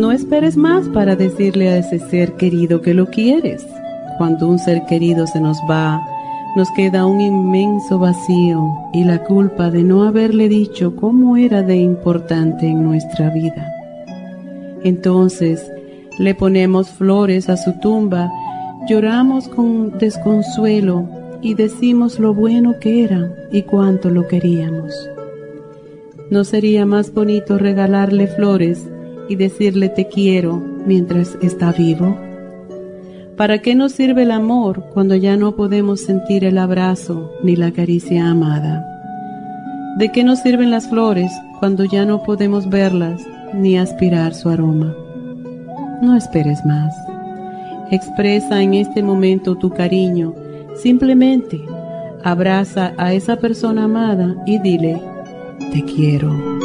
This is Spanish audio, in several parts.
No esperes más para decirle a ese ser querido que lo quieres. Cuando un ser querido se nos va, nos queda un inmenso vacío y la culpa de no haberle dicho cómo era de importante en nuestra vida. Entonces le ponemos flores a su tumba, lloramos con desconsuelo y decimos lo bueno que era y cuánto lo queríamos. ¿No sería más bonito regalarle flores y decirle te quiero mientras está vivo? ¿Para qué nos sirve el amor cuando ya no podemos sentir el abrazo ni la caricia amada? ¿De qué nos sirven las flores cuando ya no podemos verlas ni aspirar su aroma? No esperes más. Expresa en este momento tu cariño. Simplemente abraza a esa persona amada y dile, te quiero.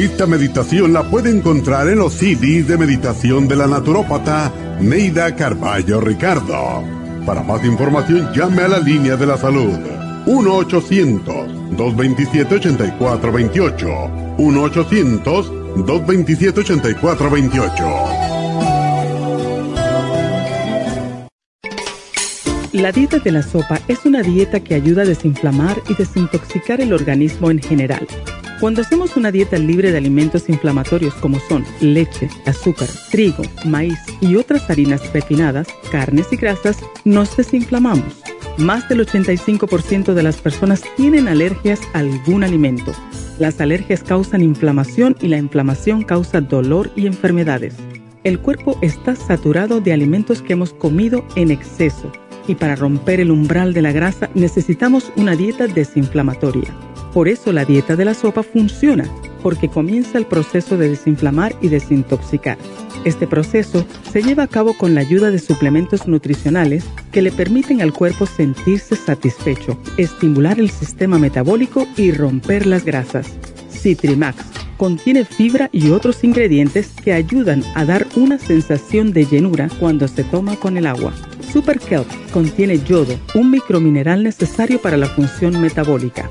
Esta meditación la puede encontrar en los CDs de meditación de la naturópata Neida Carballo Ricardo. Para más información llame a la línea de la salud 1-800-227-8428. 1-800-227-8428. La dieta de la sopa es una dieta que ayuda a desinflamar y desintoxicar el organismo en general. Cuando hacemos una dieta libre de alimentos inflamatorios como son leche, azúcar, trigo, maíz y otras harinas refinadas, carnes y grasas, nos desinflamamos. Más del 85% de las personas tienen alergias a algún alimento. Las alergias causan inflamación y la inflamación causa dolor y enfermedades. El cuerpo está saturado de alimentos que hemos comido en exceso y para romper el umbral de la grasa necesitamos una dieta desinflamatoria. Por eso la dieta de la sopa funciona, porque comienza el proceso de desinflamar y desintoxicar. Este proceso se lleva a cabo con la ayuda de suplementos nutricionales que le permiten al cuerpo sentirse satisfecho, estimular el sistema metabólico y romper las grasas. Citrimax contiene fibra y otros ingredientes que ayudan a dar una sensación de llenura cuando se toma con el agua. Super Kelp contiene yodo, un micromineral necesario para la función metabólica.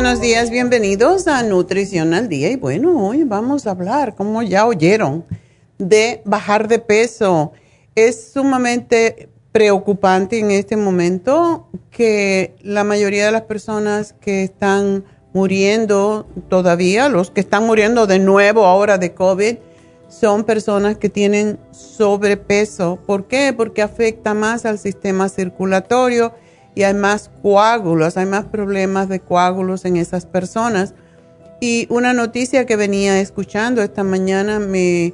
Buenos días, bienvenidos a Nutrición al Día. Y bueno, hoy vamos a hablar, como ya oyeron, de bajar de peso. Es sumamente preocupante en este momento que la mayoría de las personas que están muriendo todavía, los que están muriendo de nuevo ahora de COVID, son personas que tienen sobrepeso. ¿Por qué? Porque afecta más al sistema circulatorio y hay más coágulos, hay más problemas de coágulos en esas personas. Y una noticia que venía escuchando esta mañana me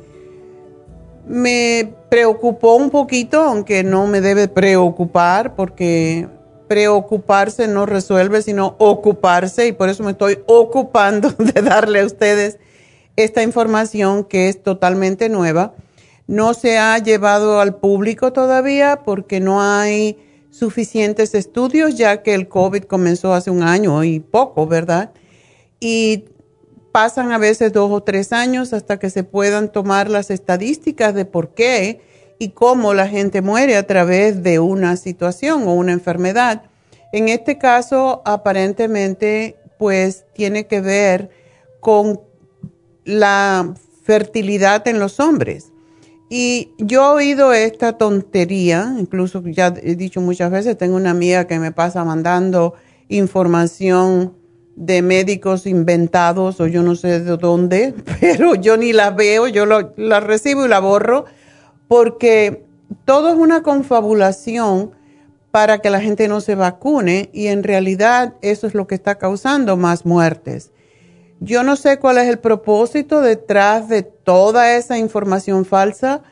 me preocupó un poquito, aunque no me debe preocupar, porque preocuparse no resuelve, sino ocuparse, y por eso me estoy ocupando de darle a ustedes esta información que es totalmente nueva. No se ha llevado al público todavía porque no hay suficientes estudios, ya que el COVID comenzó hace un año y poco, ¿verdad? Y pasan a veces dos o tres años hasta que se puedan tomar las estadísticas de por qué y cómo la gente muere a través de una situación o una enfermedad. En este caso, aparentemente, pues tiene que ver con la fertilidad en los hombres. Y yo he oído esta tontería, incluso ya he dicho muchas veces, tengo una amiga que me pasa mandando información de médicos inventados o yo no sé de dónde, pero yo ni la veo, yo la recibo y la borro, porque todo es una confabulación para que la gente no se vacune y en realidad eso es lo que está causando más muertes. Yo no sé cuál es el propósito detrás de toda esa información falsa,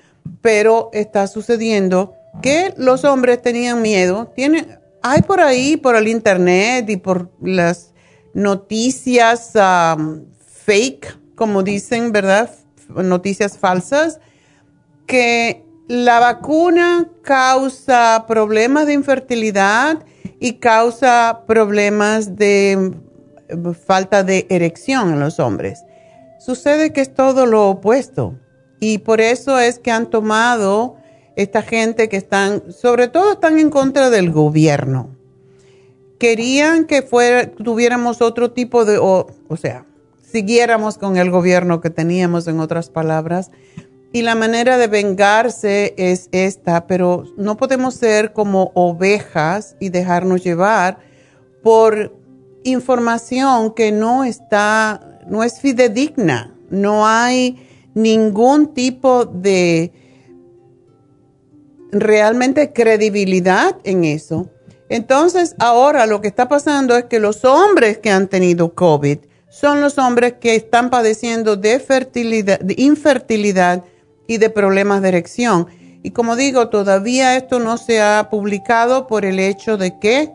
pero está sucediendo que los hombres tenían miedo. Tienen, hay por ahí, por el internet y por las noticias um, fake, como dicen, ¿verdad? Noticias falsas, que la vacuna causa problemas de infertilidad y causa problemas de falta de erección en los hombres. Sucede que es todo lo opuesto y por eso es que han tomado esta gente que están, sobre todo están en contra del gobierno. Querían que fuera, tuviéramos otro tipo de, o, o sea, siguiéramos con el gobierno que teníamos, en otras palabras, y la manera de vengarse es esta, pero no podemos ser como ovejas y dejarnos llevar por información que no está, no es fidedigna, no hay ningún tipo de realmente credibilidad en eso. Entonces, ahora lo que está pasando es que los hombres que han tenido COVID son los hombres que están padeciendo de, fertilidad, infertilidad y de problemas de erección. Y como digo, todavía esto no se ha publicado por el hecho de que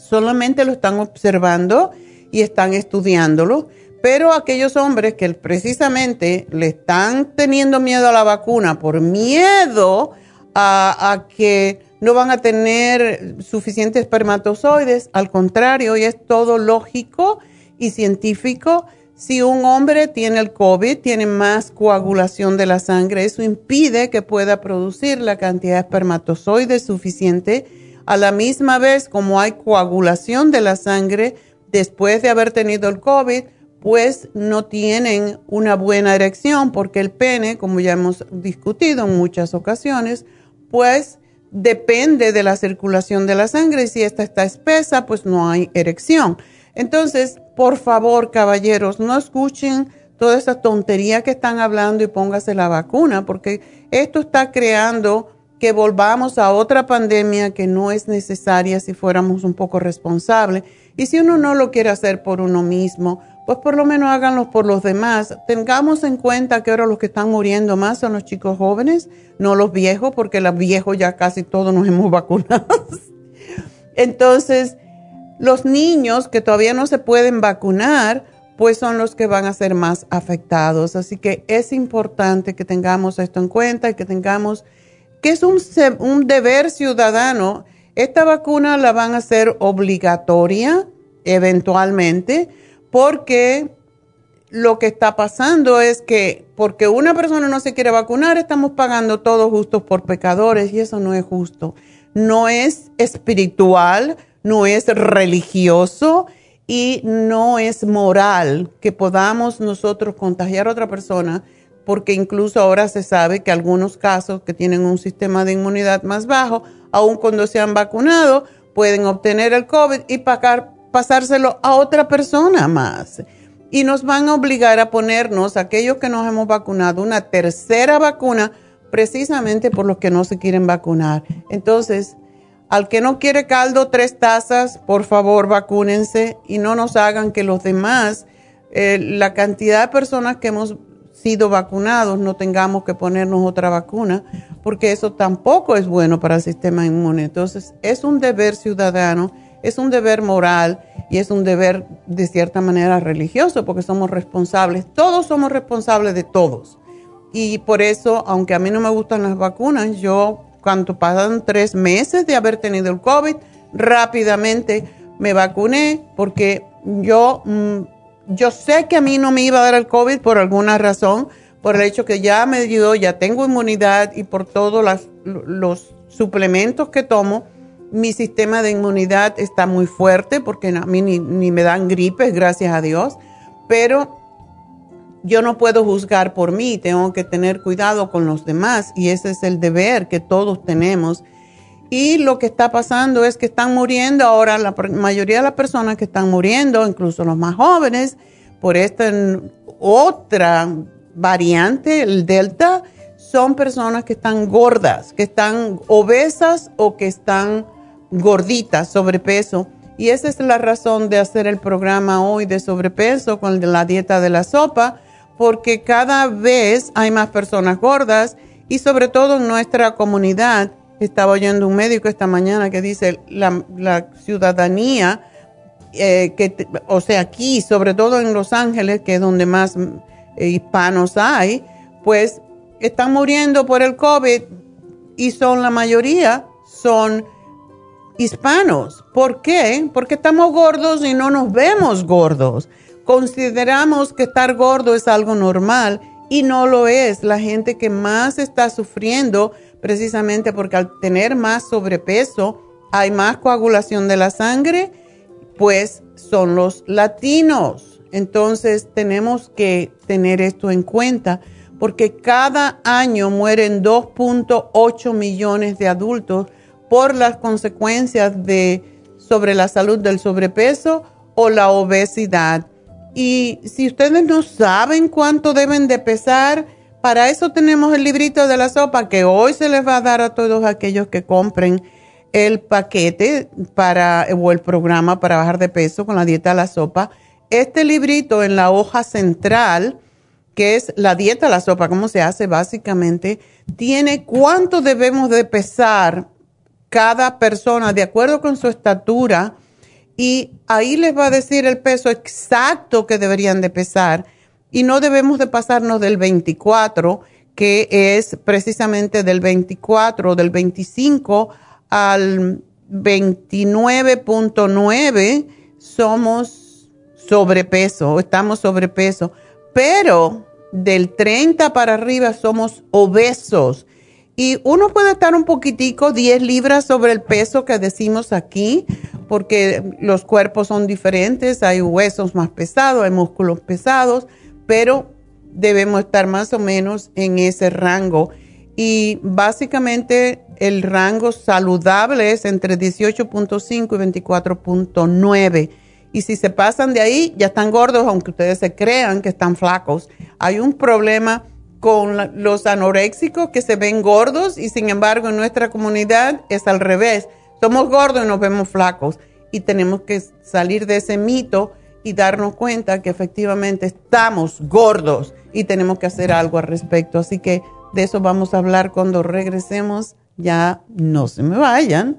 solamente lo están observando y están estudiándolo, pero aquellos hombres que precisamente le están teniendo miedo a la vacuna por miedo a, que no van a tener suficientes espermatozoides, al contrario, y es todo lógico y científico. Si un hombre tiene el COVID, tiene más coagulación de la sangre, eso impide que pueda producir la cantidad de espermatozoides suficiente a la misma vez, como hay coagulación de la sangre después de haber tenido el COVID, pues no tienen una buena erección porque el pene, como ya hemos discutido en muchas ocasiones, pues depende de la circulación de la sangre y si esta está espesa, pues no hay erección. Entonces, por favor, caballeros, no escuchen toda esa tontería que están hablando y póngase la vacuna porque esto está creando que volvamos a otra pandemia que no es necesaria si fuéramos un poco responsables. Y si uno no lo quiere hacer por uno mismo, pues por lo menos háganlo por los demás. Tengamos en cuenta que ahora los que están muriendo más son los chicos jóvenes, no los viejos, porque los viejos ya casi todos nos hemos vacunado. Entonces, los niños que todavía no se pueden vacunar, pues son los que van a ser más afectados. Así que es importante que tengamos esto en cuenta y que tengamos que es un, un deber ciudadano. Esta vacuna la van a hacer obligatoria eventualmente porque lo que está pasando es que porque una persona no se quiere vacunar, estamos pagando todos justos por pecadores y eso no es justo. No es espiritual, no es religioso y no es moral que podamos nosotros contagiar a otra persona porque incluso ahora se sabe que algunos casos que tienen un sistema de inmunidad más bajo, aun cuando se han vacunado, pueden obtener el COVID y pasárselo a otra persona más. Y nos van a obligar a ponernos, aquellos que nos hemos vacunado, una tercera vacuna precisamente por los que no se quieren vacunar. Entonces, al que no quiere caldo, tres tazas, por favor, vacúnense y no nos hagan que los demás, eh, la cantidad de personas que hemos sido vacunados no tengamos que ponernos otra vacuna, porque eso tampoco es bueno para el sistema inmune. Entonces, es un deber ciudadano, es un deber moral y es un deber de cierta manera religioso, porque somos responsables, todos somos responsables de todos. Y por eso, aunque a mí no me gustan las vacunas, yo cuando pasan tres meses de haber tenido el COVID, rápidamente me vacuné porque yo... Mm, yo sé que a mí no me iba a dar el COVID por alguna razón, por el hecho que ya me dio, ya tengo inmunidad y por todos los suplementos que tomo, mi sistema de inmunidad está muy fuerte porque a mí ni, ni me dan gripes, gracias a Dios, pero yo no puedo juzgar por mí, tengo que tener cuidado con los demás y ese es el deber que todos tenemos. Y lo que está pasando es que están muriendo ahora, la mayoría de las personas que están muriendo, incluso los más jóvenes, por esta otra variante, el Delta, son personas que están gordas, que están obesas o que están gorditas, sobrepeso. Y esa es la razón de hacer el programa hoy de sobrepeso con la dieta de la sopa porque cada vez hay más personas gordas y sobre todo en nuestra comunidad. Estaba oyendo un médico esta mañana que dice la, ciudadanía, eh, o sea, aquí, sobre todo en Los Ángeles, que es donde más eh, hispanos hay, pues están muriendo por el COVID y son la mayoría, son hispanos. ¿Por qué? Porque estamos gordos y no nos vemos gordos. Consideramos que estar gordo es algo normal y no lo es. La gente que más está sufriendo precisamente porque al tener más sobrepeso hay más coagulación de la sangre, pues son los latinos. Entonces tenemos que tener esto en cuenta porque cada año mueren 2.8 millones de adultos por las consecuencias de sobre la salud del sobrepeso o la obesidad. Y si ustedes no saben cuánto deben de pesar, para eso tenemos el librito de la sopa que hoy se les va a dar a todos aquellos que compren el paquete para o el programa para bajar de peso con la dieta de la sopa. Este librito en la hoja central, que es la dieta de la sopa, cómo se hace básicamente, tiene cuánto debemos de pesar cada persona de acuerdo con su estatura y ahí les va a decir el peso exacto que deberían de pesar y no debemos de pasarnos del 24, que es precisamente del 24, del 25 al 29.9 somos sobrepeso, estamos sobrepeso, pero del 30 para arriba somos obesos. Y uno puede estar un poquitico, 10 libras sobre el peso que decimos aquí, porque los cuerpos son diferentes, hay huesos más pesados, hay músculos pesados, pero debemos estar más o menos en ese rango. Y básicamente el rango saludable es entre 18.5 y 24.9. Y si se pasan de ahí, ya están gordos, aunque ustedes se crean que están flacos. Hay un problema con los anoréxicos que se ven gordos y sin embargo en nuestra comunidad es al revés somos gordos y nos vemos flacos y tenemos que salir de ese mito y darnos cuenta que efectivamente estamos gordos y tenemos que hacer algo al respecto. Así que de eso vamos a hablar cuando regresemos. Ya no se me vayan.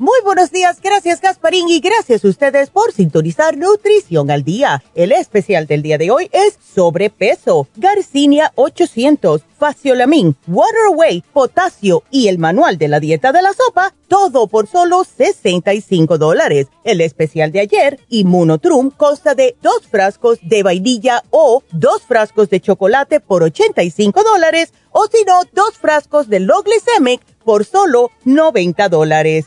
Muy buenos días, gracias Gasparín y gracias a ustedes por sintonizar Nutrición al Día. El especial del día de hoy es sobrepeso, Garcinia 800, Faciolamin, Waterway, potasio y el manual de la dieta de la sopa, todo por solo 65 dólares. El especial de ayer, Immunotrum, consta de dos frascos de vainilla o dos frascos de chocolate por 85 dólares o si no, dos frascos de Low Glycemic por solo 90 dólares.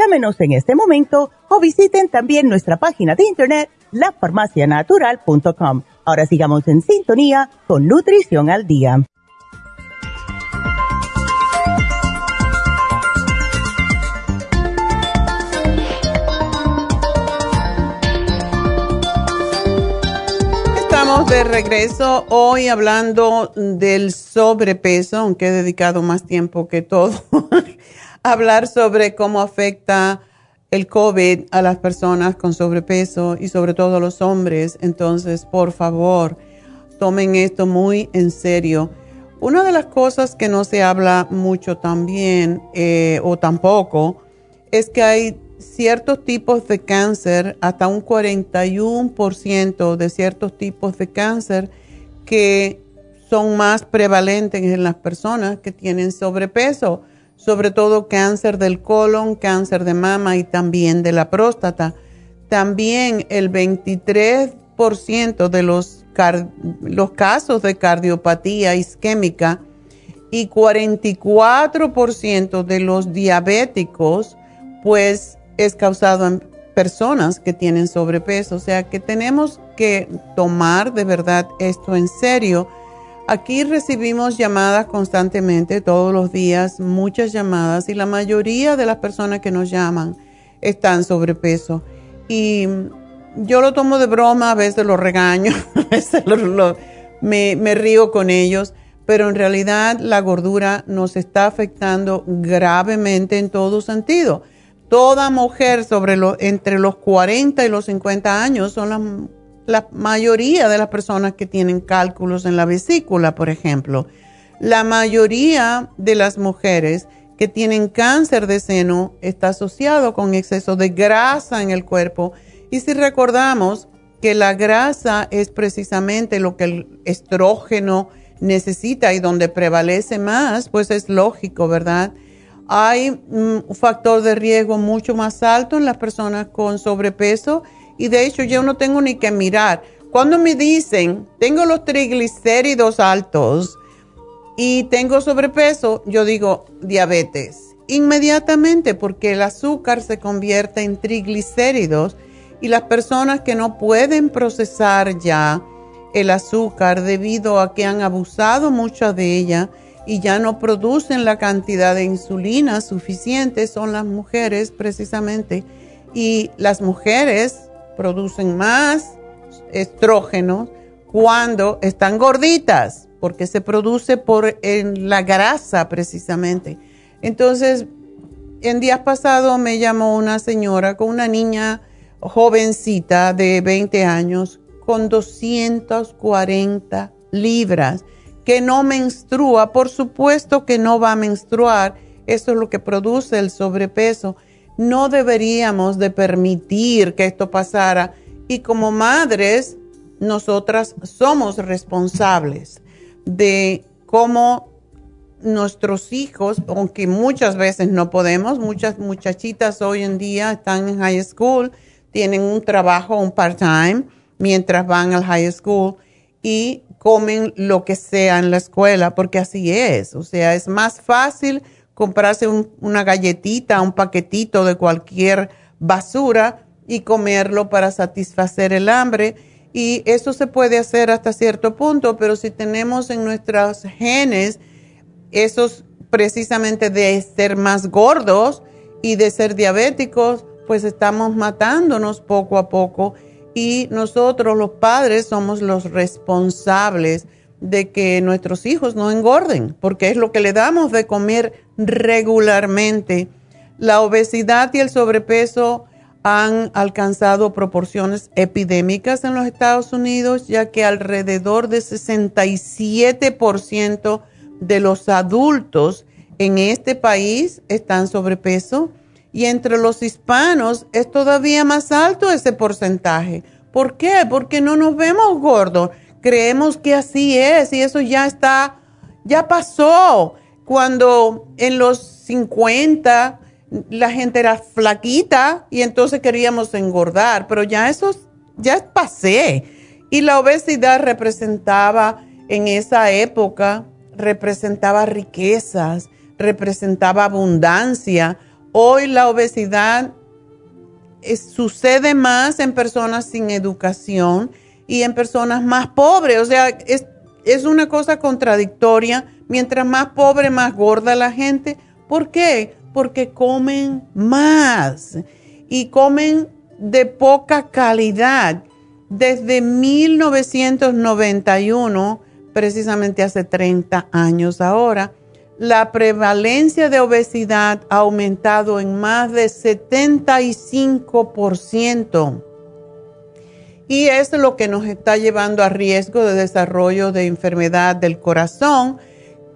Llámenos en este momento o visiten también nuestra página de internet lafarmacianatural.com Ahora sigamos en sintonía con Nutrición al Día. Estamos de regreso hoy hablando del sobrepeso, aunque he dedicado más tiempo que todo hablar sobre cómo afecta el COVID a las personas con sobrepeso y sobre todo a los hombres. Entonces, por favor, tomen esto muy en serio. Una de las cosas que no se habla mucho también eh, o tampoco es que hay ciertos tipos de cáncer, hasta un 41% de ciertos tipos de cáncer que son más prevalentes en las personas que tienen sobrepeso sobre todo cáncer del colon, cáncer de mama y también de la próstata. También el 23% de los, casos de cardiopatía isquémica y 44% de los diabéticos, pues es causado en personas que tienen sobrepeso. O sea que tenemos que tomar de verdad esto en serio Aquí recibimos llamadas constantemente, todos los días, muchas llamadas y la mayoría de las personas que nos llaman están sobrepeso. Y yo lo tomo de broma, a veces lo regaño, a veces me, me río con ellos, pero en realidad la gordura nos está afectando gravemente en todo sentido. Toda mujer lo, entre los 40 y los 50 años son las la mayoría de las personas que tienen cálculos en la vesícula, por ejemplo. La mayoría de las mujeres que tienen cáncer de seno está asociado con exceso de grasa en el cuerpo. Y si recordamos que la grasa es precisamente lo que el estrógeno necesita y donde prevalece más, pues es lógico, ¿verdad? Hay un factor de riesgo mucho más alto en las personas con sobrepeso y de hecho yo no tengo ni que mirar. Cuando me dicen, tengo los triglicéridos altos y tengo sobrepeso, yo digo diabetes. Inmediatamente porque el azúcar se convierte en triglicéridos y las personas que no pueden procesar ya el azúcar debido a que han abusado mucho de ella y ya no producen la cantidad de insulina suficiente son las mujeres precisamente. Y las mujeres producen más estrógeno cuando están gorditas, porque se produce por en la grasa precisamente. Entonces, en días pasados me llamó una señora con una niña jovencita de 20 años con 240 libras que no menstrua. Por supuesto que no va a menstruar. Eso es lo que produce el sobrepeso no deberíamos de permitir que esto pasara y como madres, nosotras somos responsables de cómo nuestros hijos, aunque muchas veces no podemos, muchas muchachitas hoy en día están en high school, tienen un trabajo, un part-time, mientras van al high school y comen lo que sea en la escuela, porque así es. O sea, es más fácil comprarse una galletita, un paquetito de cualquier basura y comerlo para satisfacer el hambre. y eso se puede hacer hasta cierto punto, pero si tenemos en nuestros genes esos precisamente de ser más gordos y de ser diabéticos, pues estamos matándonos poco a poco y nosotros los padres somos los responsables de que nuestros hijos no engorden, porque es lo que le damos de comer regularmente. La obesidad y el sobrepeso han alcanzado proporciones epidémicas en los Estados Unidos, ya que alrededor de 67% de los adultos en este país están sobrepeso y entre los hispanos es todavía más alto ese porcentaje. ¿Por qué? Porque no nos vemos gordos. Creemos que así es y eso ya está, ya pasó. Cuando en los 50 la gente era flaquita y entonces queríamos engordar, pero ya eso ya pasé. Y la obesidad representaba en esa época, representaba riquezas, representaba abundancia. Hoy la obesidad sucede más en personas sin educación y en personas más pobres. O sea, es, es una cosa contradictoria. Mientras más pobre, más gorda la gente. ¿Por qué? porque comen más y comen de poca calidad. Desde 1991, precisamente hace 30 años ahora, la prevalencia de obesidad ha aumentado en más de 75%. Y es lo que nos está llevando a riesgo de desarrollo de enfermedad del corazón,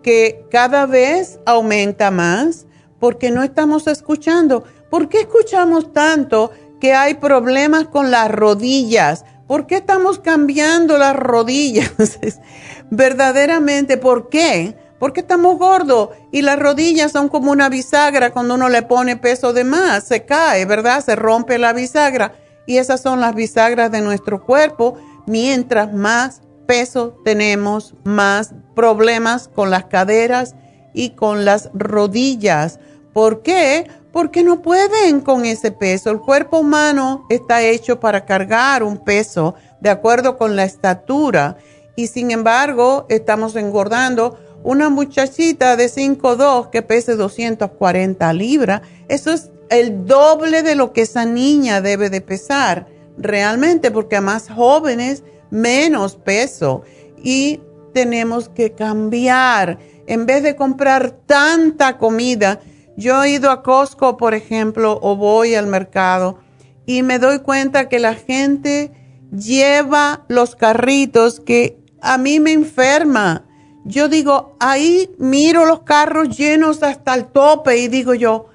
que cada vez aumenta más porque no estamos escuchando. ¿Por qué escuchamos tanto que hay problemas con las rodillas? ¿Por qué estamos cambiando las rodillas? Verdaderamente, ¿por qué? Porque estamos gordos y las rodillas son como una bisagra cuando uno le pone peso de más, se cae, ¿verdad? Se rompe la bisagra y esas son las bisagras de nuestro cuerpo. Mientras más peso tenemos, más problemas con las caderas y con las rodillas. ¿Por qué? Porque no pueden con ese peso. El cuerpo humano está hecho para cargar un peso de acuerdo con la estatura y sin embargo estamos engordando. Una muchachita de 5'2 que pese 240 libras, eso es el doble de lo que esa niña debe de pesar realmente porque a más jóvenes menos peso y tenemos que cambiar. En vez de comprar tanta comida, yo he ido a Costco, por ejemplo, o voy al mercado y me doy cuenta que la gente lleva los carritos que a mí me enferma. Yo digo, ahí miro los carros llenos hasta el tope y digo yo,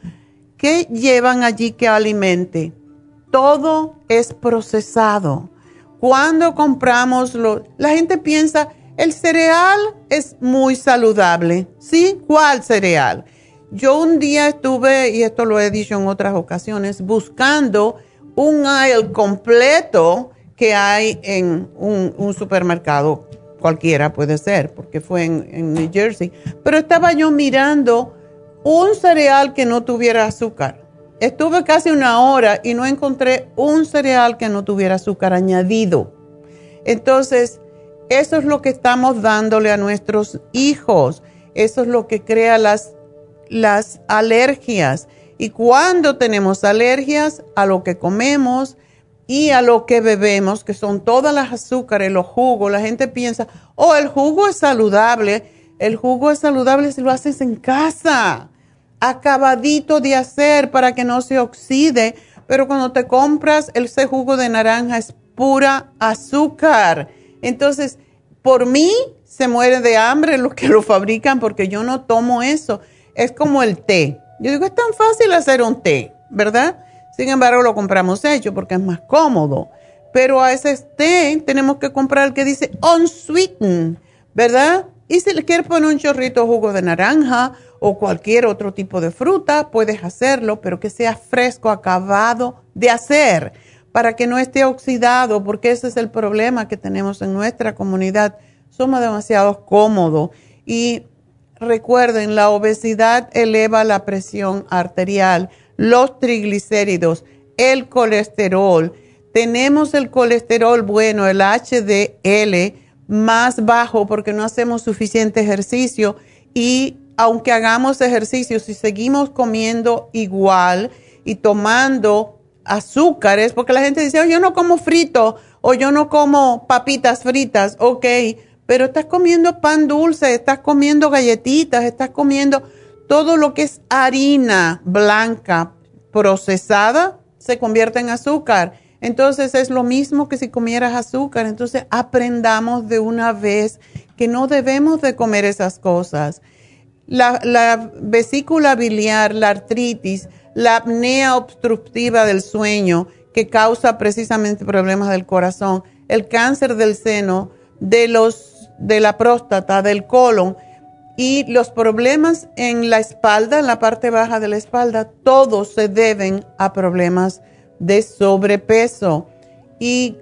¿qué llevan allí que alimente? Todo es procesado. Cuando compramos, lo, la gente piensa, el cereal es muy saludable. ¿Sí? ¿Cuál cereal? Yo un día estuve, y esto lo he dicho en otras ocasiones, buscando un aisle completo que hay en un, supermercado, cualquiera puede ser, porque fue en, en New Jersey, pero estaba yo mirando un cereal que no tuviera azúcar. Estuve casi una hora y no encontré un cereal que no tuviera azúcar añadido. Entonces, eso es lo que estamos dándole a nuestros hijos. Eso es lo que crea las las alergias. Y cuando tenemos alergias a lo que comemos y a lo que bebemos, que son todas las azúcares, los jugos, la gente piensa, oh, el jugo es saludable. El jugo es saludable si lo haces en casa, acabadito de hacer para que no se oxide. Pero cuando te compras ese jugo de naranja es pura azúcar. Entonces, por mí se muere de hambre los que lo fabrican porque yo no tomo eso es como el té. Yo digo, es tan fácil hacer un té, ¿verdad? Sin embargo, lo compramos hecho porque es más cómodo. Pero a ese té tenemos que comprar el que dice unsweetened, ¿verdad? Y si le quieres poner un chorrito de jugo de naranja o cualquier otro tipo de fruta, puedes hacerlo, pero que sea fresco, acabado de hacer, para que no esté oxidado, porque ese es el problema que tenemos en nuestra comunidad. Somos demasiado cómodos y Recuerden, la obesidad eleva la presión arterial, los triglicéridos, el colesterol, tenemos el colesterol bueno, el HDL más bajo porque no hacemos suficiente ejercicio y aunque hagamos ejercicio, si seguimos comiendo igual y tomando azúcares, porque la gente dice, oh, yo no como frito o yo no como papitas fritas, ok, pero estás comiendo pan dulce, estás comiendo galletitas, estás comiendo todo lo que es harina blanca procesada, se convierte en azúcar. Entonces es lo mismo que si comieras azúcar. Entonces aprendamos de una vez que no debemos de comer esas cosas. La, la vesícula biliar, la artritis, la apnea obstructiva del sueño, que causa precisamente problemas del corazón, el cáncer del seno, de, los, de la próstata, del colon y los problemas en la espalda, en la parte baja de la espalda, todos se deben a problemas de sobrepeso. Y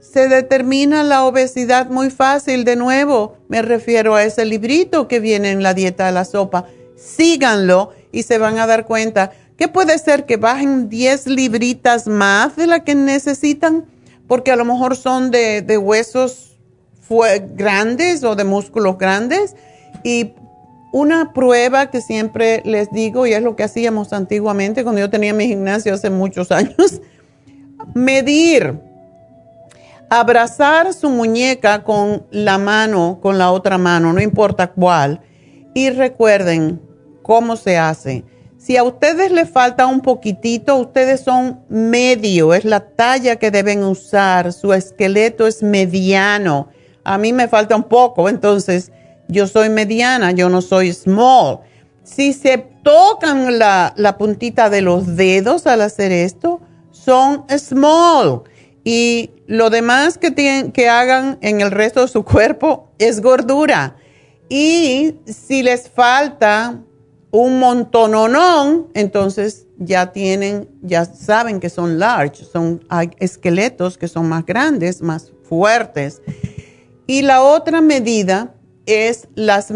se determina la obesidad muy fácil. De nuevo, me refiero a ese librito que viene en la dieta de la sopa. Síganlo y se van a dar cuenta ¿Qué puede ser que bajen 10 libritas más de la que necesitan, porque a lo mejor son de, huesos grandes o de músculos grandes. Y una prueba que siempre les digo, y es lo que hacíamos antiguamente cuando yo tenía mi gimnasio hace muchos años, medir, abrazar su muñeca con la mano, con la otra mano, no importa cuál, y recuerden cómo se hace si a ustedes les falta un poquitito, ustedes son medio, es la talla que deben usar, su esqueleto es mediano. A mí me falta un poco, entonces yo soy mediana, yo no soy small. Si se tocan la, puntita de los dedos al hacer esto, son small. Y lo demás que, tienen, que hagan en el resto de su cuerpo es gordura. Y si les falta un montononón, entonces ya tienen, ya saben que son large, son hay esqueletos que son más grandes, más fuertes. Y la otra medida es las,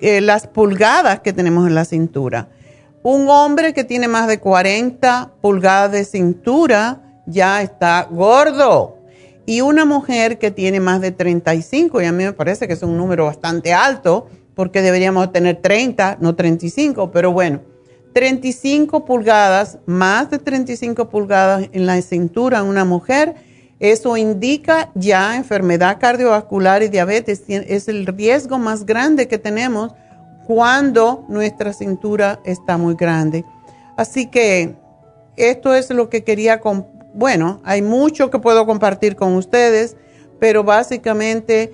eh, las pulgadas que tenemos en la cintura. Un hombre que tiene más de 40 pulgadas de cintura ya está gordo. Y una mujer que tiene más de 35, y a mí me parece que es un número bastante alto, porque deberíamos tener 30, no 35, pero bueno, 35 pulgadas, más de 35 pulgadas en la cintura en una mujer, eso indica ya enfermedad cardiovascular y diabetes, es el riesgo más grande que tenemos cuando nuestra cintura está muy grande. Así que esto es lo que quería, bueno, hay mucho que puedo compartir con ustedes, pero básicamente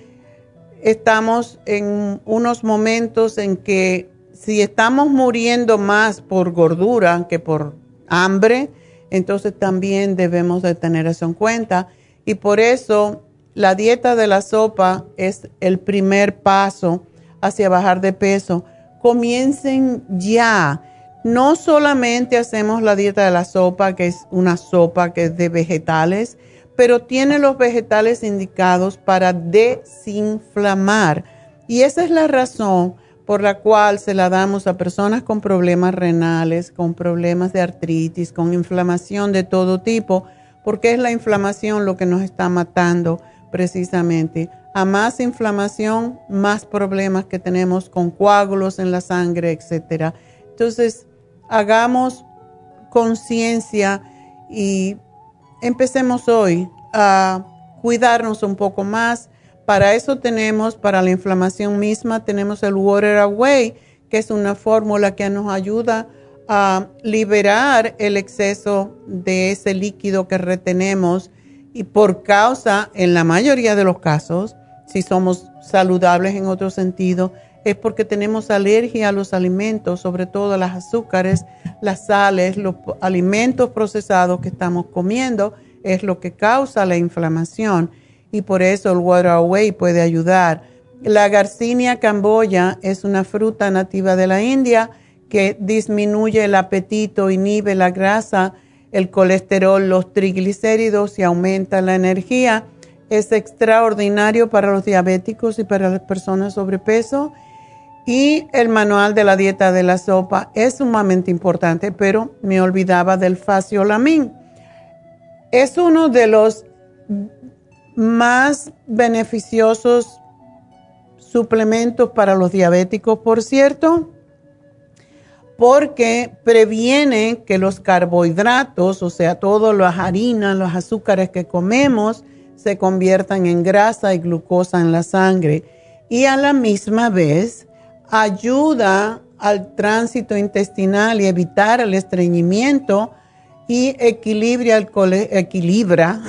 estamos en unos momentos en que si estamos muriendo más por gordura que por hambre, entonces también debemos de tener eso en cuenta. Y por eso la dieta de la sopa es el primer paso hacia bajar de peso. Comiencen ya. No solamente hacemos la dieta de la sopa, que es una sopa que es de vegetales, pero tiene los vegetales indicados para desinflamar. Y esa es la razón por la cual se la damos a personas con problemas renales, con problemas de artritis, con inflamación de todo tipo, porque es la inflamación lo que nos está matando precisamente. A más inflamación, más problemas que tenemos con coágulos en la sangre, etc. Entonces, hagamos conciencia y empecemos hoy a cuidarnos un poco más. Para eso tenemos, para la inflamación misma, tenemos el Water Away, que es una fórmula que nos ayuda a liberar el exceso de ese líquido que retenemos y por causa, en la mayoría de los casos, si somos saludables en otro sentido, es porque tenemos alergia a los alimentos, sobre todo a los azúcares, las sales, los alimentos procesados que estamos comiendo, es lo que causa la inflamación y por eso el Water Away puede ayudar. La Garcinia camboya es una fruta nativa de la India que disminuye el apetito, inhibe la grasa, el colesterol, los triglicéridos y aumenta la energía. Es extraordinario para los diabéticos y para las personas sobrepeso y el manual de la dieta de la sopa es sumamente importante, pero me olvidaba del faciolamin. Es uno de los más beneficiosos suplementos para los diabéticos, por cierto, porque previene que los carbohidratos, o sea, todas las harinas, los azúcares que comemos, se conviertan en grasa y glucosa en la sangre. Y a la misma vez ayuda al tránsito intestinal y evitar el estreñimiento y equilibra el, equilibra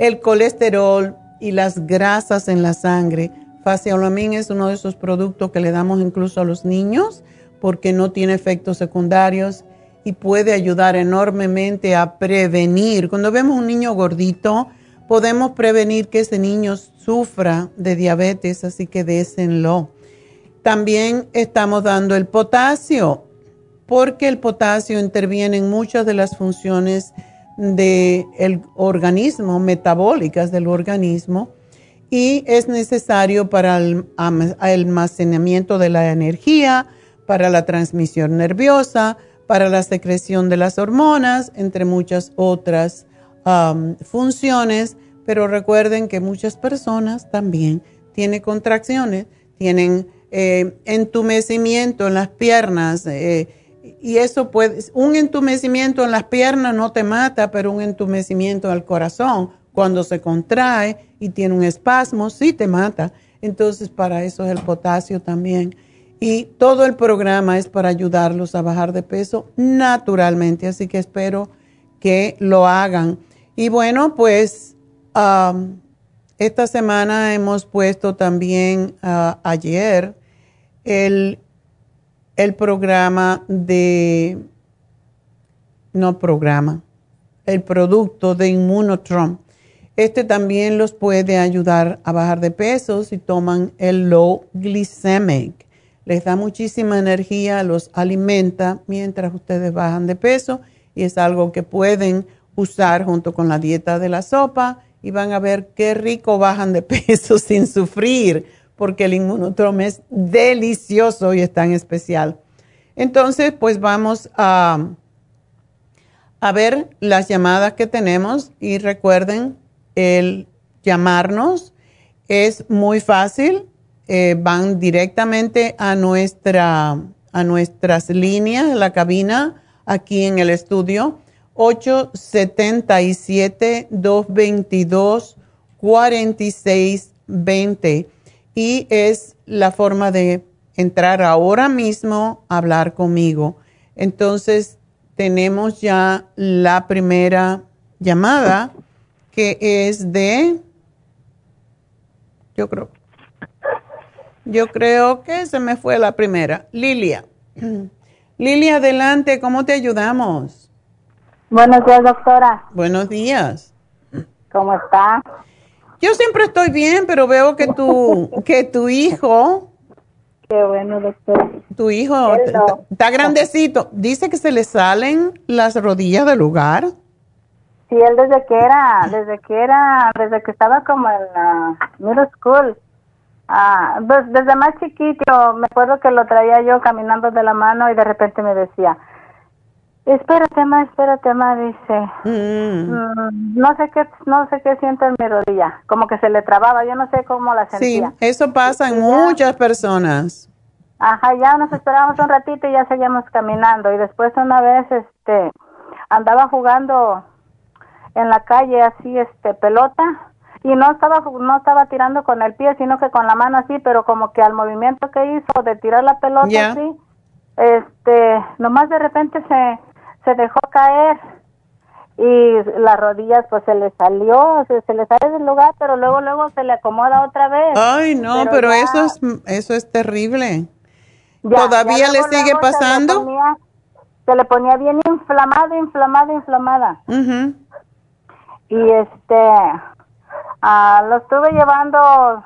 el colesterol y las grasas en la sangre. Faciolamin es uno de esos productos que le damos incluso a los niños porque no tiene efectos secundarios y puede ayudar enormemente a prevenir. Cuando vemos un niño gordito, podemos prevenir que ese niño sufra de diabetes, así que désenlo. También estamos dando el potasio, porque el potasio interviene en muchas de las funciones del organismo, metabólicas del organismo, y es necesario para el almacenamiento de la energía, para la transmisión nerviosa, para la secreción de las hormonas, entre muchas otras funciones. Pero recuerden que muchas personas también tienen contracciones, tienen eh, entumecimiento en las piernas. Eh, y eso puede, un entumecimiento en las piernas no te mata, pero un entumecimiento al corazón, cuando se contrae y tiene un espasmo, sí te mata. Entonces, para eso es el potasio también. Y todo el programa es para ayudarlos a bajar de peso naturalmente, así que espero que lo hagan. Y bueno, pues esta semana hemos puesto también ah, ayer el, el programa de, no programa, el producto de Immunotron. Este también los puede ayudar a bajar de peso si toman el low glycemic. Les da muchísima energía, los alimenta mientras ustedes bajan de peso y es algo que pueden usar junto con la dieta de la sopa y van a ver qué rico bajan de peso sin sufrir porque el inmunotrom es delicioso y es tan especial. Entonces, pues vamos a, ver las llamadas que tenemos y recuerden, el llamarnos es muy fácil. Eh, van directamente a, nuestra, a nuestras líneas, la cabina, aquí en el estudio, 877-222-4620 y es la forma de entrar ahora mismo a hablar conmigo. Entonces, tenemos ya la primera llamada que es de, yo creo, yo creo que se me fue la primera, Lilia. Lilia, adelante, ¿cómo te ayudamos? Buenos días, doctora. Buenos días. ¿Cómo está? Yo siempre estoy bien, pero veo que tu, que tu hijo. Qué bueno, doctor. Tu hijo está, grandecito. Dice que se le salen las rodillas del lugar. Sí, él desde que era, desde que era, desde que estaba como en la middle school. Ah, pues desde más chiquito, me acuerdo que lo traía yo caminando de la mano y de repente me decía, Espérate, ma, espérate, ma, dice. Mm. Mm, no sé qué, no sé qué siente en mi rodilla, como que se le trababa, yo no sé cómo la sentía. Sí, eso pasa en muchas personas. Ajá, ya nos esperábamos un ratito y ya seguíamos caminando y después una vez, este, andaba jugando en la calle así, este, pelota y no estaba, no estaba tirando con el pie, sino que con la mano así, pero como que al movimiento que hizo de tirar la pelota así, este, nomás de repente se se dejó caer y las rodillas pues se le salió, se, le sale del lugar, pero luego luego se le acomoda otra vez. Ay, no, pero, eso es eso es terrible. ¿Todavía le sigue pasando? Se le, ponía, bien inflamada, inflamada, inflamada. Y este, ah, lo estuve llevando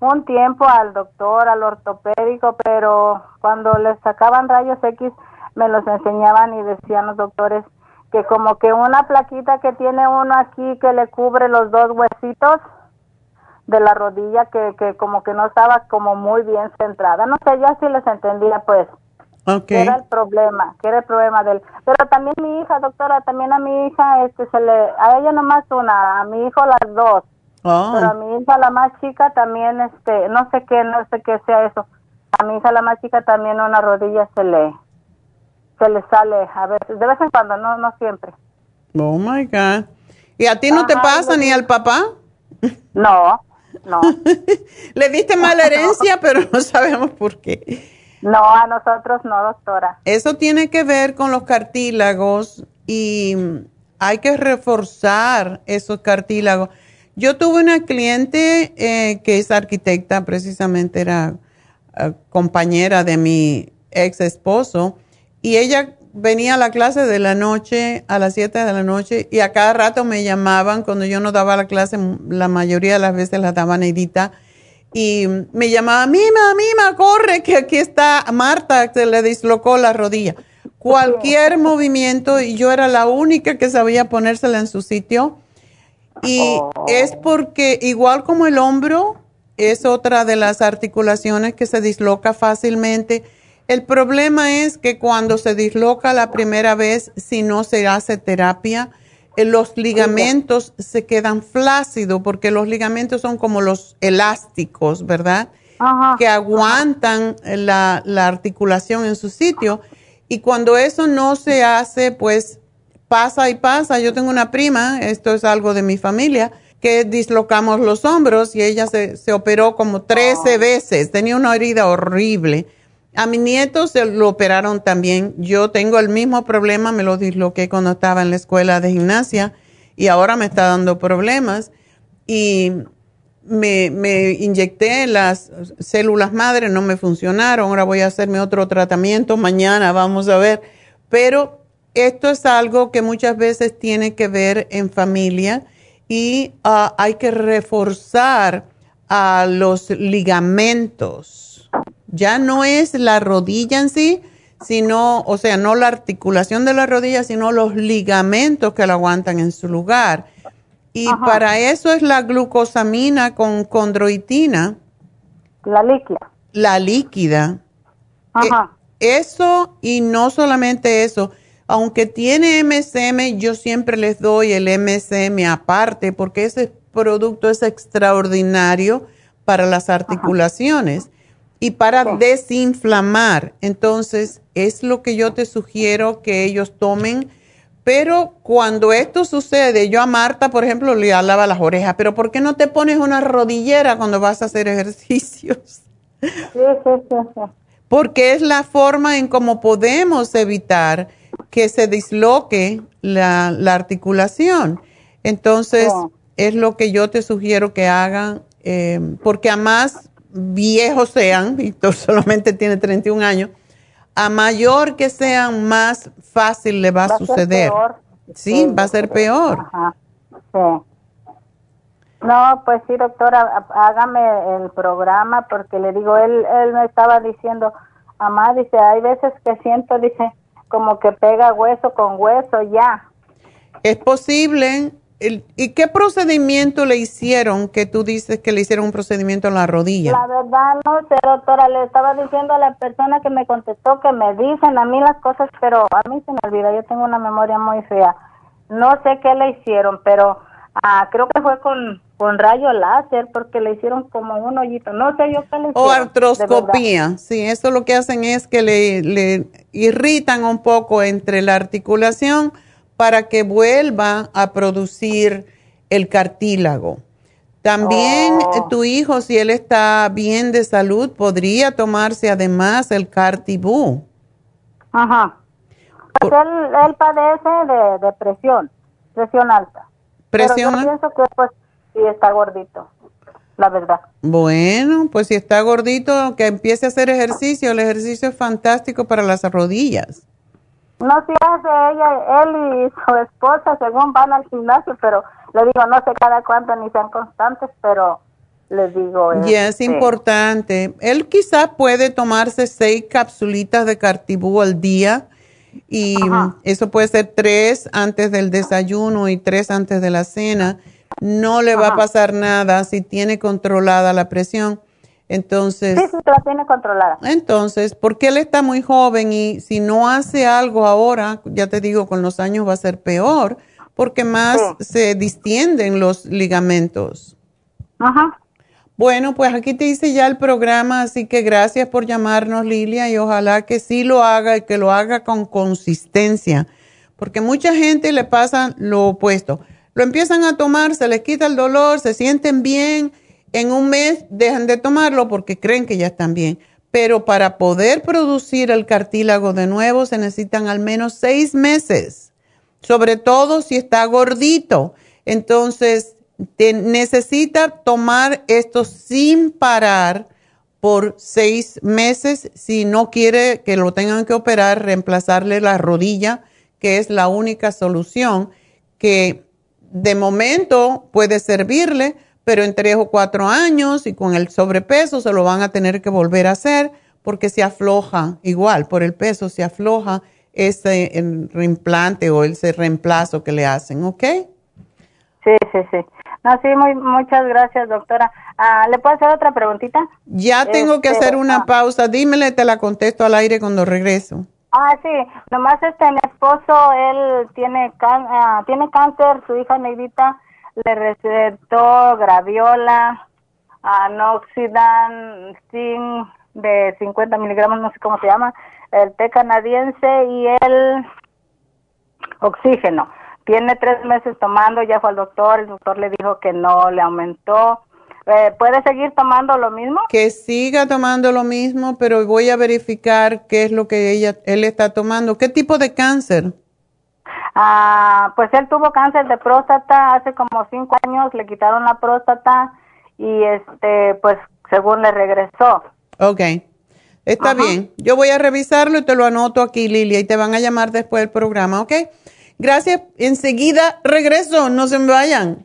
un tiempo al doctor, al ortopédico, pero cuando le sacaban rayos X me los enseñaban y decían los doctores que como que una plaquita que tiene uno aquí que le cubre los dos huesitos de la rodilla que, que como que no estaba como muy bien centrada. No sé, yo sí les entendía pues. Okay. Era el problema, que era el problema de él. Pero también mi hija, doctora, también a mi hija, este, se le, a ella nomás una, a mi hijo las dos. Oh. Pero a mi hija la más chica también, este, no sé qué, no sé qué sea eso. A mi hija la más chica también una rodilla se le, se le sale a veces, de vez en cuando, no, no siempre. Oh my God. ¿Y a ti no te pasa ni al papá? No, no, Le diste mala herencia, pero no sabemos por qué. no, a nosotros no, doctora. Eso tiene que ver con los cartílagos y hay que reforzar esos cartílagos. Yo tuve una cliente eh, que es arquitecta, precisamente era eh, compañera de mi ex esposo, y ella venía a la clase de la noche, a las 7 de la noche, y a cada rato me llamaban cuando yo no daba la clase, la mayoría de las veces la daba Neidita, y me llamaba, Mima, Mima, corre, que aquí está Marta, se le dislocó la rodilla. Cualquier movimiento, y yo era la única que sabía ponérsela en su sitio. Y es porque, igual como el hombro, es otra de las articulaciones que se disloca fácilmente. El problema es que cuando se disloca la primera vez, si no se hace terapia, eh, los ligamentos se quedan flácidos porque los ligamentos son como los elásticos, ¿verdad? Ajá. Que aguantan la, la articulación en su sitio. Y cuando eso no se hace, pues pasa y pasa. Yo tengo una prima, esto es algo de mi familia, que dislocamos los hombros y ella se, se operó como 13 veces. Tenía una herida horrible. A mi nieto se lo operaron también. Yo tengo el mismo problema, me lo disloqué cuando estaba en la escuela de gimnasia y ahora me está dando problemas. Y me, inyecté las células madre, no me funcionaron. Ahora voy a hacerme otro tratamiento mañana, vamos a ver. Pero esto es algo que muchas veces tiene que ver en familia y ah, hay que reforzar a los ligamentos. Ya no es la rodilla en sí, sino, o sea, no la articulación de la rodilla, sino los ligamentos que la aguantan en su lugar. Y para eso es la glucosamina con condroitina, La líquida. la líquida. Ajá. Eh, eso y no solamente eso, aunque tiene MSM, yo siempre les doy el MSM aparte porque ese producto es extraordinario para las articulaciones y para desinflamar. Entonces, es lo que yo te sugiero que ellos tomen. Pero cuando esto sucede, yo a Marta, por ejemplo, le alaba las orejas, pero ¿por qué no te pones una rodillera cuando vas a hacer ejercicios? Porque es la forma en cómo podemos evitar que se disloque la, la articulación. Entonces, Oh. es lo que yo te sugiero que hagan, eh, porque a más viejos sean, y tú solamente tiene 31 años, a mayor que sean, más fácil le va a Va a ser suceder. peor. Sí, va a ser peor. Ajá. Sí. No, pues sí, doctora, há- hágame el programa porque le digo, él, él me estaba diciendo, mamá, dice, hay veces que siento, dice, como que pega hueso con hueso ya. Es posible. El- ¿Y qué procedimiento le hicieron que tú dices que le hicieron un procedimiento en la rodilla? La verdad, no sé, doctora, le estaba diciendo a la persona que me contestó que me dicen a mí las cosas, pero a mí se me olvida, yo tengo una memoria muy fea. No sé qué le hicieron, pero ah, creo que fue con, con rayo láser porque le hicieron como un hoyito. No sé yo qué le hicieron. O artroscopía, sí, eso lo que hacen es que le, le irritan un poco entre la articulación para que vuelva a producir el cartílago. También Oh. eh, tu hijo, si él está bien de salud, podría tomarse además el cartibú. Ajá. Pues él, él padece de, de presión, presión alta. Presión Pero yo al- pienso que pues sí está gordito, la verdad. Bueno, pues si está gordito, que empiece a hacer ejercicio. El ejercicio es fantástico para las rodillas. No se hace ella, él y su esposa según van al gimnasio, pero le digo, no sé cada cuánto ni sean constantes, pero les digo. Y es este, importante. Él quizá puede tomarse seis capsulitas de cartibú al día y Ajá. eso puede ser tres antes del desayuno y tres antes de la cena. No le va a pasar nada si tiene controlada la presión. Entonces. Sí, sí, la tiene controlada. Entonces, porque él está muy joven y si no hace algo ahora, ya te digo, con los años va a ser peor, porque más se distienden los ligamentos. Ajá. Bueno, pues aquí te hice ya el programa, así que gracias por llamarnos, Lilia, y ojalá que sí lo haga y que lo haga con consistencia, porque mucha gente le pasa lo opuesto. Lo empiezan a tomar, se les quita el dolor, se sienten bien en un mes dejan de tomarlo porque creen que ya están bien. Pero para poder producir el cartílago de nuevo se necesitan al menos seis meses, sobre todo si está gordito. Entonces, necesita tomar esto sin parar por seis meses. Si no quiere que lo tengan que operar, reemplazarle la rodilla, que es la única solución que de momento puede servirle pero en tres o cuatro años y con el sobrepeso se lo van a tener que volver a hacer porque se afloja, igual por el peso se afloja ese reimplante o ese reemplazo que le hacen, ¿ok? Sí, sí, sí. No, sí, muy, muchas gracias, doctora. Ah, ¿Le puedo hacer otra preguntita? Ya tengo que hacer una ah. pausa. Dímele, te la contesto al aire cuando regreso. Ah, sí. Nomás este, mi esposo, él tiene, ah, tiene cáncer, su hija Negrita le recetó graviola, anoxidan, zinc de 50 miligramos, no sé cómo se llama, el té canadiense y el oxígeno. Tiene tres meses tomando, ya fue al doctor, el doctor le dijo que no le aumentó. Eh, ¿Puede seguir tomando lo mismo? Que siga tomando lo mismo, pero voy a verificar qué es lo que ella, él está tomando. ¿Qué tipo de cáncer? Ah, pues él tuvo cáncer de próstata hace como cinco años, le quitaron la próstata y este, pues según le regresó. Ok, está bien. Yo voy a revisarlo y te lo anoto aquí, Lilia, y te van a llamar después del programa, ¿ok? Gracias. Enseguida regreso, no se me vayan.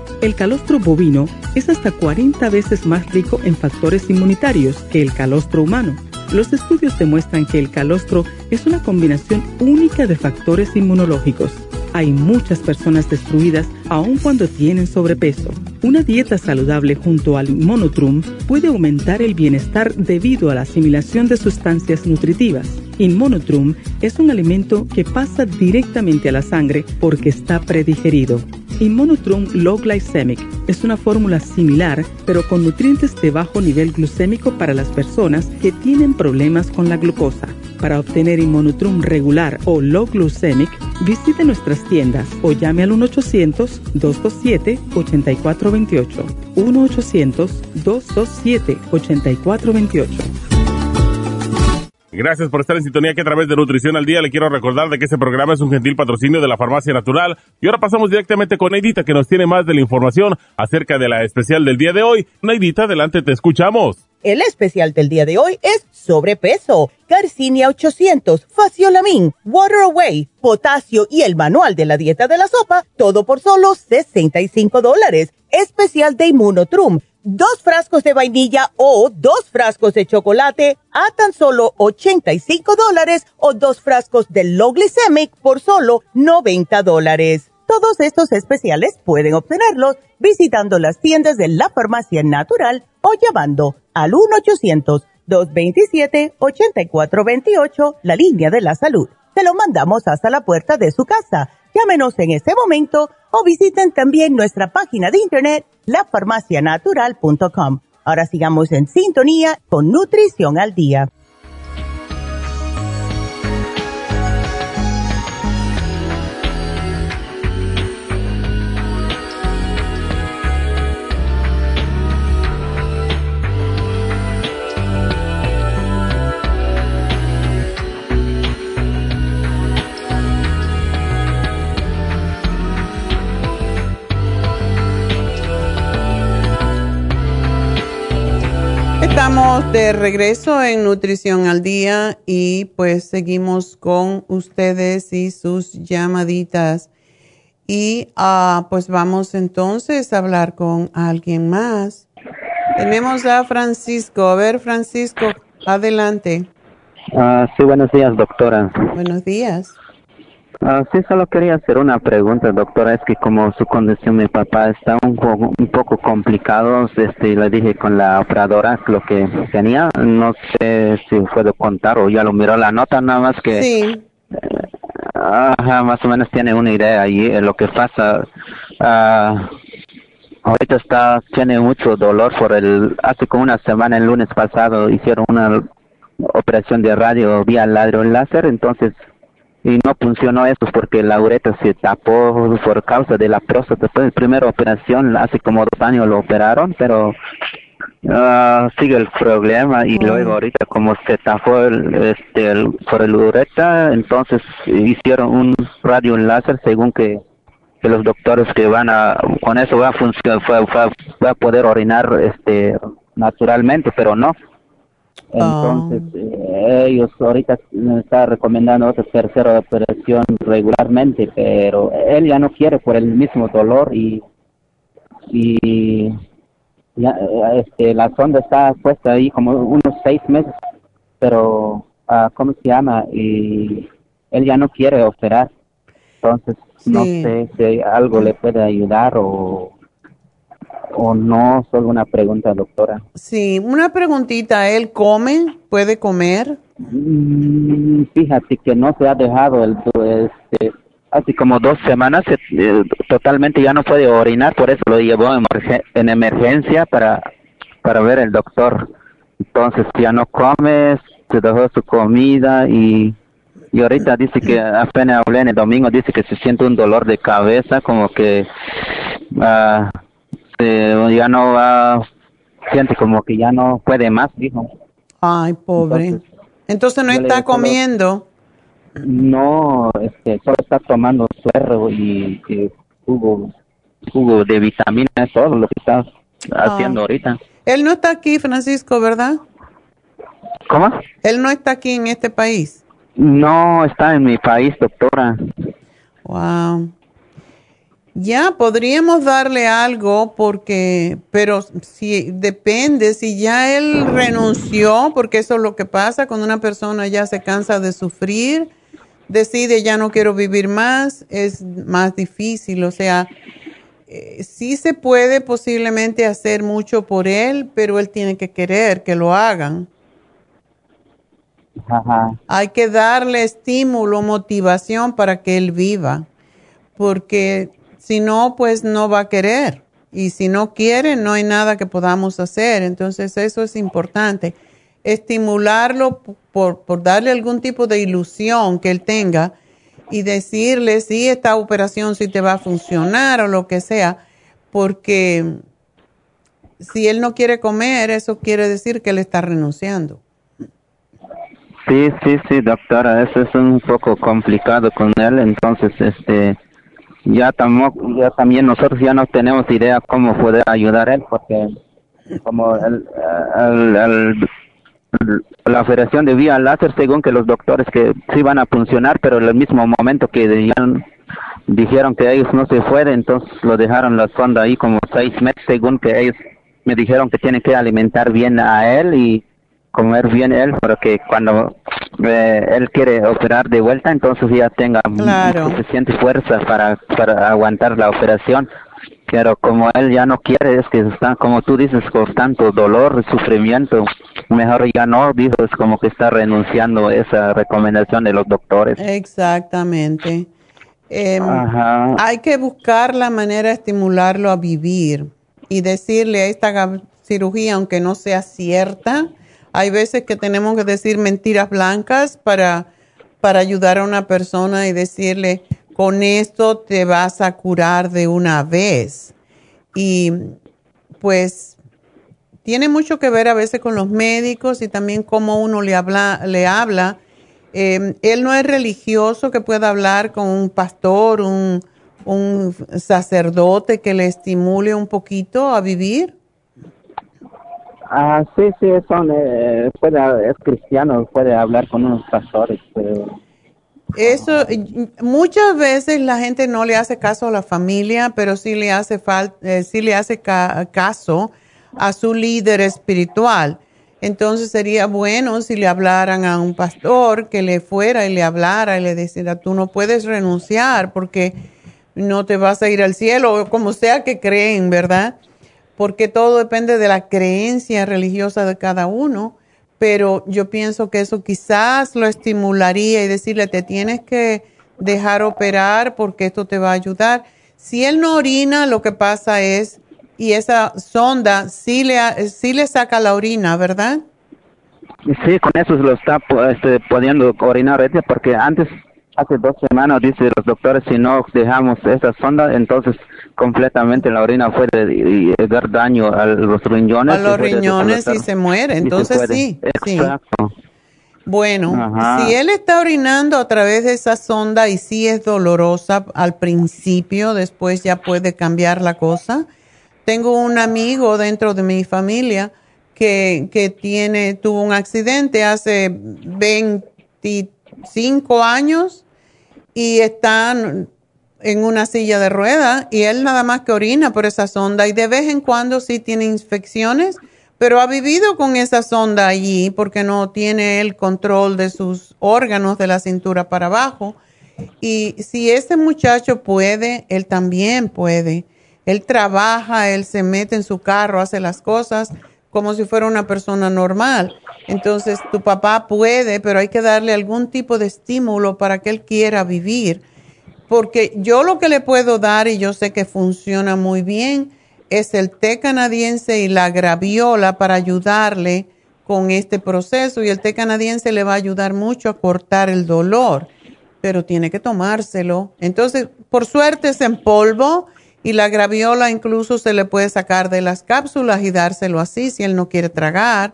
El calostro bovino es hasta 40 veces más rico en factores inmunitarios que el calostro humano. Los estudios demuestran que el calostro es una combinación única de factores inmunológicos. Hay muchas personas destruidas aun cuando tienen sobrepeso. Una dieta saludable junto al monotrum puede aumentar el bienestar debido a la asimilación de sustancias nutritivas. Inmonotrum es un alimento que pasa directamente a la sangre porque está predigerido. Inmonotrum Low Glycemic es una fórmula similar, pero con nutrientes de bajo nivel glucémico para las personas que tienen problemas con la glucosa. Para obtener Inmonotrum regular o Low Glycemic, visite nuestras tiendas o llame al 1-800-227-8428. 1-800-227-8428. Gracias por estar en sintonía que a través de Nutrición al Día le quiero recordar de que este programa es un gentil patrocinio de la Farmacia Natural. Y ahora pasamos directamente con Neidita que nos tiene más de la información acerca de la especial del día de hoy. Neidita, adelante, te escuchamos. El especial del día de hoy es sobrepeso, Garcinia 800, Faciolamin, Water Away, potasio y el manual de la dieta de la sopa, todo por solo 65 dólares. Especial de Immunotrum dos frascos de vainilla o dos frascos de chocolate a tan solo 85 dólares o dos frascos de low glycemic por solo 90 dólares. Todos estos especiales pueden obtenerlos visitando las tiendas de la farmacia natural o llamando al 1-800-227-8428, la línea de la salud. Se lo mandamos hasta la puerta de su casa. Llámenos en este momento o visiten también nuestra página de internet lafarmacianatural.com. Ahora sigamos en sintonía con Nutrición al Día. De regreso en Nutrición al Día y pues seguimos con ustedes y sus llamaditas. Y uh, pues vamos entonces a hablar con alguien más. Tenemos a Francisco. A ver, Francisco, adelante. Uh, sí, buenos días, doctora. Buenos días. Uh, sí, solo quería hacer una pregunta, doctora. Es que como su condición, mi papá está un poco, un poco complicado, este, le dije con la operadora lo que tenía. No sé si puedo contar o ya lo miró la nota, nada más que. Sí. ajá, más o menos tiene una idea ahí. Eh, lo que pasa. Uh, ahorita está, tiene mucho dolor por el. Hace como una semana, el lunes pasado, hicieron una operación de radio vía ladro láser, entonces y no funcionó eso porque la ureta se tapó por causa de la próstata. La primera operación, hace como dos años lo operaron, pero uh, sigue el problema y luego ahorita como se tapó el, este, el, por el ureta, entonces hicieron un radio láser según que, que los doctores que van a, con eso va a funcionar, va, va, va a poder orinar este naturalmente, pero no. Entonces, eh, ellos ahorita me está recomendando otra tercera operación regularmente, pero él ya no quiere por el mismo dolor y, y ya, este, la sonda está puesta ahí como unos seis meses, pero, uh, ¿cómo se llama? Y él ya no quiere operar. Entonces, no sé si algo le puede ayudar o o no? Solo una pregunta, doctora. Sí, una preguntita. ¿Él come? ¿Puede comer? Mm, fíjate que no se ha dejado el... Este, hace como dos semanas eh, totalmente ya no puede orinar, por eso lo llevó en, emergencia para, para ver el doctor. Entonces ya no come, se dejó su comida y, y ahorita dice que apenas hablé en el domingo, dice que se siente un dolor de cabeza, como que... Uh, este, ya no va, siente como que ya no puede más, dijo. Ay, pobre. Entonces, no está comiendo. no, este, solo está tomando suero y, jugo, jugo de vitaminas, todo lo que está haciendo ahorita. Él no está aquí, Francisco, ¿verdad? ¿Cómo? Él no está aquí en este país. No, está en mi país, doctora. Wow. Ya podríamos darle algo porque, pero si depende, si ya él renunció, porque eso es lo que pasa cuando una persona ya se cansa de sufrir, decide ya no quiero vivir más, es más difícil. O sea, eh, sí se puede posiblemente hacer mucho por él, pero él tiene que querer que lo hagan. Hay que darle estímulo, motivación para que él viva, porque si no, pues no va a querer. Y si no quiere, no hay nada que podamos hacer. Entonces eso es importante. Estimularlo por, darle algún tipo de ilusión que él tenga y decirle si esta operación sí te va a funcionar o lo que sea, porque si él no quiere comer, eso quiere decir que él está renunciando. Sí, sí, sí, doctora, eso es un poco complicado con él, entonces, este, ya, ya también nosotros ya no tenemos idea cómo poder ayudar él, porque como el, la operación de vía láser, según que los doctores que sí van a funcionar, pero en el mismo momento que dijeron que ellos no se fueron, entonces lo dejaron la sonda ahí como seis meses, según que ellos me dijeron que tienen que alimentar bien a él y comer bien él para que cuando eh, él quiere operar de vuelta entonces ya tenga suficiente fuerza para, para aguantar la operación. Pero como él ya no quiere es que está como tú dices con tanto dolor sufrimiento mejor ya no dijo es como que está renunciando a esa recomendación de los doctores. Exactamente. Em, hay que buscar la manera de estimularlo a vivir y decirle a esta cirugía aunque no sea cierta hay veces que tenemos que decir mentiras blancas para, para ayudar a una persona y decirle, con esto te vas a curar de una vez. Y pues tiene mucho que ver a veces con los médicos y también cómo uno le habla. Le habla. Em, él no es religioso que pueda hablar con un pastor, un, un sacerdote que le estimule un poquito a vivir. Ah, sí, sí, son, eh, puede, es cristiano, puede hablar con unos pastores. Eso, muchas veces la gente no le hace caso a la familia, pero sí le hace, falta, eh, sí le hace caso a su líder espiritual. Entonces sería bueno si le hablaran a un pastor que le fuera y le hablara y le dijera, tú no puedes renunciar porque no te vas a ir al cielo, como sea que creen, ¿verdad? Porque todo depende de la creencia religiosa de cada uno pero yo pienso que eso quizás lo estimularía y decirle, te tienes que dejar operar porque esto te va a ayudar. Si él no orina, lo que pasa es, y esa sonda sí le, sí le saca la orina, ¿verdad? Sí, con eso lo está este, pudiendo orinar, porque antes hace dos semanas, dice los doctores, si no dejamos esa sonda, entonces completamente la orina puede dar daño a los riñones. A los riñones y se muere, entonces sí. Exacto. Bueno, si él está orinando a través de esa sonda y sí es dolorosa al principio, después ya puede cambiar la cosa. Tengo un amigo dentro de mi familia que, que tiene, tuvo un accidente hace 25 años y están en una silla de ruedas y él nada más que orina por esa sonda y de vez en cuando sí tiene infecciones, pero ha vivido con esa sonda allí porque no tiene el control de sus órganos de la cintura para abajo. Y si ese muchacho puede, él también puede. Él trabaja, él se mete en su carro, hace las cosas como si fuera una persona normal. Entonces, tu papá puede, pero hay que darle algún tipo de estímulo para que él quiera vivir. Porque yo lo que le puedo dar, y yo sé que funciona muy bien, es el té canadiense y la graviola para ayudarle con este proceso. Y el té canadiense le va a ayudar mucho a cortar el dolor, pero tiene que tomárselo. Entonces, por suerte es en polvo y la graviola incluso se le puede sacar de las cápsulas y dárselo así si él no quiere tragar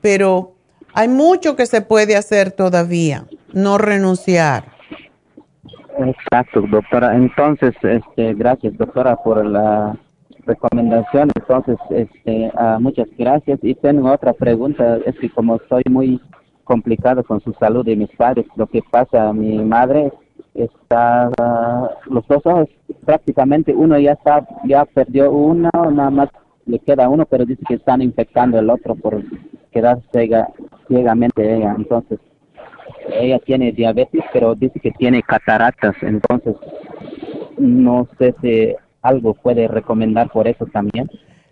pero hay mucho que se puede hacer todavía, no renunciar. Exacto, doctora. Entonces, este, gracias, doctora, por la recomendación. Entonces, este, ah, muchas gracias. Y tengo otra pregunta, es que como estoy muy complicado con su salud de mis padres, lo que pasa, mi madre está, los dos ojos, prácticamente uno ya está, ya perdió uno, nada más le queda uno, pero dice que están infectando el otro por quedar ciega, ciegamente ella. Entonces, ella tiene diabetes, pero dice que tiene cataratas. Entonces, no sé si algo puede recomendar por eso también.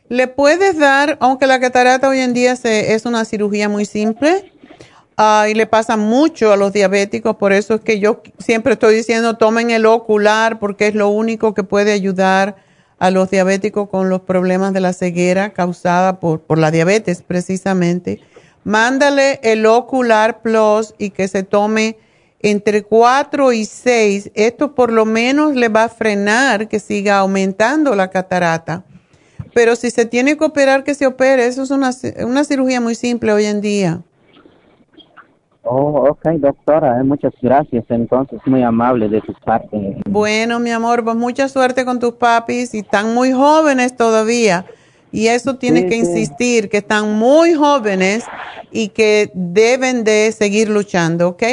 Le puedes dar, aunque la catarata hoy en día se, es una cirugía muy simple uh, y le pasa mucho a los diabéticos, por eso es que yo siempre estoy diciendo tomen el ocular porque es lo único que puede ayudar a los diabéticos con los problemas de la ceguera causada por, por la diabetes precisamente. Mándale el Ocular Plus y que se tome entre 4 y 6. Esto por lo menos le va a frenar que siga aumentando la catarata. Pero si se tiene que operar, que se opere. Eso es una, una cirugía muy simple hoy en día. Oh, ok, doctora, eh, muchas gracias. Entonces, muy amable de tu parte. Bueno, mi amor, pues mucha suerte con tus papis y están muy jóvenes todavía. Y eso tienes que insistir, que están muy jóvenes y que deben de seguir luchando, ¿ok?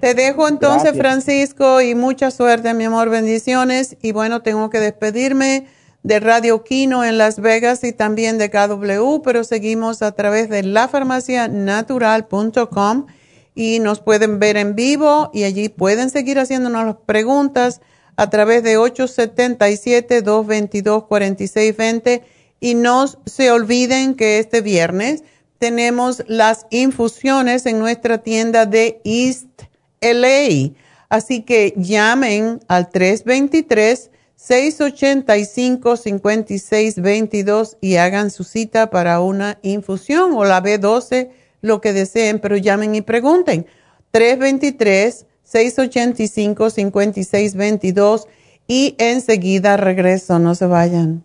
Te dejo entonces, Francisco, y mucha suerte, mi amor, bendiciones. Y bueno, tengo que despedirme de Radio Kino en Las Vegas y también de KW, pero seguimos a través de lafarmacianatural.com y nos pueden ver en vivo y allí pueden seguir haciéndonos las preguntas a través de 877-222-4620 y no se olviden que este viernes tenemos las infusiones en nuestra tienda de East LA. Así que llamen al 323-685-5622 y hagan su cita para una infusión o la B12 lo que deseen, pero llamen y pregunten. 323-685-5622 y enseguida regreso, no se vayan.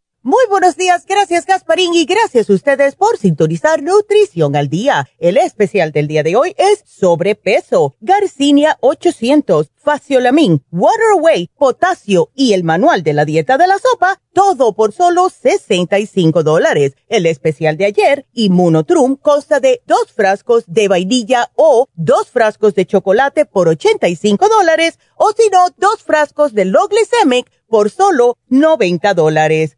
Muy buenos días, gracias Gasparín y gracias a ustedes por sintonizar Nutrición al Día. El especial del día de hoy es sobrepeso, Garcinia 800, Faciolamin, Waterway, potasio y el manual de la dieta de la sopa, todo por solo 65 dólares. El especial de ayer, Immunotrum, consta de dos frascos de vainilla o dos frascos de chocolate por 85 dólares o si no, dos frascos de low glycemic por solo 90 dólares.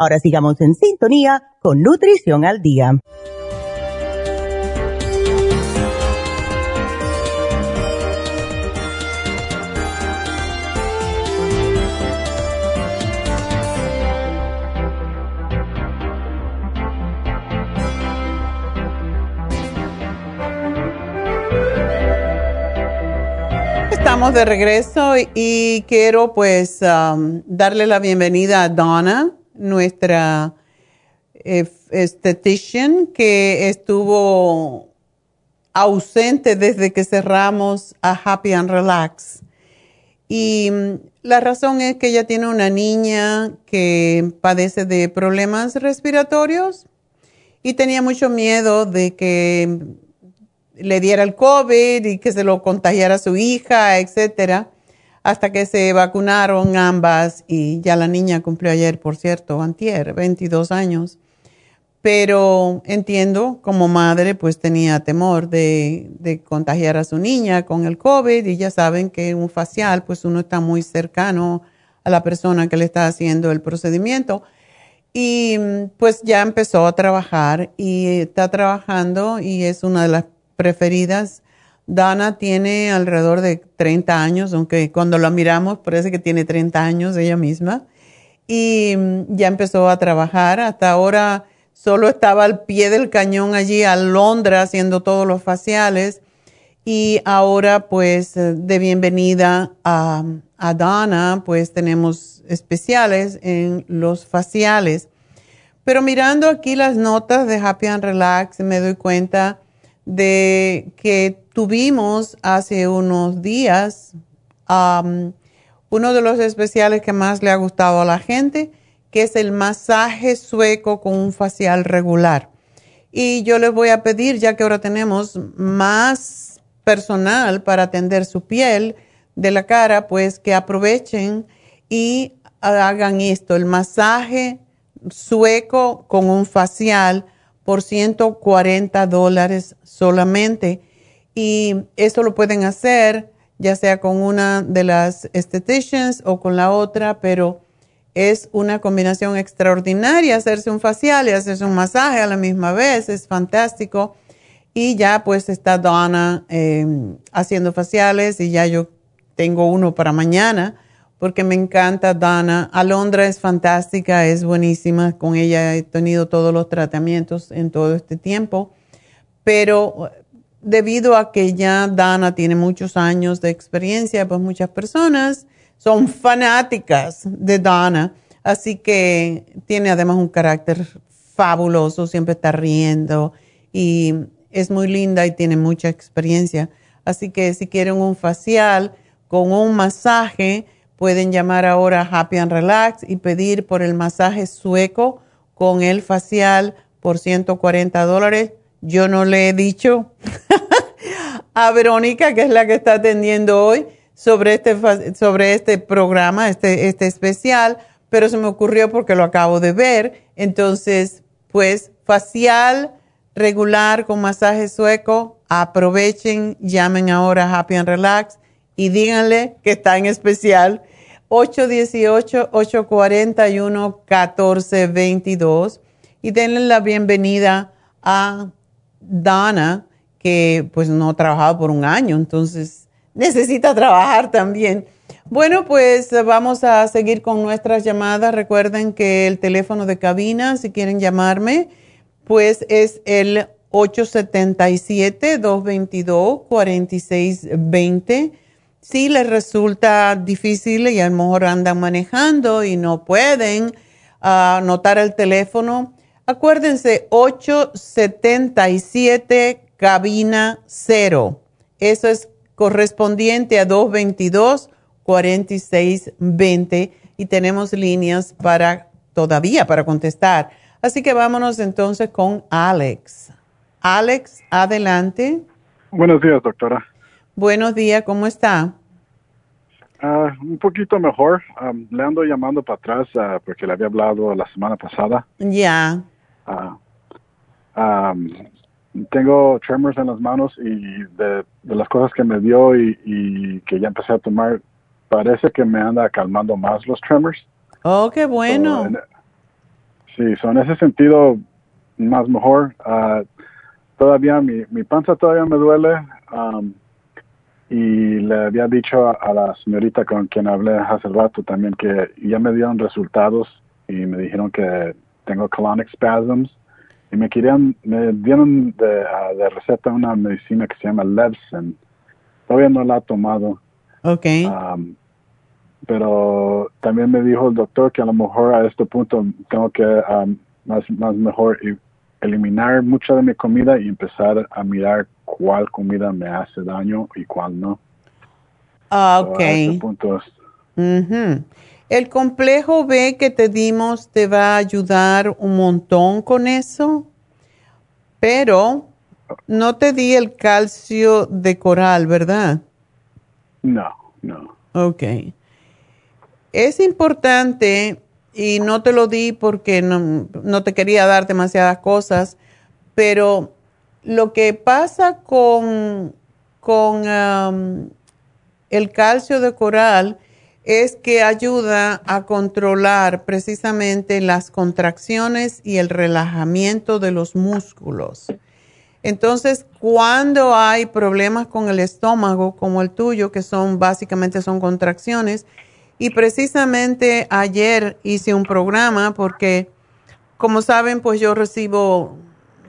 Ahora sigamos en sintonía con Nutrición al Día. Estamos de regreso y quiero pues um, darle la bienvenida a Donna nuestra eh, estetician que estuvo ausente desde que cerramos a Happy and Relax. Y mm, la razón es que ella tiene una niña que padece de problemas respiratorios y tenía mucho miedo de que le diera el COVID y que se lo contagiara a su hija, etcétera hasta que se vacunaron ambas y ya la niña cumplió ayer, por cierto, antier, 22 años. Pero entiendo, como madre, pues tenía temor de, de, contagiar a su niña con el COVID y ya saben que un facial, pues uno está muy cercano a la persona que le está haciendo el procedimiento. Y pues ya empezó a trabajar y está trabajando y es una de las preferidas Dana tiene alrededor de 30 años, aunque cuando la miramos parece que tiene 30 años ella misma. Y mm, ya empezó a trabajar. Hasta ahora solo estaba al pie del cañón allí a Londres haciendo todos los faciales. Y ahora pues de bienvenida a Dana, pues tenemos especiales en los faciales. Pero mirando aquí las notas de Happy and Relax me doy cuenta de que tuvimos hace unos días uno de los especiales que más le ha gustado a la gente, que es el masaje sueco con un facial regular. Y yo les voy a pedir, ya que ahora tenemos más personal para atender su piel de la cara, pues que aprovechen y hagan esto, el masaje sueco con un facial por 140 dólares solamente. Y esto lo pueden hacer ya sea con una de las estheticians o con la otra, pero es una combinación extraordinaria hacerse un facial y hacerse un masaje a la misma vez, es fantástico. Y ya pues está Donna eh, haciendo faciales y ya yo tengo uno para mañana porque me encanta Donna. Alondra es fantástica, es buenísima. Con ella he tenido todos los tratamientos en todo este tiempo. Pero debido a que ya Dana tiene muchos años de experiencia, pues muchas personas son fanáticas de Dana, así que tiene además un carácter fabuloso, siempre está riendo y es muy linda y tiene mucha experiencia. Así que si quieren un facial con un masaje, pueden llamar ahora Happy and Relax y pedir por el masaje sueco con el facial por 140 dólares yo no le he dicho a Verónica, que es la que está atendiendo hoy, sobre este, sobre este programa, este, este especial, pero se me ocurrió porque lo acabo de ver. Entonces, pues, facial regular con masaje sueco, aprovechen, llamen ahora a Happy and Relax y díganle que está en especial 818-841-1422 y denle la bienvenida a Dana, que pues no ha trabajado por un año, entonces necesita trabajar también. Bueno, pues vamos a seguir con nuestras llamadas. Recuerden que el teléfono de cabina, si quieren llamarme, pues es el 877-222-4620. Si les resulta difícil y a lo mejor andan manejando y no pueden ah, anotar el teléfono, Acuérdense, 877 cabina 0. Eso es correspondiente a 222-4620 y tenemos líneas para todavía para contestar. Así que vámonos entonces con Alex. Alex, adelante. Buenos días, doctora. Buenos días, ¿cómo está? Ah, un poquito mejor. le ando llamando para atrás ah, porque le había hablado la semana pasada. Ya. Ah, tengo tremors en las manos y de, las cosas que me dio y, que ya empecé a tomar, parece que me anda calmando más los tremors. Oh, qué bueno. sí, son en ese sentido más mejor. Uh, todavía mi, mi panza todavía me duele y le había dicho a, a, la señorita con quien hablé hace rato también que ya me dieron resultados y me dijeron que tengo colonic spasms y me querían, me dieron de, de, receta una medicina que se llama Levsen. Todavía no la he tomado. Ok. pero también me dijo el doctor que a lo mejor a este punto tengo que más, más mejor eliminar mucha de mi comida y empezar a mirar cuál comida me hace daño y cuál no. Ah, ok. El complejo B que te dimos te va a ayudar un montón con eso, pero no te di el calcio de coral, ¿verdad? No, no. Ok. Es importante, y no te lo di porque no, te quería dar demasiadas cosas, pero lo que pasa con, con el calcio de coral es que ayuda a controlar precisamente las contracciones y el relajamiento de los músculos. Entonces, cuando hay problemas con el estómago, como el tuyo, que son básicamente son contracciones, y precisamente ayer hice un programa porque, como saben, pues yo recibo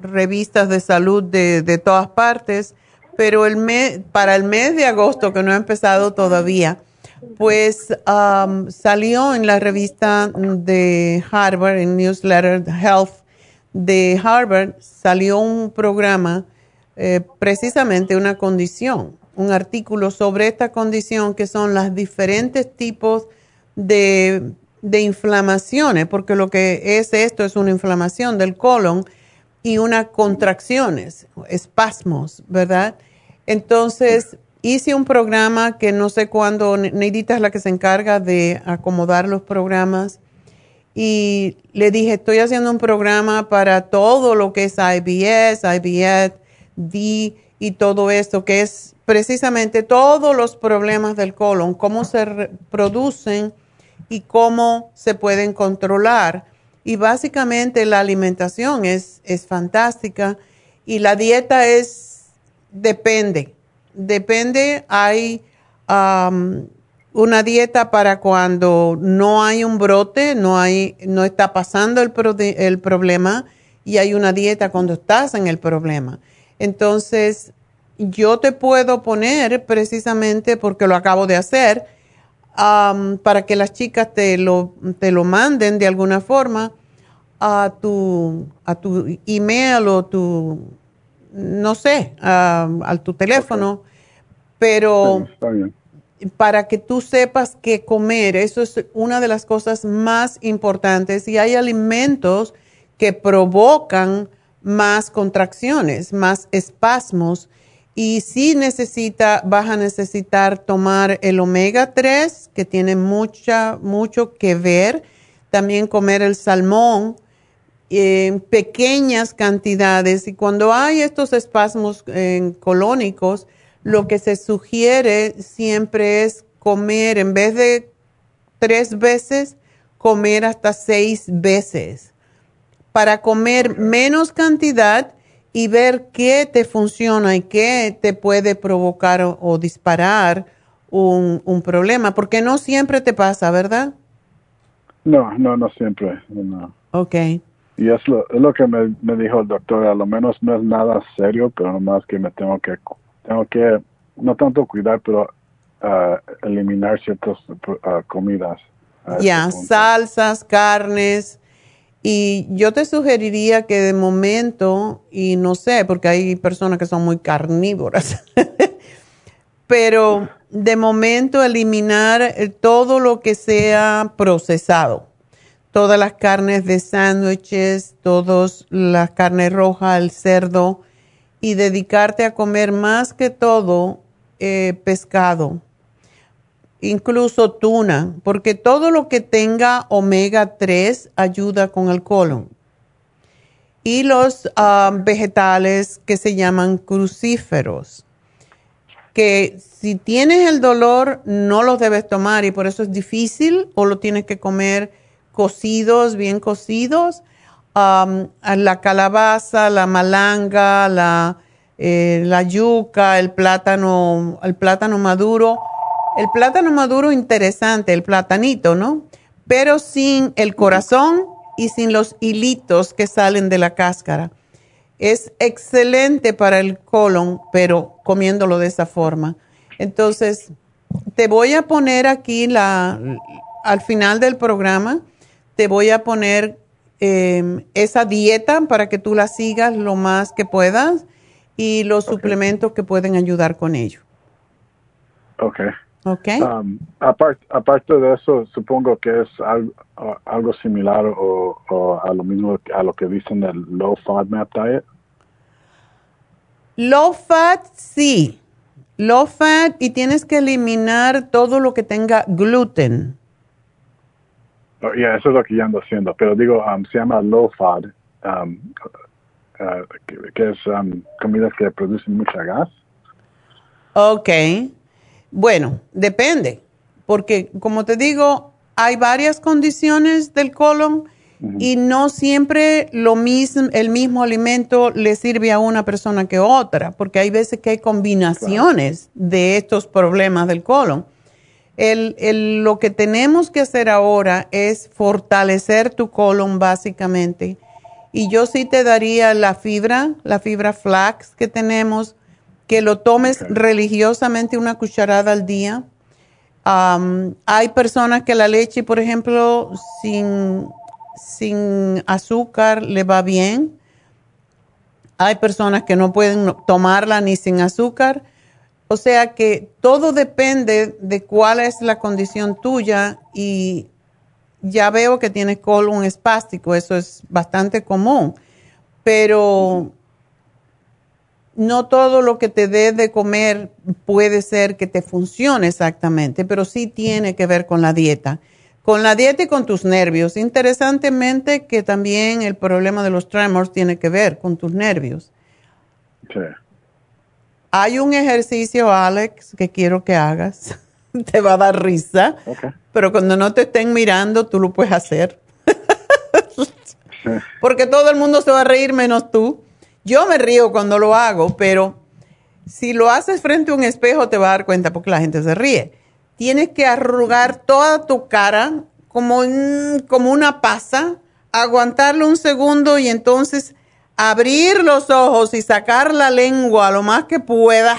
revistas de salud de, de todas partes, pero el para el mes de agosto, que no ha empezado todavía, pues salió en la revista de Harvard, en Newsletter Health de Harvard, salió un programa, eh, precisamente una condición un artículo sobre esta condición que son los diferentes tipos de, de inflamaciones, porque lo que es esto es una inflamación del colon y unas contracciones, espasmos, ¿verdad? Entonces, hice un programa que no sé cuándo, Neidita es la que se encarga de acomodar los programas, y le dije, estoy haciendo un programa para todo lo que es IBS, IBS, D y todo esto, que es precisamente todos los problemas del colon, cómo se producen y cómo se pueden controlar. Y básicamente la alimentación es, es fantástica y la dieta es, depende, depende, hay una dieta para cuando no hay un brote, no, hay, no está pasando el, el problema y hay una dieta cuando estás en el problema. Entonces, yo te puedo poner precisamente porque lo acabo de hacer, para que las chicas te lo, te lo manden de alguna forma a tu, a tu email o tu, no sé, a, tu teléfono, pero para que tú sepas qué comer, eso es una de las cosas más importantes y hay alimentos que provocan más contracciones, más espasmos y si necesita, vas a necesitar tomar el omega 3, que tiene mucha, mucho que ver. También comer el salmón en pequeñas cantidades. Y cuando hay estos espasmos colónicos, lo que se sugiere siempre es comer, en vez de tres veces, comer hasta seis veces. Para comer menos cantidad y ver qué te funciona y qué te puede provocar o, disparar un, un, problema, porque no siempre te pasa, ¿verdad? No, no, no siempre. No. Ok. Y es lo, es lo que me, me, dijo el doctor, a lo menos no es nada serio, pero nomás que me tengo que, tengo que, no tanto cuidar, pero uh, eliminar ciertas uh, comidas. Ya, salsas, carnes, y yo te sugeriría que de momento, y no sé, porque hay personas que son muy carnívoras, pero de momento eliminar todo lo que sea procesado. Todas las carnes de sándwiches, todas las carnes rojas, el cerdo, y dedicarte a comer más que todo eh, pescado incluso tuna, porque todo lo que tenga omega 3 ayuda con el colon. Y los ah, vegetales que se llaman crucíferos, que si tienes el dolor no los debes tomar y por eso es difícil o lo tienes que comer cocidos, bien cocidos. la calabaza, la malanga, la, eh, la yuca, el plátano, el plátano maduro el plátano maduro interesante, el platanito, ¿no? Pero sin el corazón y sin los hilitos que salen de la cáscara. Es excelente para el colon, pero comiéndolo de esa forma. Entonces, te voy a poner aquí la, al final del programa, te voy a poner em, esa dieta para que tú la sigas lo más que puedas y los suplementos que pueden ayudar con ello. Ok. Okay. Um, aparte, de eso, supongo que es algo, similar o, a lo mismo a lo que dicen el low FODMAP diet. Low fat, sí. Low fat y tienes que eliminar todo lo que tenga gluten. Oh, ya, eso es lo que ya ando haciendo. Pero digo, um, se llama low fat, um, uh, que, es comidas que producen mucha gas. Okay. Bueno, depende, porque como te digo, hay varias condiciones del colon y no siempre lo mismo, el mismo alimento le sirve a una persona que a otra, porque hay veces que hay combinaciones de estos problemas del colon. El, lo que tenemos que hacer ahora es fortalecer tu colon básicamente. Y yo sí te daría la fibra, la fibra flax que tenemos, que lo tomes religiosamente una cucharada al día. hay personas que la leche, por ejemplo, sin, sin azúcar le va bien. Hay personas que no pueden tomarla ni sin azúcar. O sea que todo depende de cuál es la condición tuya y ya veo que tienes colon espástico, eso es bastante común, pero no todo lo que te dé de comer puede ser que te funcione exactamente, pero sí tiene que ver con la dieta. Con la dieta y con tus nervios. Interesantemente que también el problema de los tremors tiene que ver con tus nervios. Sí. Hay un ejercicio, Alex, que quiero que hagas. te va a dar risa. Pero cuando no te estén mirando, tú lo puedes hacer. Porque todo el mundo se va a reír menos tú. Yo me río cuando lo hago, pero si lo haces frente a un espejo te vas a dar cuenta porque la gente se ríe. Tienes que arrugar toda tu cara como, como una pasa, aguantarlo un segundo y entonces abrir los ojos y sacar la lengua lo más que pueda,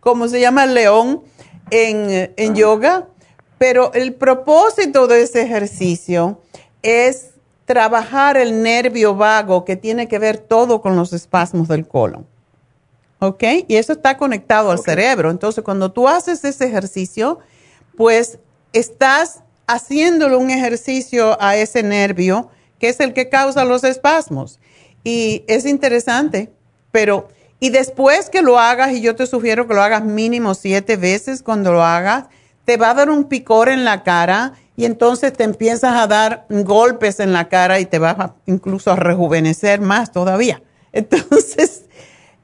como se llama el león en, en yoga. Pero el propósito de ese ejercicio es trabajar el nervio vago que tiene que ver todo con los espasmos del colon. ¿Ok? Y eso está conectado al cerebro. Entonces, cuando tú haces ese ejercicio, pues estás haciéndole un ejercicio a ese nervio que es el que causa los espasmos. Y es interesante, pero, y después que lo hagas, y yo te sugiero que lo hagas mínimo siete veces cuando lo hagas, te va a dar un picor en la cara y entonces te empiezas a dar golpes en la cara y te vas incluso a rejuvenecer más todavía. Entonces,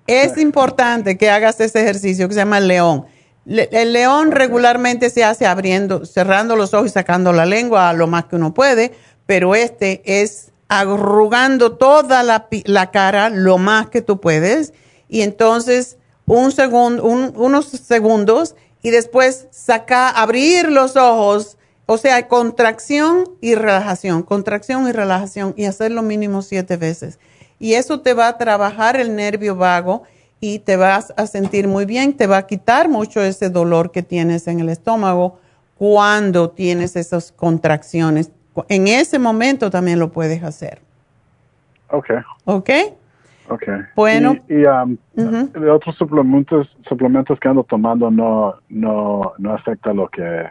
es importante que hagas ese ejercicio que se llama el león. el león regularmente se hace abriendo, cerrando los ojos y sacando la lengua lo más que uno puede, pero este es arrugando toda la, cara lo más que tú puedes y entonces un segundo, unos segundos y después saca, abrir los ojos, o sea, contracción y relajación, contracción y relajación y hacer lo mínimo siete veces. Y eso te va a trabajar el nervio vago y te vas a sentir muy bien, te va a quitar mucho ese dolor que tienes en el estómago cuando tienes esas contracciones. En ese momento también lo puedes hacer. Ok. Ok. Ok. Bueno. Y, um, otros suplementos, suplementos que ando tomando no, no, no afecta lo que...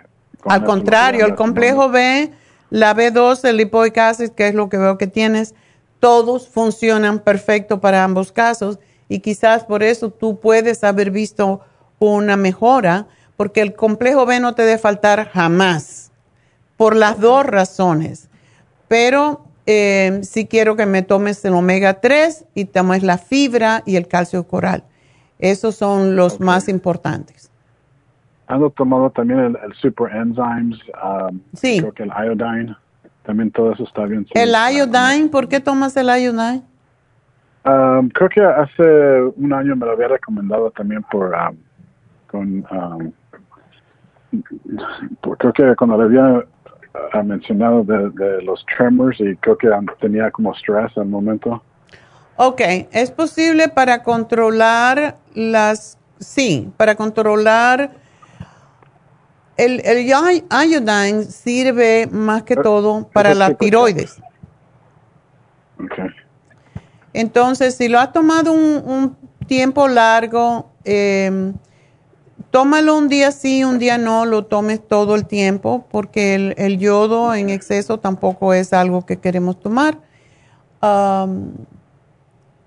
Al contrario, el complejo B, la B2, el lipoic acid, que es lo que veo que tienes, todos funcionan perfecto para ambos casos y quizás por eso tú puedes haber visto una mejora, porque el complejo B no te debe faltar jamás, por las dos razones. Pero eh, sí quiero que me tomes el omega 3 y tomes la fibra y el calcio coral. Esos son los más importantes. Ando tomando también el, super enzymes, um, sí. creo que el iodine, también todo eso está bien. ¿El iodine? ¿Por qué tomas el iodine? Um, creo que hace un año me lo había recomendado también por, um, con, creo que cuando le había ha mencionado de, los tremors y creo que tenía como stress al momento. Ok, es posible para controlar las, sí, para controlar, el, el iodine sirve más que todo para la tiroides. Okay. Entonces, si lo has tomado un, un tiempo largo, eh, tómalo un día sí, un día no, lo tomes todo el tiempo, porque el, yodo en exceso tampoco es algo que queremos tomar.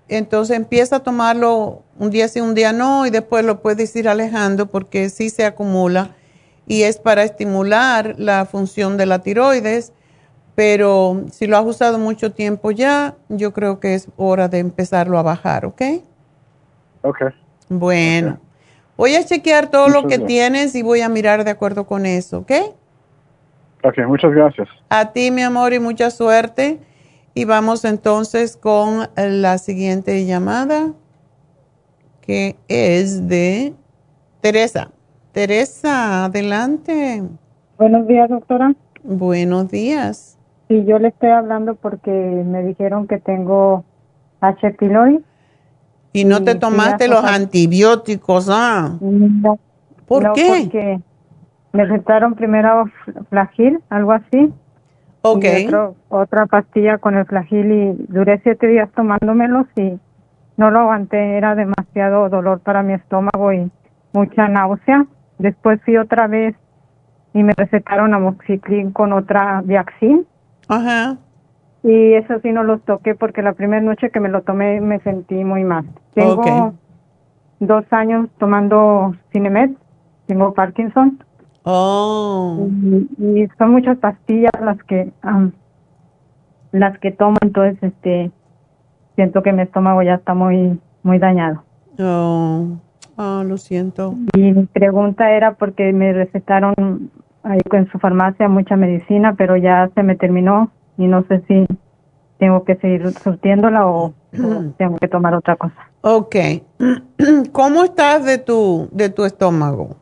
entonces empieza a tomarlo un día sí, un día no, y después lo puedes ir alejando porque sí se acumula y es para estimular la función de la tiroides, pero si lo has usado mucho tiempo ya, yo creo que es hora de empezarlo a bajar, ¿ok? Ok. Bueno. Voy a chequear todo lo que tienes y voy a mirar de acuerdo con eso, ¿ok? Ok, muchas gracias. A ti, mi amor, y mucha suerte. Y vamos entonces con la siguiente llamada, que es de Teresa. Teresa, adelante. Buenos días, doctora. Buenos días. Sí, yo le estoy hablando porque me dijeron que tengo H. pylori y no te tomaste los antibióticos, ¿ah? No. ¿Por qué? Porque me recetaron primero flagil, algo así. Ok. Y otra pastilla con el flagil y duré siete días tomándomelos y no lo aguanté. Era demasiado dolor para mi estómago y mucha náusea. Después fui otra vez y me recetaron amoxicilin con otra Viaxin. Ajá. Y eso sí no los toqué porque la primera noche que me lo tomé me sentí muy mal. Tengo dos años tomando Cinemed, tengo Parkinson. Oh. Y, y son muchas pastillas las que las que tomo, entonces este siento que mi estómago ya está muy muy dañado. Oh. Ah, lo siento. Y mi pregunta era porque me recetaron ahí en su farmacia mucha medicina, pero ya se me terminó y no sé si tengo que seguir surtiéndola o, o tengo que tomar otra cosa. Ok. ¿Cómo estás de tu, de tu estómago?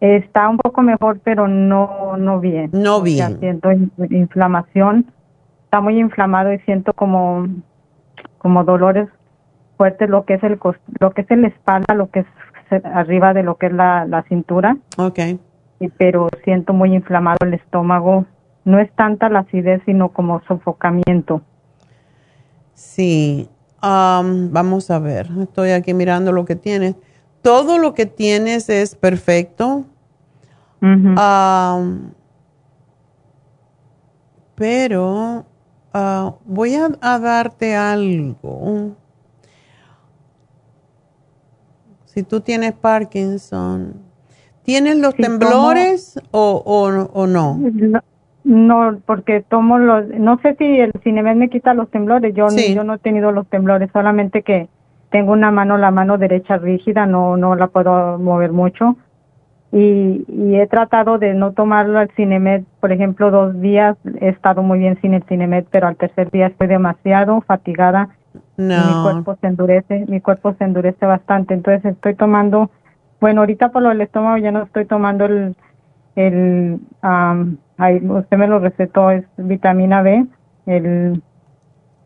Está un poco mejor, pero no no bien. No O sea, bien. siento in- inflamación. Está muy inflamado y siento como como dolores fuertes lo que es el lo que es la espalda, lo que es arriba de lo que es la, la cintura. Ok. pero siento muy inflamado el estómago. No es tanta la acidez, sino como sofocamiento. Sí. Am, vamos a ver. Estoy aquí mirando lo que tienes. Todo lo que tienes es perfecto. Am, pero ah, voy a, a darte algo. Si tú tienes Parkinson, ¿tienes los temblores o, o, o no? No, no, porque tomo los, no sé si el Cinemed me quita los temblores, yo, Sí. yo no he tenido los temblores, solamente que tengo una mano, la mano derecha rígida, no, no la puedo mover mucho. Y, y he tratado de no tomarlo al Cinemed, por ejemplo, dos días he estado muy bien sin el Cinemed, pero al tercer día estoy demasiado fatigada y mi No. cuerpo se endurece, mi cuerpo se endurece bastante, entonces estoy tomando, bueno, ahorita por lo del estómago ya no estoy tomando el, el, am, ahí usted me lo recetó, es vitamina B, el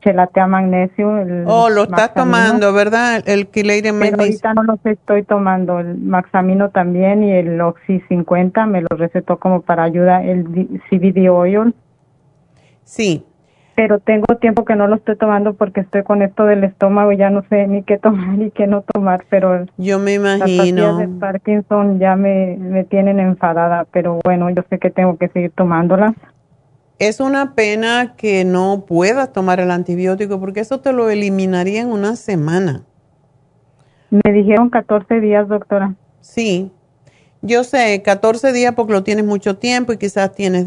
chelatea magnesio, el Oh, lo Maxamino. tomando, ¿verdad? El Quilated Pero Magnesia. ahorita no los estoy tomando, el Maxamino también y el Oxy 50 me lo recetó como para ayuda, el CBD Oil. Sí. Pero tengo tiempo que no lo estoy tomando porque estoy con esto del estómago y ya no sé ni qué tomar y qué no tomar, pero Yo me las pastillas imagino. de Parkinson ya me, me tienen enfadada, pero bueno, yo sé que tengo que seguir tomándolas. Es una pena que no puedas tomar el antibiótico porque eso te lo eliminaría en una semana. Me dijeron 14 días, doctora. Sí, yo sé, 14 días porque lo tienes mucho tiempo y quizás tienes,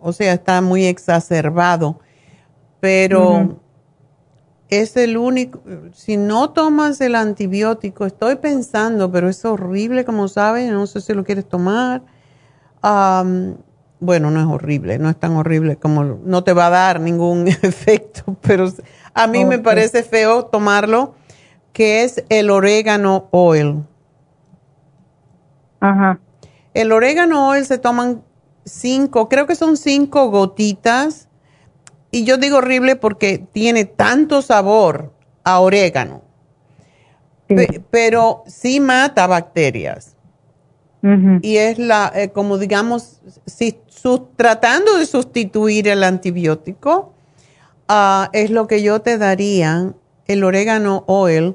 o sea, está muy exacerbado, pero es el único, si no tomas el antibiótico, estoy pensando, pero es horrible como sabes, no sé si lo quieres tomar. Am, bueno, no es horrible, no es tan horrible como, no te va a dar ningún efecto, pero a mí me parece feo tomarlo, que es el orégano oil. Ajá. El orégano oil se toman cinco, creo que son cinco gotitas. Y yo digo horrible porque tiene tanto sabor a orégano. Pe- pero sí mata bacterias. Y es la, eh, como digamos, si tratando de sustituir el antibiótico, ah, es lo que yo te daría, el orégano oil,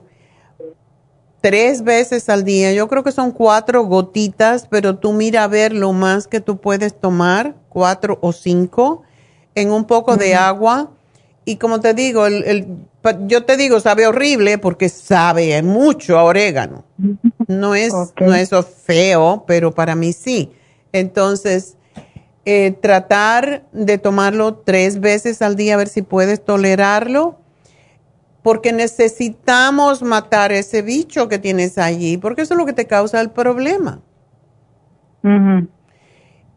tres veces al día. Yo creo que son cuatro gotitas, pero tú mira a ver lo más que tú puedes tomar, cuatro o cinco, en un poco de agua. Y como te digo, el, el- yo te digo, sabe horrible porque sabe mucho a orégano. No es, no es feo, pero para mí sí. Entonces, eh, tratar de tomarlo tres veces al día, a ver si puedes tolerarlo, porque necesitamos matar ese bicho que tienes allí, porque eso es lo que te causa el problema.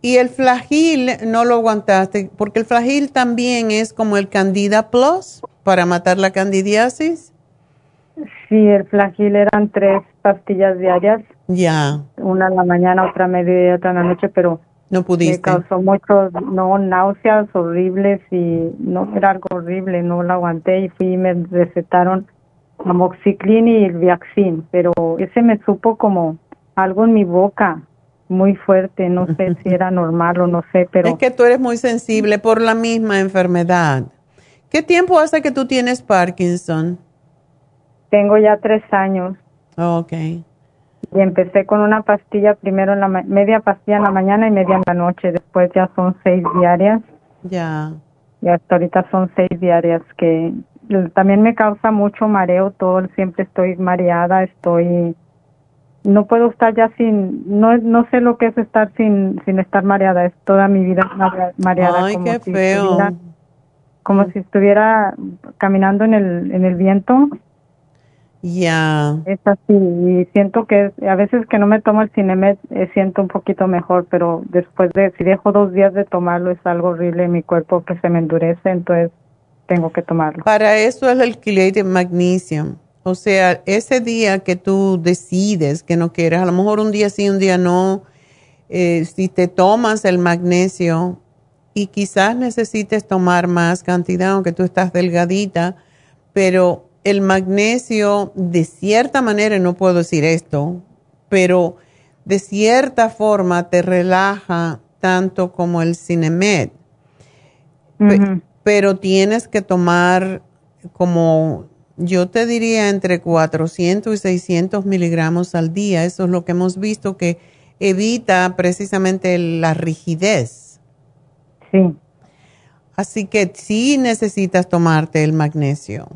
Y el flagil no lo aguantaste, porque el flagil también es como el Candida Plus para matar la candidiasis. Sí, el flagil eran tres pastillas diarias, Ya, una en la mañana, otra a mediodía y otra en la noche, pero no me pudiste. causó mucho, no, náuseas horribles y no, era algo horrible, no lo aguanté y fui y me recetaron amoxicilin y el Viaxin, pero ese me supo como algo en mi boca muy fuerte, no sé si era normal o no sé, pero Es que tú eres muy sensible por la misma enfermedad. ¿Qué tiempo hace que tú tienes Parkinson? tengo ya tres años. Ok. y empecé con una pastilla primero en la media pastilla en la mañana y media en la noche. Después ya son seis diarias. Ya. Y hasta ahorita son seis diarias que también me causa mucho mareo todo. Siempre estoy mareada, estoy no puedo estar ya sin no no sé lo que es estar sin sin estar mareada es toda mi vida mareada Ay, qué feo. como si estuviera caminando en el en el viento ya. Es así, y siento que a veces que no me tomo el Cinemet eh, siento un poquito mejor, pero después de, si dejo dos días de tomarlo es algo horrible en mi cuerpo que se me endurece, entonces tengo que tomarlo. Para eso es el de Magnesium. O sea, ese día que tú decides que no quieres, a lo mejor un día sí, un día no, eh, si te tomas el magnesio y quizás necesites tomar más cantidad, aunque tú estás delgadita, pero el magnesio, de cierta manera, no puedo decir esto, pero de cierta forma te relaja tanto como el Cinemed. pero tienes que tomar como, yo te diría, entre 400 y 600 miligramos al día. Eso es lo que hemos visto que evita precisamente la rigidez. Sí. Así que sí necesitas tomarte el magnesio.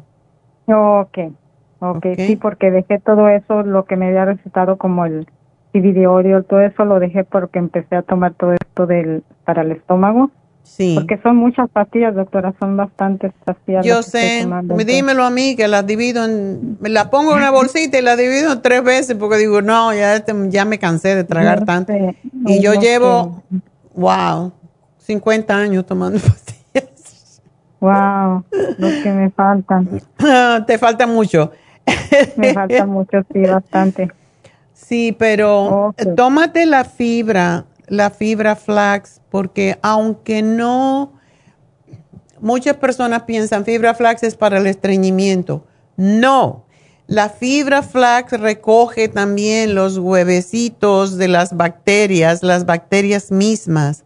Okay, ok, sí, porque dejé todo eso, lo que me había recetado como el Cividiorio, todo eso lo dejé porque empecé a tomar todo esto del para el estómago. Sí. Porque son muchas pastillas, doctora, son bastantes pastillas. Yo sé, dímelo a mí que las divido en, me la pongo en una bolsita y la divido en tres veces porque digo, no, ya, este, ya me cansé de tragar tanto. y yo llevo, wow, 50 años tomando pastillas. Wow, los que me faltan. Te falta mucho. me falta mucho, sí, bastante. Sí, pero tómate la fibra, la fibra flax, porque aunque no, muchas personas piensan fibra flax es para el estreñimiento. No, la fibra flax recoge también los huevecitos de las bacterias, las bacterias mismas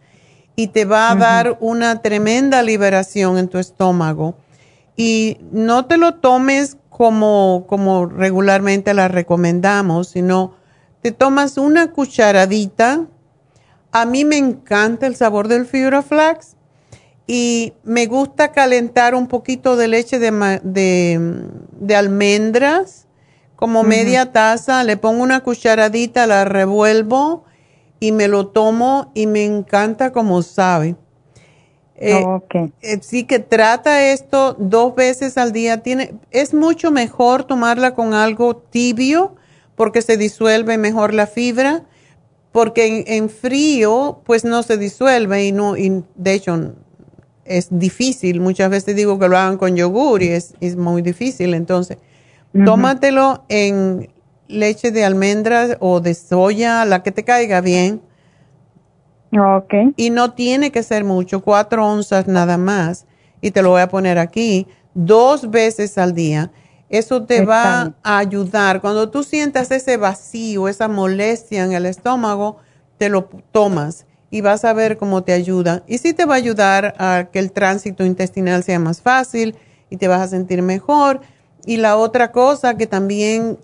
y te va a dar una tremenda liberación en tu estómago. Y no te lo tomes como, como regularmente la recomendamos, sino te tomas una cucharadita. A mí me encanta el sabor del fibra flax y me gusta calentar un poquito de leche de, de, almendras, como media taza, le pongo una cucharadita, la revuelvo y me lo tomo y me encanta como sabe. Eh, eh, sí que trata esto dos veces al día. Tiene, es mucho mejor tomarla con algo tibio porque se disuelve mejor la fibra, porque en, frío pues no se disuelve y no, y de hecho es difícil. Muchas veces digo que lo hagan con yogur y es, muy difícil. Entonces, tómatelo en leche de almendras o de soya, la que te caiga bien. Ok. Y no tiene que ser mucho, cuatro onzas nada más. Y te lo voy a poner aquí, dos veces al día. Eso te va a ayudar. Cuando tú sientas ese vacío, esa molestia en el estómago, te lo tomas y vas a ver cómo te ayuda. Y sí te va a ayudar a que el tránsito intestinal sea más fácil y te vas a sentir mejor y la otra cosa que también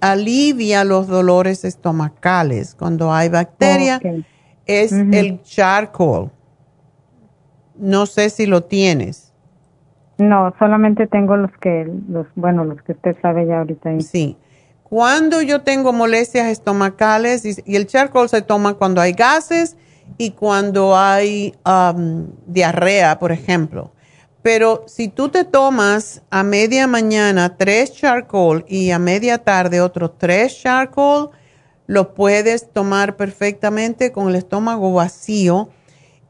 alivia los dolores estomacales cuando hay bacteria es el charcoal. No sé si lo tienes. No, solamente tengo los que, los, bueno, los que usted sabe ya ahorita. Sí. Cuando yo tengo molestias estomacales, y, el charcoal se toma cuando hay gases y cuando hay um, diarrea, por ejemplo. Pero si tú te tomas a media mañana tres charcoal y a media tarde otros tres charcoal, lo puedes tomar perfectamente con el estómago vacío.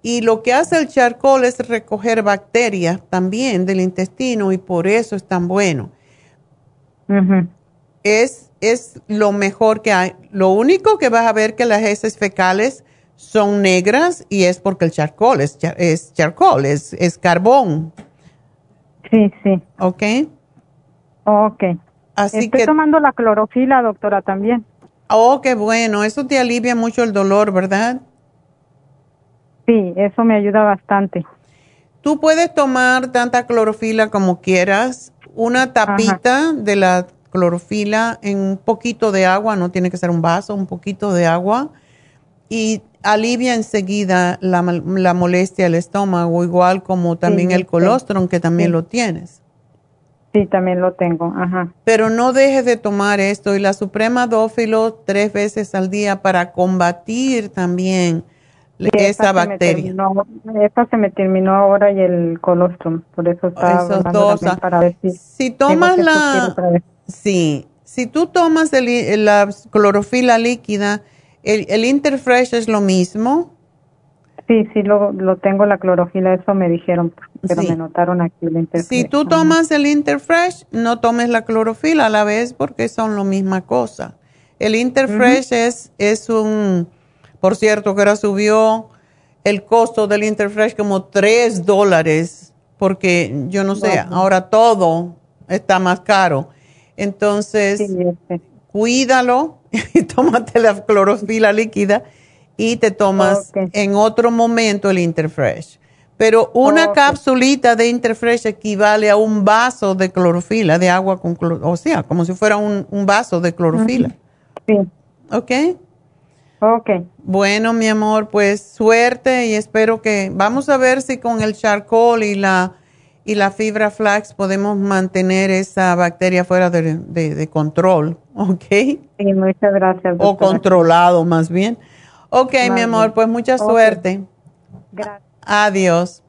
Y lo que hace el charcoal es recoger bacterias también del intestino y por eso es tan bueno. es, es lo mejor que hay. Lo único que vas a ver que las heces fecales son negras y es porque el charcoal es, es charcoal, es, es carbón. Sí, sí. ¿Ok? Ok. Así Estoy tomando la clorofila, doctora, también. Oh, qué bueno. Eso te alivia mucho el dolor, ¿verdad? Sí, eso me ayuda bastante. Tú puedes tomar tanta clorofila como quieras. Una tapita de la clorofila en un poquito de agua, no tiene que ser un vaso, un poquito de agua, y alivia enseguida la, la molestia del estómago, igual como también el colostrum, que también lo tienes. Sí, también lo tengo, ajá. Pero no dejes de tomar esto y la Suprema Dófilo tres veces al día para combatir también esa bacteria. esta se me terminó ahora y el colostrum, por eso estaba dos, para ver si, tomas la sí, si tú tomas la clorofila líquida, el, el Interfresh es lo mismo. Sí, sí, lo, lo tengo la clorofila, eso me dijeron, pero me notaron aquí el Interfresh. Si tú tomas el Interfresh, no tomes la clorofila a la vez porque son lo misma cosa. El Interfresh es, es un por cierto, que ahora subió el costo del Interfresh como 3 dólares, porque yo no sé, ahora todo está más caro. Entonces, cuídalo y tómate la clorofila líquida y te tomas en otro momento el Interfresh. Pero una capsulita de Interfresh equivale a un vaso de clorofila, de agua con clorofila, o sea, como si fuera un, vaso de clorofila. Sí. ¿Ok? Ok. Bueno, mi amor, pues suerte y espero que vamos a ver si con el charcoal y la y la fibra flax podemos mantener esa bacteria fuera de, control, ¿ok? Sí, muchas gracias. O controlado más bien. Ok, mi amor, pues mucha suerte. Gracias. Adiós.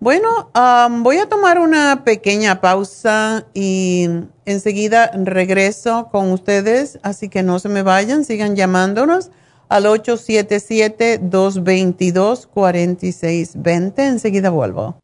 Bueno, um, voy a tomar una pequeña pausa y enseguida regreso con ustedes, así que no se me vayan, sigan llamándonos al 877-222-4620. Enseguida vuelvo.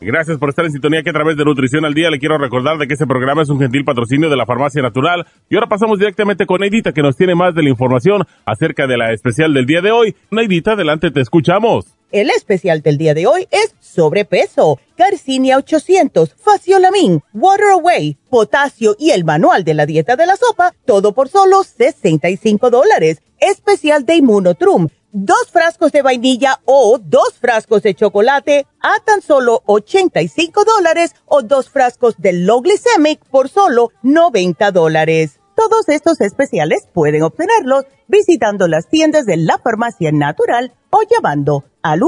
Gracias por estar en sintonía que a través de Nutrición al Día le quiero recordar de que este programa es un gentil patrocinio de la Farmacia Natural. Y ahora pasamos directamente con Neidita que nos tiene más de la información acerca de la especial del día de hoy. Neidita, adelante, te escuchamos. El especial del día de hoy es sobrepeso, Garcinia 800, Faciolamin, Water Away, potasio y el manual de la dieta de la sopa, todo por solo 65 dólares. Especial de Immunotrum dos frascos de vainilla o dos frascos de chocolate a tan solo 85 dólares o dos frascos de low glycemic por solo 90 dólares. Todos estos especiales pueden obtenerlos visitando las tiendas de la farmacia natural o llamando al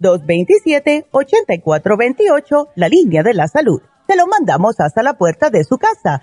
1-800-227-8428, la línea de la salud. Se lo mandamos hasta la puerta de su casa.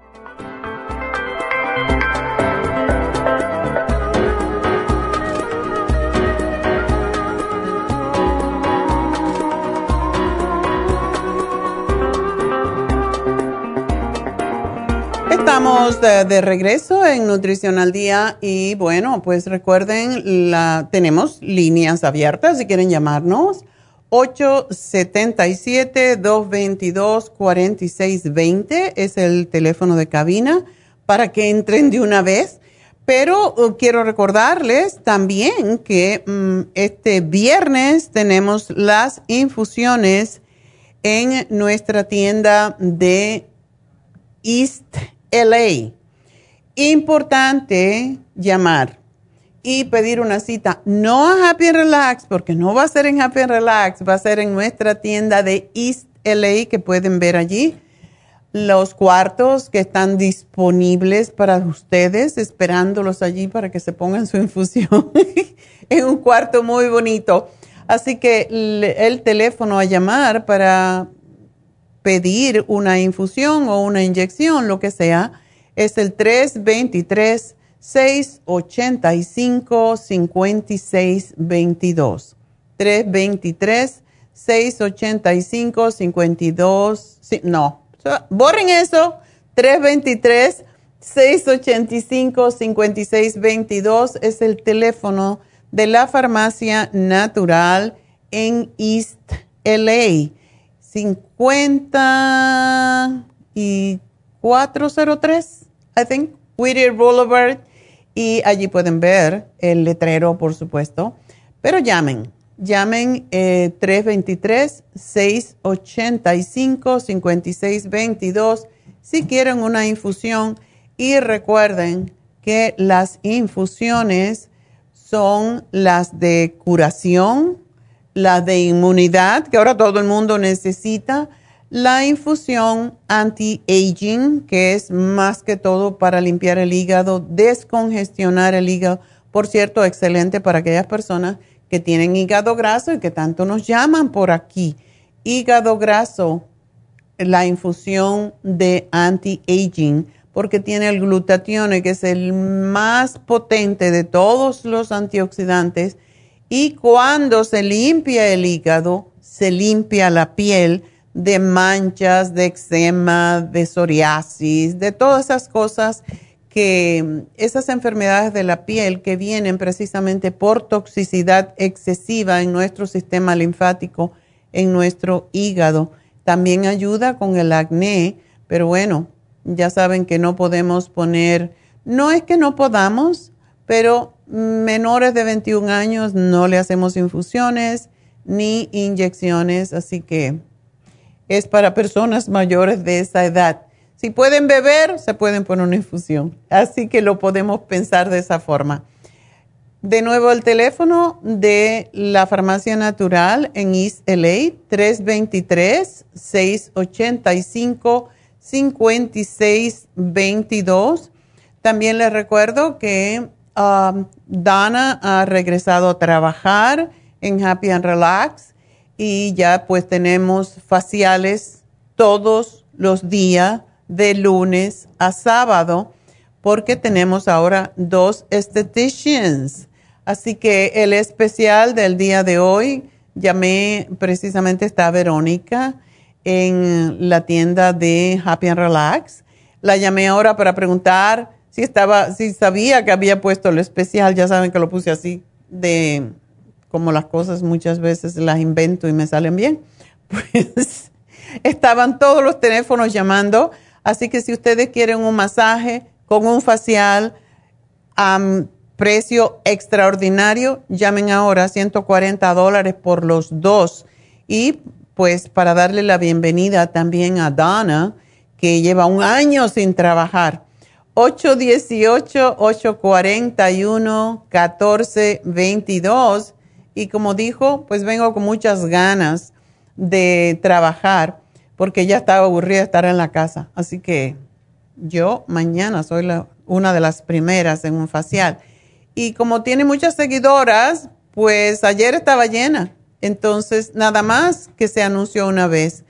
Estamos de, regreso en Nutrición al Día y bueno, pues recuerden, la, tenemos líneas abiertas si quieren llamarnos 877-222-4620 es el teléfono de cabina para que entren de una vez. Pero uh, quiero recordarles también que mm, este viernes tenemos las infusiones en nuestra tienda de East LA. Importante llamar y pedir una cita, no a Happy and Relax, porque no va a ser en Happy and Relax, va a ser en nuestra tienda de East LA que pueden ver allí. Los cuartos que están disponibles para ustedes, esperándolos allí para que se pongan su infusión. en un cuarto muy bonito. Así que el teléfono a llamar para pedir una infusión o una inyección, lo que sea, es el 323 685-5622. 323-685-52. no, borren eso. 323-685-5622 es el teléfono de la farmacia natural en East LA. 50 y 403, I think, Whittier Boulevard y allí pueden ver el letrero, por supuesto. Pero llamen, llamen 323-685-5622 eh, si quieren una infusión. Y recuerden que las infusiones son las de curación, las de inmunidad, que ahora todo el mundo necesita la infusión anti-aging, que es más que todo para limpiar el hígado, descongestionar el hígado. Por cierto, excelente para aquellas personas que tienen hígado graso y que tanto nos llaman por aquí. Hígado graso, la infusión de anti-aging, porque tiene el glutatión, que es el más potente de todos los antioxidantes. Y cuando se limpia el hígado, se limpia la piel de manchas, de eczema, de psoriasis, de todas esas cosas que esas enfermedades de la piel que vienen precisamente por toxicidad excesiva en nuestro sistema linfático, en nuestro hígado. También ayuda con el acné, pero bueno, ya saben que no podemos poner, no es que no podamos, pero menores de 21 años no le hacemos infusiones ni inyecciones, así que es para personas mayores de esa edad. Si pueden beber, se pueden poner una infusión. Así que lo podemos pensar de esa forma. De nuevo el teléfono de la farmacia natural en East LA, 323-685-5622. También les recuerdo que um, Dana ha regresado a trabajar en Happy and Relax y ya pues tenemos faciales todos los días de lunes a sábado porque tenemos ahora dos estheticians. Así que el especial del día de hoy, llamé precisamente está Verónica en la tienda de Happy and Relax. La llamé ahora para preguntar si estaba, si sabía que había puesto el especial, ya saben que lo puse así de como las cosas muchas veces las invento y me salen bien, pues estaban todos los teléfonos llamando. Así que si ustedes quieren un masaje con un facial a precio extraordinario, llamen ahora, 140 dólares por los dos. Y pues para darle la bienvenida también a Donna, que lleva un año sin trabajar. 818-841-1422 y como dijo, pues vengo con muchas ganas de trabajar porque ya estaba aburrida de estar en la casa. Así que yo mañana soy una de las primeras en un facial. Y como tiene muchas seguidoras, pues ayer estaba llena. Entonces, nada más que se anunció una vez,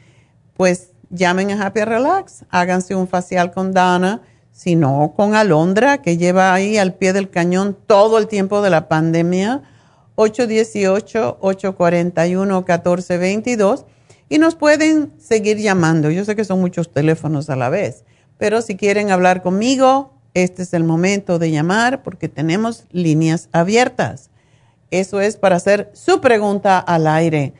pues llamen a Happy Relax, háganse un facial con Dana, si no con Alondra, que lleva ahí al pie del cañón todo el tiempo de la pandemia 818-841-1422 y nos pueden seguir llamando. Yo sé que son muchos teléfonos a la vez, pero si quieren hablar conmigo, este es el momento de llamar porque tenemos líneas abiertas. Eso es para hacer su pregunta al aire.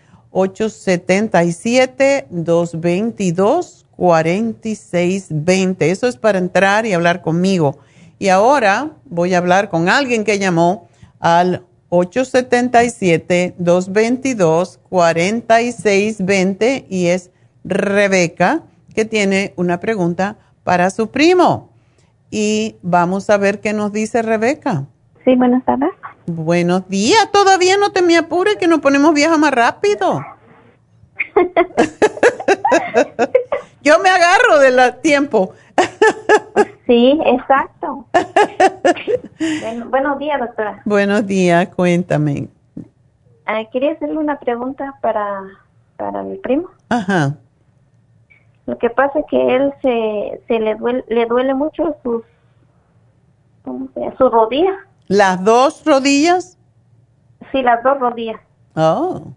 877-222-4620. Eso es para entrar y hablar conmigo. Y ahora voy a hablar con alguien que llamó al 877-222-4620 y es Rebeca que tiene una pregunta para su primo. Y vamos a ver qué nos dice Rebeca. Sí, buenas tardes. Buenos días, todavía no te me apures que nos ponemos vieja más rápido. Yo me agarro del tiempo. sí, exacto. buenos días, doctora. Buenos días, cuéntame. Ah, quería hacerle una pregunta para, para mi primo. Ajá. Lo que pasa es que él se, se le duele, le duele mucho sus, ¿cómo se sus rodillas. ¿Las dos rodillas? Sí, las dos rodillas. Oh.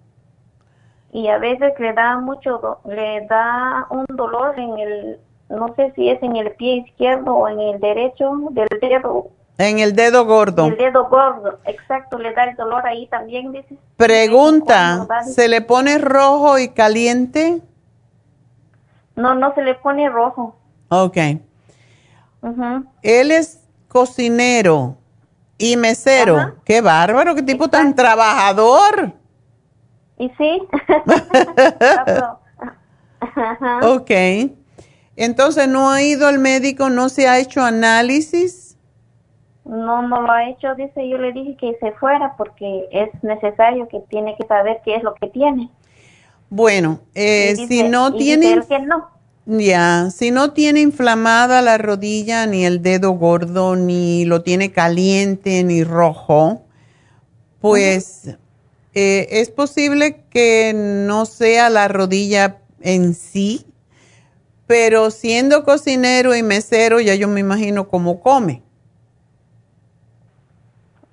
Y a veces le da mucho, le da un dolor en el, no sé si es en el pie izquierdo o en el derecho del dedo. En el dedo gordo. El dedo gordo, exacto, le da el dolor ahí también, dice. Pregunta, ¿se le pone rojo y caliente? No, no se le pone rojo. Ok. Él es cocinero y mesero. Qué bárbaro, qué tipo tan trabajador. Y sí. ok. Entonces, ¿no ha ido al médico? ¿No se ha hecho análisis? No, no lo ha hecho. Dice, yo le dije que se fuera porque es necesario que tiene que saber qué es lo que tiene. Bueno, eh, si no tiene... Ya, si no tiene inflamada la rodilla, ni el dedo gordo, ni lo tiene caliente, ni rojo, pues eh, es posible que no sea la rodilla en sí, pero siendo cocinero y mesero, ya yo me imagino cómo come.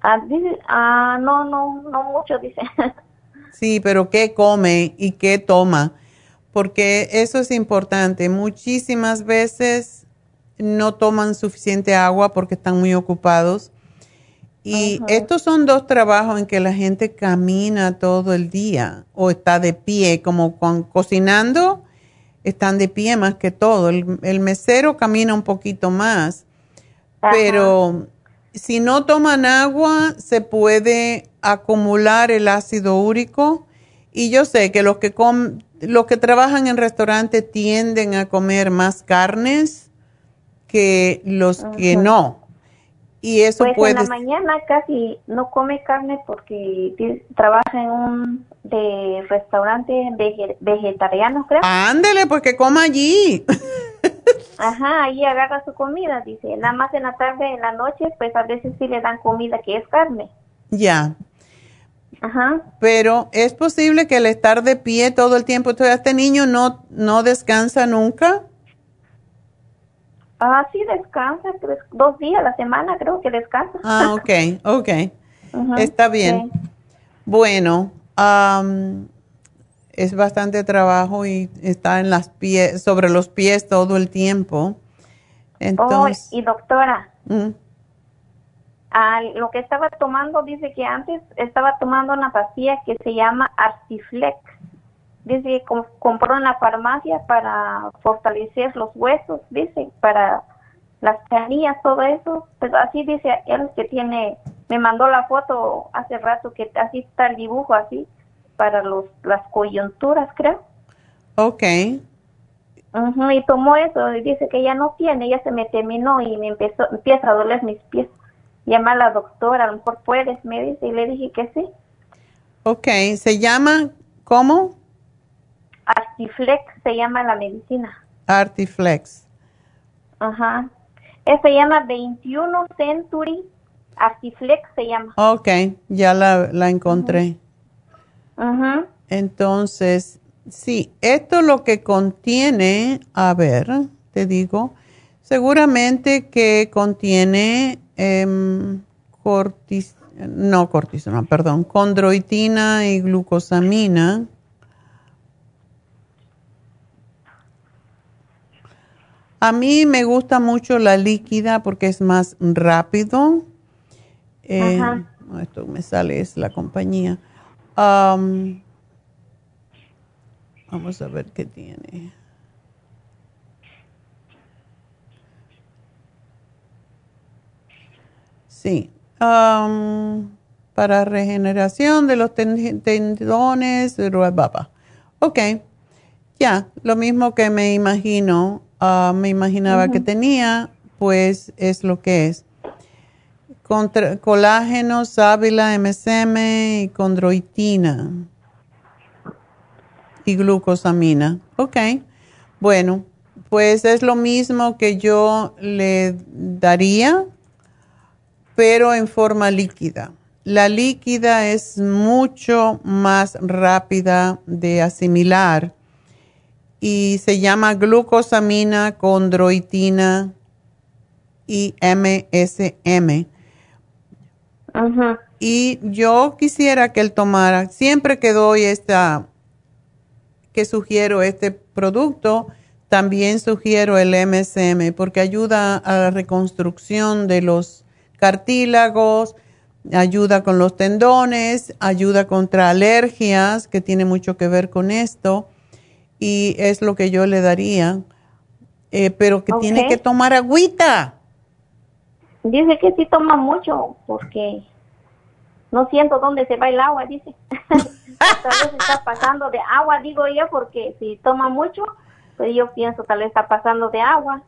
Ah, ah no, no, no mucho, dice. Sí, pero ¿qué come y qué toma? Porque eso es importante. Muchísimas veces no toman suficiente agua porque están muy ocupados. Y estos son dos trabajos en que la gente camina todo el día o está de pie, como con, cocinando, están de pie más que todo. El, mesero camina un poquito más, pero si no toman agua, se puede acumular el ácido úrico. Y yo sé que los que, los que trabajan en restaurantes tienden a comer más carnes que los que no. Y eso pues puede... en la mañana casi no come carne porque trabaja en un de restaurante vegetariano, creo. Ándele, pues que coma allí. Ajá, ahí agarra su comida, dice. Nada más en la tarde, en la noche, pues a veces sí le dan comida que es carne. Ya. Ajá. Pero es posible que el estar de pie todo el tiempo, entonces este niño no, no descansa nunca. Ah, sí, descansa, dos días a la semana creo que descansa. Ah, ok, ok. Está bien. Bueno, es bastante trabajo y está en las pies, sobre los pies todo el tiempo. Entonces, oh, y doctora, mm. lo que estaba tomando, dice que antes estaba tomando una pastilla que se llama Artiflex. Dice que compró en la farmacia para fortalecer los huesos, dice, para las canillas, todo eso. Pues así dice él que tiene, me mandó la foto hace rato que así está el dibujo así para los las coyunturas, creo. Ok. y tomó eso y dice que ya no tiene, ya se me terminó y me empezó, empieza a doler mis pies. Llama a la doctora, a lo mejor puedes, me dice, y le dije que sí. Ok, ¿se llama cómo? Artiflex se llama la medicina. Artiflex. Ajá. se llama 21 Century Artiflex se llama. Ok, ya la, la encontré. Ajá. Entonces, sí, esto lo que contiene, a ver, te digo, seguramente que contiene eh, cortis, no cortisona, perdón, condroitina y glucosamina A mí me gusta mucho la líquida porque es más rápido. Eh, esto me sale, es la compañía. vamos a ver qué tiene. Sí. para regeneración de los tendones, ok. Ya, lo mismo que me imagino Ah, me imaginaba que tenía, pues es lo que es. contra- colágeno, sábila, MSM y condroitina y glucosamina. Ok, bueno, pues es lo mismo que yo le daría, pero en forma líquida. La líquida es mucho más rápida de asimilar y se llama glucosamina, condroitina y MSM. Y yo quisiera que él tomara, siempre que doy esta, que sugiero este producto, también sugiero el MSM porque ayuda a la reconstrucción de los cartílagos, ayuda con los tendones, ayuda contra alergias, que tiene mucho que ver con esto, y es lo que yo le daría, Eh, pero que tiene que tomar agüita. Dice que sí toma mucho porque no siento dónde se va el agua, dice. tal vez está pasando de agua, digo yo, porque si toma mucho, pues yo pienso tal vez está pasando de agua.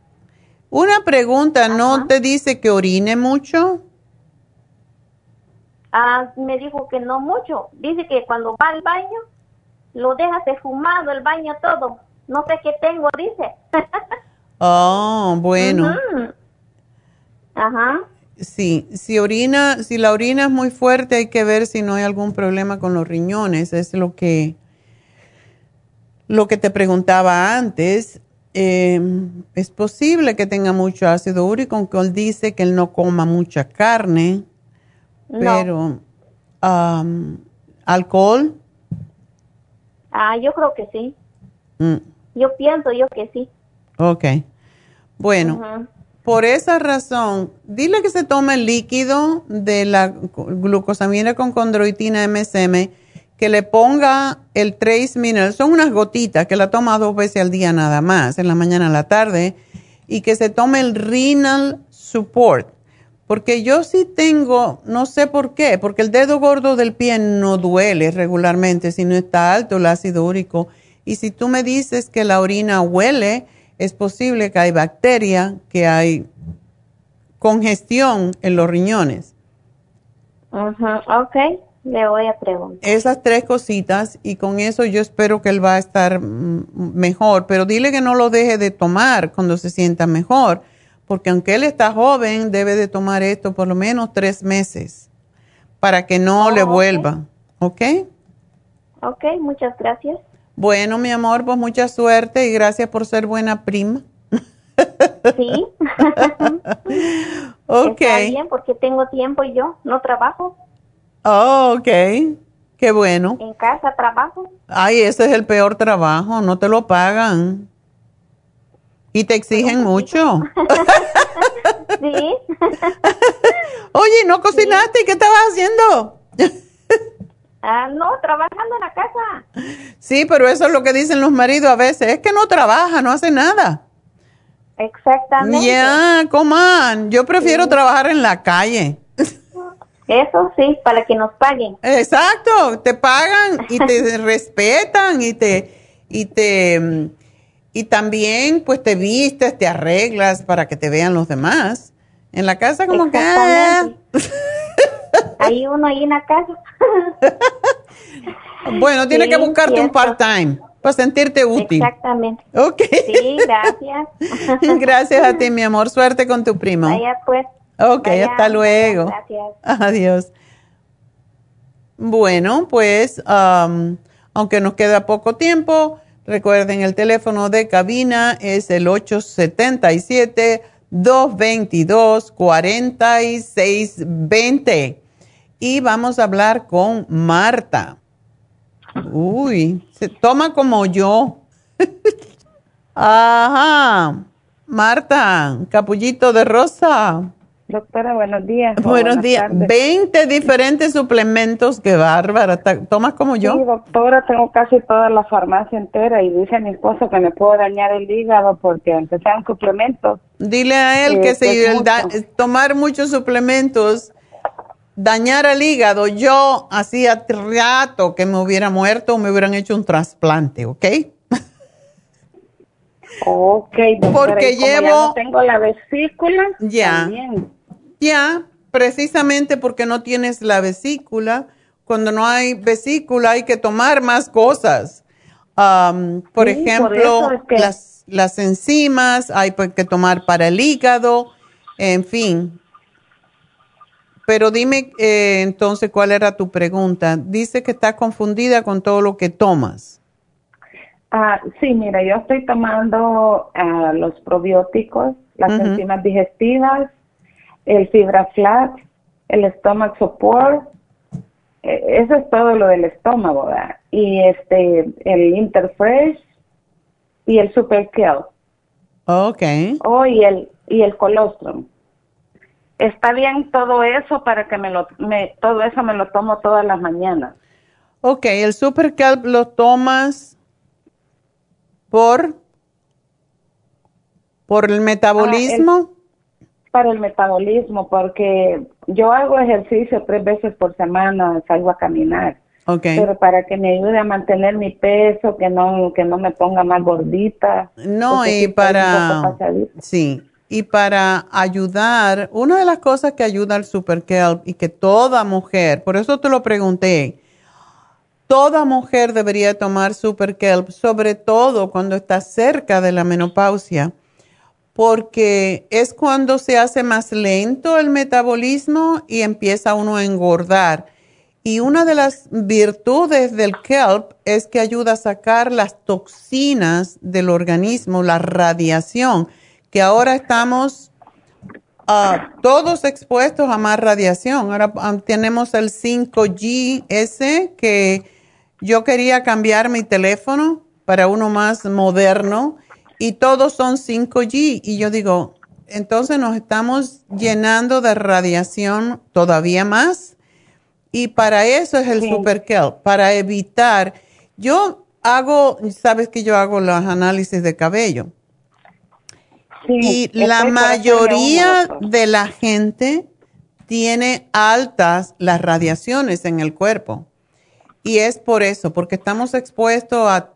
Una pregunta, ¿no te dice que orine mucho? Ah, me dijo que no mucho. Dice que cuando va al baño, lo deja fumado el baño todo. No sé qué tengo, dice. Oh, bueno. Ajá. Sí, si orina, si la orina es muy fuerte, hay que ver si no hay algún problema con los riñones. Es lo que, lo que te preguntaba antes. Eh, es posible que tenga mucho ácido úrico, aunque él dice que él no coma mucha carne, No. pero alcohol. Ah, yo creo que sí. Mm, Yo pienso yo que sí. ok. Bueno. Por esa razón, dile que se tome el líquido de la glucosamina con condroitina MSM, que le ponga el Trace Mineral, son unas gotitas que la toma dos veces al día nada más, en la mañana y en la tarde, y que se tome el Renal Support. Porque yo sí tengo, no sé por qué, porque el dedo gordo del pie no duele regularmente si no está alto el ácido úrico. Y si tú me dices que la orina huele, es posible que hay bacteria, que hay congestión en los riñones. Ujú, Ok, le voy a preguntar. Esas tres cositas y con eso yo espero que él va a estar mm, mejor, pero dile que no lo deje de tomar cuando se sienta mejor, porque aunque él está joven, debe de tomar esto por lo menos tres meses para que no le Oh, vuelva, ¿ok? Ok, muchas gracias. Bueno, mi amor, pues mucha suerte y gracias por ser buena prima. Sí. Ok. Está bien porque tengo tiempo y yo no trabajo. Oh, ok. Qué bueno. En casa trabajo. Ay, ese es el peor trabajo, no te lo pagan. Y te exigen mucho. Sí. Oye, ¿no cocinaste? ¿Qué estabas haciendo? Ah, no, trabajando en la casa. Sí, pero eso es lo que dicen los maridos a veces. Es que no trabaja, no hace nada. Exactamente. Ya, coman. Yo prefiero trabajar en la calle. Eso sí, para que nos paguen. Exacto, te pagan y te respetan y te y te mm, y también pues te vistes, te arreglas para que te vean los demás. En la casa como que ah, Hay uno ahí en la casa. bueno, tienes que buscarte un part-time para sentirte útil. Exactamente. Ok. Sí, gracias. Gracias a ti, mi amor. Suerte con tu primo. Vaya pues. Ok, Vaya, hasta luego. Gracias. Adiós. Bueno, pues, am, aunque nos queda poco tiempo, recuerden el teléfono de cabina es el 877-222-4620. Y vamos a hablar con Marta. Uy, se toma como yo. Ajá. Marta, capullito de rosa. Doctora, buenos días. Buenos días. tardes. 20 diferentes suplementos, qué bárbara. ¿Tomas como yo? Sí, doctora, tengo casi toda la farmacia entera y dice mi esposo que me puedo dañar el hígado porque aunque sean suplementos. Dile a él Eh, que si pues el da- mucho. tomar muchos suplementos dañar el hígado, yo hacía rato que me hubiera muerto o me hubieran hecho un trasplante, ¿ok? Ok, doctora. Porque llevo- Ya no tengo la vesícula. Ya. también. Ya, precisamente porque no tienes la vesícula. Cuando no hay vesícula hay que tomar más cosas. Am, por Sí, ejemplo, eso es que- las, las enzimas hay pues que tomar para el hígado, en fin. Pero dime eh, entonces cuál era tu pregunta. Dice que está confundida con todo lo que tomas. Ah, sí, mira, yo estoy tomando ah, los probióticos, las enzimas digestivas, el fibra flat, el stomach support, eh, eso es todo lo del estómago, ¿verdad? Y este, el Interfresh y el Super Kelp. Ok. Oh, y el, y el colostrum. Está bien todo eso para que me lo, me, todo eso me lo tomo todas las mañanas. Ok, el Super Kelp lo tomas por, por el metabolismo. Ah, el- para el metabolismo, porque yo hago ejercicio tres veces por semana, salgo a caminar. Pero para que me ayude a mantener mi peso, que no, que no me ponga más gordita. No, y para, sí, y para ayudar, una de las cosas que ayuda al Super Kelp y que toda mujer, por eso te lo pregunté, toda mujer debería tomar Super Kelp, sobre todo cuando está cerca de la menopausia, porque es cuando se hace más lento el metabolismo y empieza uno a engordar. Y una de las virtudes del kelp es que ayuda a sacar las toxinas del organismo, la radiación, que ahora estamos ah, todos expuestos a más radiación. Ahora ah, tenemos el 5G ese que yo quería cambiar mi teléfono para uno más moderno y todos son 5G y yo digo, entonces nos estamos llenando de radiación todavía más y para eso es el Super Kelp, para evitar. Yo hago, sabes que yo hago los análisis de cabello. y la mayoría de la gente tiene altas las radiaciones en el cuerpo. Y es por eso, porque estamos expuestos a...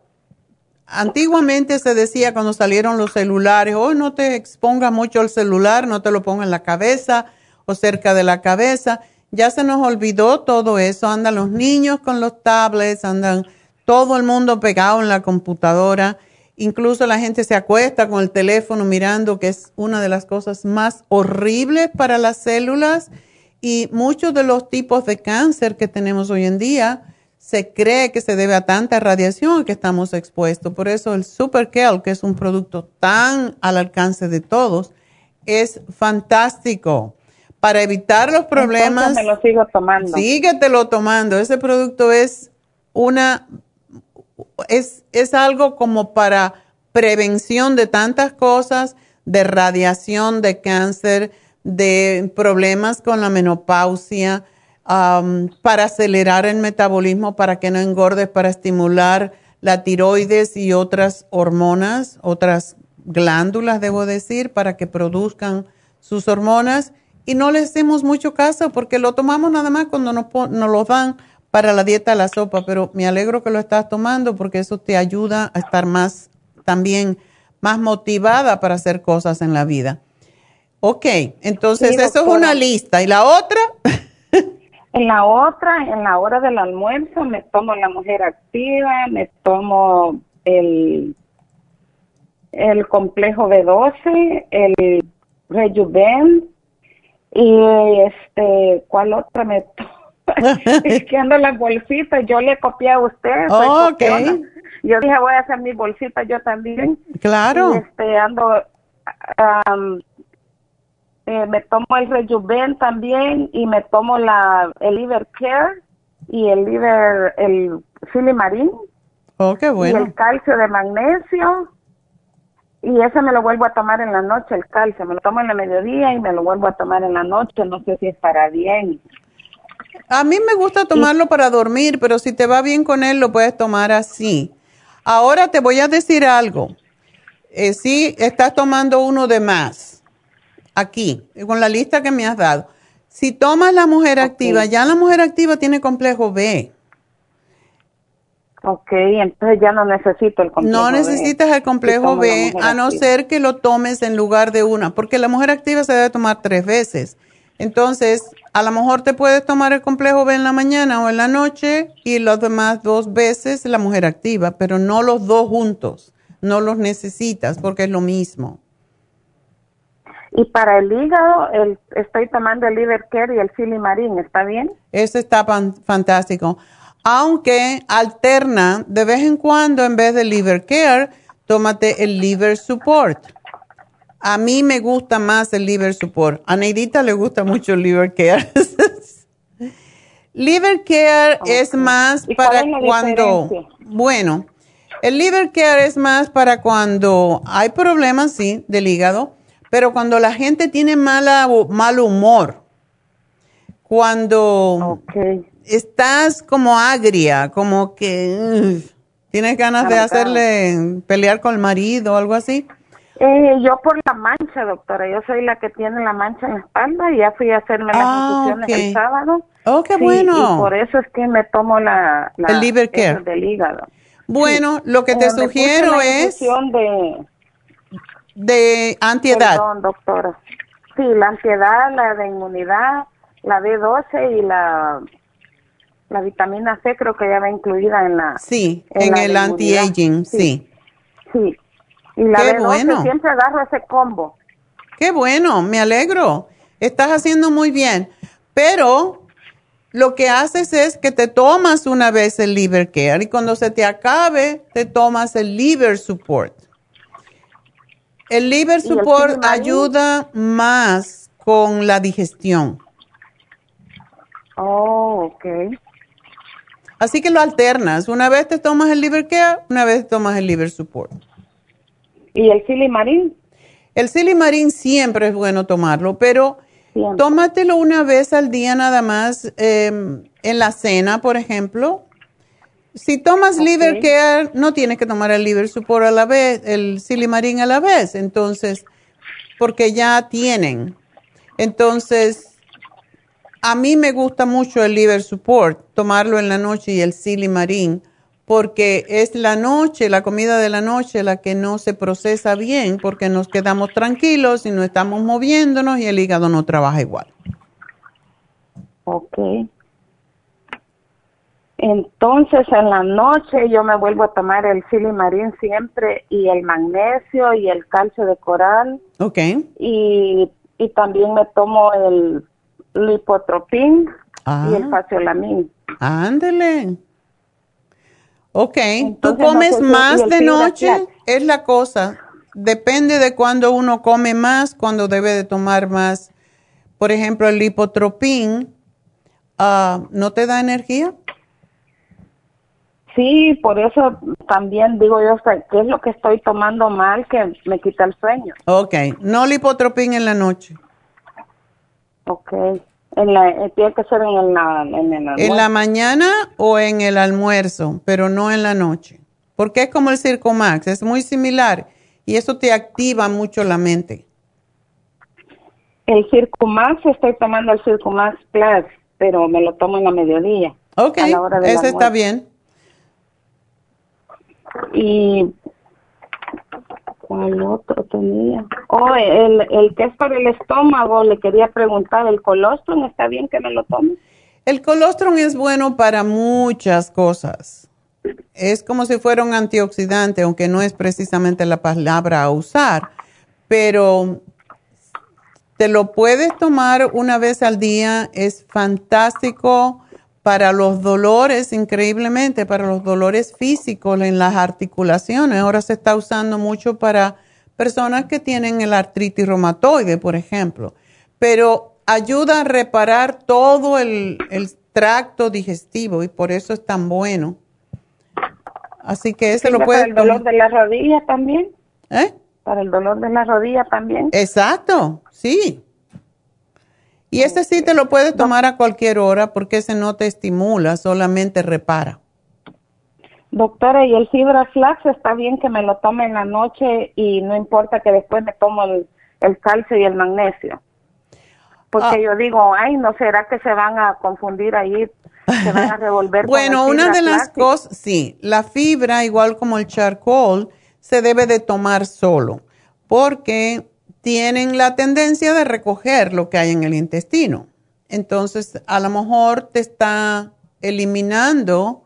Antiguamente se decía cuando salieron los celulares, hoy no te exponga mucho el celular, no te lo ponga en la cabeza o cerca de la cabeza. Ya se nos olvidó todo eso. Andan los niños con los tablets, andan todo el mundo pegado en la computadora. Incluso la gente se acuesta con el teléfono mirando, que es una de las cosas más horribles para las células. Y muchos de los tipos de cáncer que tenemos hoy en día se cree que se debe a tanta radiación que estamos expuestos. Por eso el Super Kelp, que es un producto tan al alcance de todos, es fantástico para evitar los problemas. Entonces me lo sigo tomando. Síguetelo tomando. Ese producto es una es, es algo como para prevención de tantas cosas, de radiación, de cáncer, de problemas con la menopausia, um, para acelerar el metabolismo, para que no engordes, para estimular la tiroides y otras hormonas, otras glándulas, debo decir, para que produzcan sus hormonas. Y no le hacemos mucho caso porque lo tomamos nada más cuando nos, nos lo dan para la dieta de la sopa, pero me alegro que lo estás tomando porque eso te ayuda a estar más, también más motivada para hacer cosas en la vida. Ok, entonces Sí, eso es una lista. ¿Y la otra? En la otra, en la hora del almuerzo, me tomo la mujer activa, me tomo el, el complejo B12, el Rejuven y este, ¿cuál otra me tomo? es que ando las bolsitas, yo le copié a usted. soy Oh, ok. Yo dije, voy a hacer mis bolsitas yo también. Claro. Y este, ando, eh, me tomo el Rejuven también y me tomo la, el Liver Care y el Liver, el Silimarín Oh, qué y bueno. el calcio de magnesio. Y ese me lo vuelvo a tomar en la noche, el calcio. Me lo tomo en la mediodía y me lo vuelvo a tomar en la noche. No sé si estará bien. A mí me gusta tomarlo para dormir, pero si te va bien con él, lo puedes tomar así. Ahora te voy a decir algo. Eh, si estás tomando uno de más, aquí, con la lista que me has dado. Si tomas la mujer activa, ya la mujer activa tiene complejo B. Ok, entonces ya no necesito el complejo No B. necesitas el complejo B a no activa. ser que lo tomes en lugar de una, porque la mujer activa se debe tomar tres veces. Entonces, a lo mejor te puedes tomar el complejo B en la mañana o en la noche y los demás dos veces la mujer activa, pero no los dos juntos. No los necesitas porque es lo mismo. Y para el hígado, el, estoy tomando el Liver Care y el Silimarín, ¿está bien? Ese está fantástico. Aunque alterna, de vez en cuando, en vez de Liver Care, tómate el Liver Support. A mí me gusta más el liver support. A Neidita le gusta mucho el liver care. liver care es más para cuando, bueno, el liver care es más para cuando hay problemas, sí, del hígado, pero cuando la gente tiene mala, mal humor, cuando estás como agria, como que tienes ganas de hacerle pelear con el marido o algo así eh, yo por la mancha, doctora. Yo soy la que tiene la mancha en la espalda y ya fui a hacerme las ah, infusiones el sábado. Oh, qué bueno. Y por eso es que me tomo la, el liver care. del hígado. Bueno, lo que te eh, sugiero es de de antiedad. Perdón, doctora. Sí, la antiedad, la de inmunidad, la B12 y la la vitamina C creo que ya va incluida en la Sí, en, el anti-aging, sí. Sí. Y la Qué bueno. siempre agarro ese combo. Qué bueno, me alegro. Estás haciendo muy bien. Pero lo que haces es que te tomas una vez el liver care y cuando se te acabe, te tomas el liver support. El liver support ayuda más con la digestión. Oh, ok. Así que lo alternas. Una vez te tomas el liver care, una vez te tomas el liver support. ¿Y el silimarín? El silimarín siempre es bueno tomarlo, pero tómatelo una vez al día nada más em, en la cena, por ejemplo. Si tomas liver care, no tienes que tomar el liver support a la vez, el silimarín a la vez, entonces, porque ya tienen. Entonces, a mí me gusta mucho el liver support, tomarlo en la noche y el silimarín porque es la noche, la comida de la noche, la que no se procesa bien, porque nos quedamos tranquilos y no estamos moviéndonos y el hígado no trabaja igual. Ok. Entonces en la noche yo me vuelvo a tomar el silimarín siempre y el magnesio y el calcio de coral. Ok. Y, y también me tomo el lipotropín y el ah. faciolamin. Ándele. Ok, tú comes más de noche, es la cosa. Depende de cuándo uno come más, cuando debe de tomar más. Por ejemplo, el lipotropín, ah, ¿no te da energía? Sí, por eso también digo yo, ¿qué es lo que estoy tomando mal que me quita el sueño? Ok, no lipotropín en la noche. Ok. En la, eh, tiene que ser en el, en el En la mañana o en el almuerzo, pero no en la noche. Porque es como el Circomax, es muy similar y eso te activa mucho la mente. El Circumax, estoy tomando el Circumax Plus, pero me lo tomo en la mediodía. Ok, ese está bien. Y ¿Cuál otro tenía? Oh, el, el que es para el estómago, le quería preguntar, ¿el colostrum está bien que me lo tome? El colostrum es bueno para muchas cosas. Es como si fuera un antioxidante, aunque no es precisamente la palabra a usar, pero te lo puedes tomar una vez al día, es fantástico para los dolores, increíblemente, para los dolores físicos en las articulaciones. Ahora se está usando mucho para personas que tienen el artritis reumatoide, por ejemplo. Pero ayuda a reparar todo el, tracto digestivo y por eso es tan bueno. Así que ese lo puede... ¿Para el dolor de la rodilla también? ¿Eh? Para el dolor de la rodilla también. Exacto, sí. Y ese sí te lo puedes tomar a cualquier hora porque ese no te estimula, solamente repara. Doctora, ¿y el fibra flax está bien que me lo tome en la noche y no importa que después me tomo el, calcio y el magnesio? Porque ah. yo digo, ay, ¿no será que se van a confundir ahí? Se van a revolver. bueno, una de las cosas, sí, la fibra, igual como el charcoal, se debe de tomar solo, porque tienen la tendencia de recoger lo que hay en el intestino. Entonces, a lo mejor te está eliminando,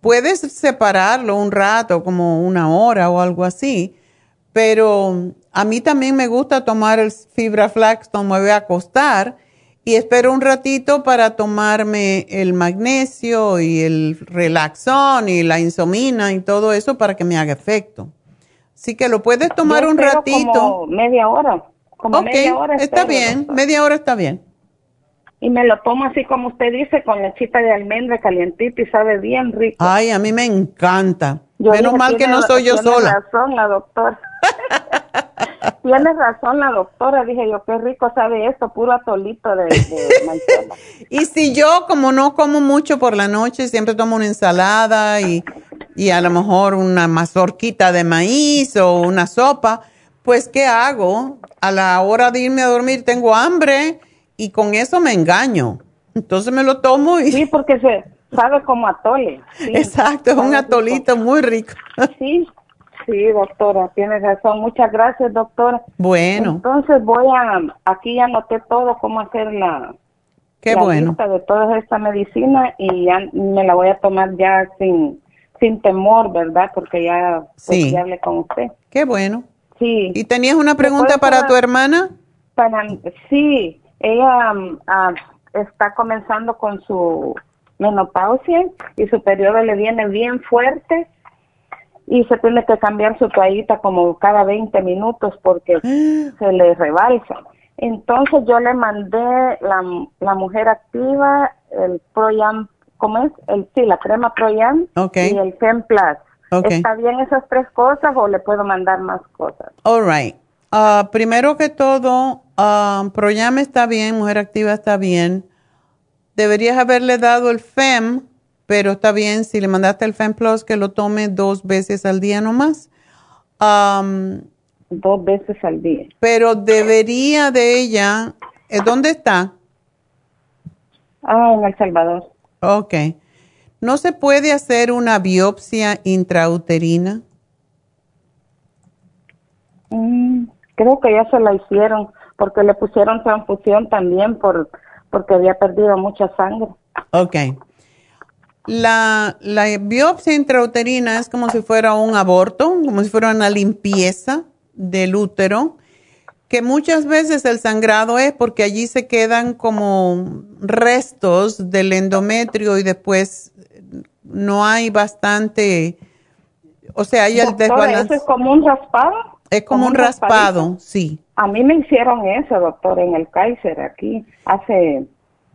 puedes separarlo un rato, como una hora o algo así, pero a mí también me gusta tomar el fibra flax cuando me voy a acostar y espero un ratito para tomarme el magnesio y el relaxón y la insomina y todo eso para que me haga efecto. Así que lo puedes tomar un ratito. Como media hora. Como media hora está bien, media hora está bien. Y me lo tomo así como usted dice, con lechita de almendra calientita y sabe bien rico. Ay, a mí me encanta. Menos mal que no soy yo sola. Tiene razón la doctora. tiene razón la doctora. Dije yo, qué rico sabe esto, puro atolito de, de y si yo, como no como mucho por la noche, siempre tomo una ensalada y, y a lo mejor una mazorquita de maíz o una sopa, pues ¿qué hago? A la hora de irme a dormir tengo hambre y con eso me engaño. Entonces me lo tomo y... Sí, porque se sabe como atole. Exacto, es un atolito muy rico. Sí, sí, doctora, tienes razón. Muchas gracias, doctora. Bueno. Entonces voy a, aquí ya anoté todo, cómo hacer la, Qué bueno. lista de toda esta medicina y ya me la voy a tomar ya sin, sin temor, ¿verdad? Porque ya, pues, Sí. ya hablé con usted. Qué bueno. Sí. ¿Y tenías una pregunta para tu hermana? Para, sí, ella mm, ah, está comenzando con su menopausia y su periodo le viene bien fuerte y se tiene que cambiar su toallita como cada 20 minutos porque se le rebalsa. Entonces yo le mandé la, la mujer activa, el Proyam, ¿cómo es? El, sí, la crema Proyam Ok. y el Femplas. Ok. ¿Está bien esas tres cosas o le puedo mandar más cosas? All right. Ah, primero que todo, ah, Proyam está bien, Mujer Activa está bien. Deberías haberle dado el FEM, pero está bien si le mandaste el FEM Plus que lo tome dos veces al día nomás. Am, Dos veces al día. pero debería de ella, ¿eh, ¿dónde está? Ah, en El Salvador. Ok. ¿No se puede hacer una biopsia intrauterina? Mm, creo que ya se la hicieron porque le pusieron transfusión también por porque había perdido mucha sangre. Ok. La, la biopsia intrauterina es como si fuera un aborto, como si fuera una limpieza del útero, que muchas veces el sangrado es porque allí se quedan como restos del endometrio y después no hay bastante, o sea, hay el desbalance. ¿eso es como un raspado? Es como un raspadito? raspado, sí. A mí me hicieron eso, doctor, en el Kaiser, aquí, hace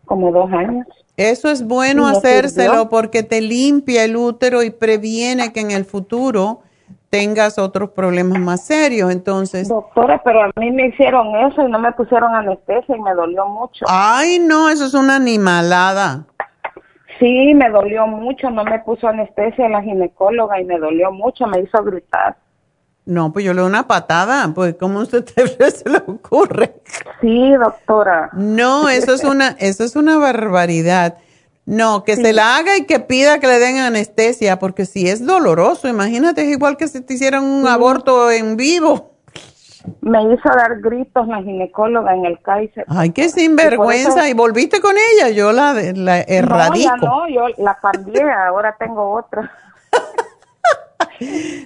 como dos años. Eso es bueno ¿Y le hacérselo sirvió? porque te limpia el útero y previene que en el futuro tengas otros problemas más serios. Entonces, Doctora, pero a mí me hicieron eso y no me pusieron anestesia y me dolió mucho. ay no, eso es una animalada. Sí, me dolió mucho, no me puso anestesia la ginecóloga y me dolió mucho, me hizo gritar. No, pues yo le doy una patada, pues ¿cómo usted te, se le ocurre? Sí, doctora. No, eso es una, eso es una barbaridad. No, que se la haga y que pida que le den anestesia, porque si es doloroso, imagínate, es igual que si te hicieran un aborto en vivo. Me hizo dar gritos la ginecóloga en el Kaiser. Ay, qué sinvergüenza. ¿Y volviste con ella? Yo la, la erradico. No, ya no, yo la cambié, ahora tengo otra.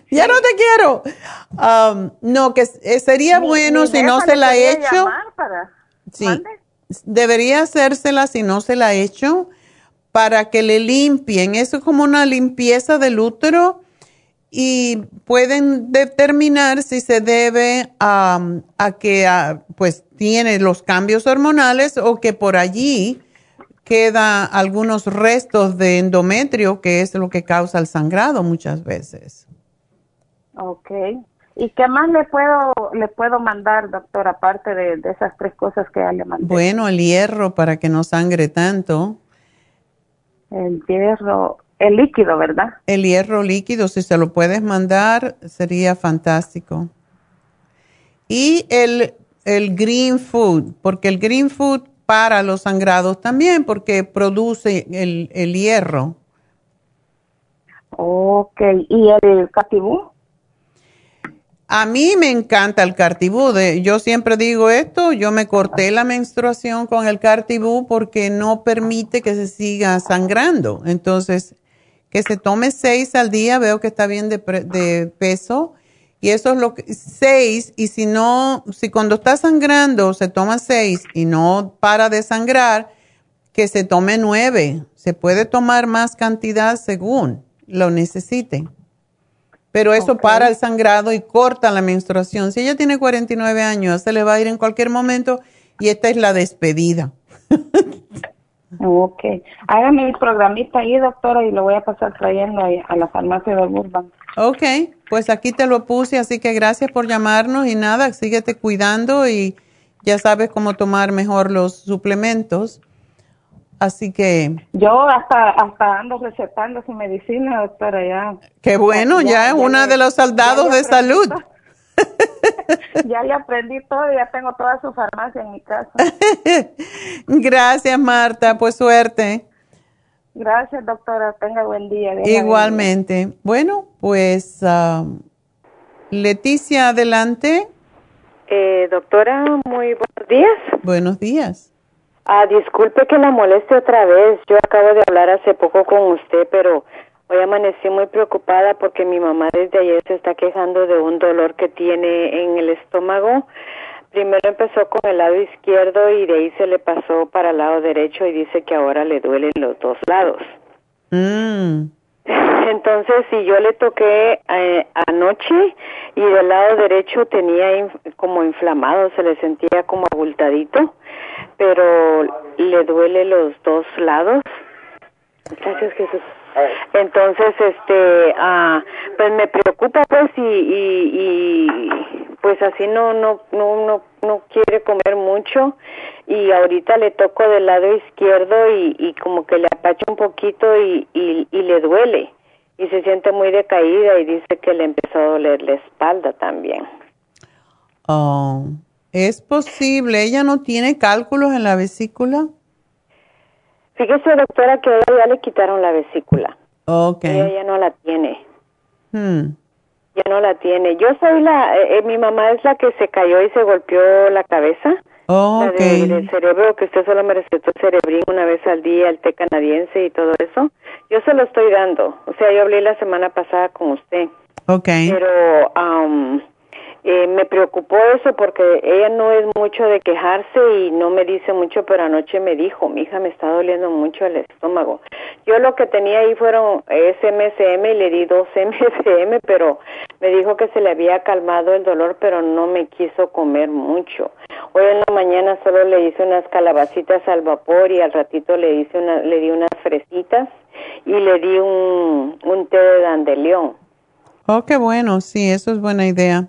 Ya no te quiero. Um, no, que eh, sería Mi- bueno mi si no se la ha quería hecho. para- Sí. Debería hacérsela si no se la ha hecho para que le limpien. Eso es como una limpieza del útero y pueden determinar si se debe a, a que pues tiene los cambios hormonales o que por allí queda algunos restos de endometrio que es lo que causa el sangrado muchas veces. Ok. ¿Y qué más le puedo le puedo mandar, doctor, aparte de, de esas tres cosas que ya le mandé? Bueno, el hierro para que no sangre tanto. El hierro, el líquido, ¿verdad? El hierro líquido, si se lo puedes mandar, sería fantástico. Y el, el green food, porque el green food para los sangrados también, porque produce el, el hierro. Ok. ¿Y el catibú? A mí me encanta el cartibú. Yo siempre digo esto, yo me corté la menstruación con el cartibú porque no permite que se siga sangrando. Entonces, que se tome seis al día, veo que está bien de, de peso. Y eso es lo que, seis, y si no, si cuando está sangrando se toma seis y no para de sangrar, que se tome nueve. Se puede tomar más cantidad según lo necesite. Pero eso para el sangrado y corta la menstruación. Si ella tiene 49 años, se le va a ir en cualquier momento y esta es la despedida. Ok. Hágame el programita ahí, doctora, y lo voy a pasar trayendo a la farmacia de Burbank. Ok, pues aquí te lo puse, así que gracias por llamarnos y nada, síguete cuidando y ya sabes cómo tomar mejor los suplementos. Así que, Yo hasta hasta ando recetando su medicina, doctora, ya. qué bueno, ya, es una de los soldados de salud. Ya le aprendí todo, ya tengo toda su farmacia en mi casa. Gracias, Marta, pues suerte. Gracias, doctora. Tenga buen día. Igualmente. Bueno, pues ah, Leticia, adelante. Eh, doctora, muy buenos días. Buenos días. Ah, disculpe que la moleste otra vez. Yo acabo de hablar hace poco con usted, pero hoy amanecí muy preocupada porque mi mamá desde ayer se está quejando de un dolor que tiene en el estómago. Primero empezó con el lado izquierdo y de ahí se le pasó para el lado derecho y dice que ahora le duelen los dos lados. Mm. Entonces, si yo le toqué eh, anoche y del lado derecho tenía inf- como inflamado, se le sentía como abultadito, pero le duele los dos lados. Gracias, Jesús. Entonces, este, ah, pues me preocupa, pues, y, y, pues así no, no, no, no, no quiere comer mucho y ahorita le toco del lado izquierdo y, como que le apacha un poquito y, y, y le duele y se siente muy decaída y dice que le empezó a doler la espalda también. Oh, es posible. ¿Ella no tiene cálculos en la vesícula? Fíjese, doctora, que a ella ya le quitaron la vesícula. Ok. Ella ya no la tiene. Hmm. Ya no la tiene. Yo soy la, eh, eh, mi mamá es la que se cayó y se golpeó la cabeza. Oh, La ok. de- del cerebro, que usted solo me recetó cerebrín una vez al día, el té canadiense y todo eso. Yo se lo estoy dando. O sea, yo hablé la semana pasada con usted. Ok. Pero am, eh, me preocupó eso porque ella no es mucho de quejarse y no me dice mucho, pero anoche me dijo, mi hija me está doliendo mucho el estómago. Yo lo que tenía ahí fueron SMSM y le di dos MSM, pero me dijo que se le había calmado el dolor, pero no me quiso comer mucho. Hoy en la mañana solo le hice unas calabacitas al vapor y al ratito le hice una, le di unas fresitas y le di un, té de dandelión. Oh, qué bueno. Sí, eso es buena idea.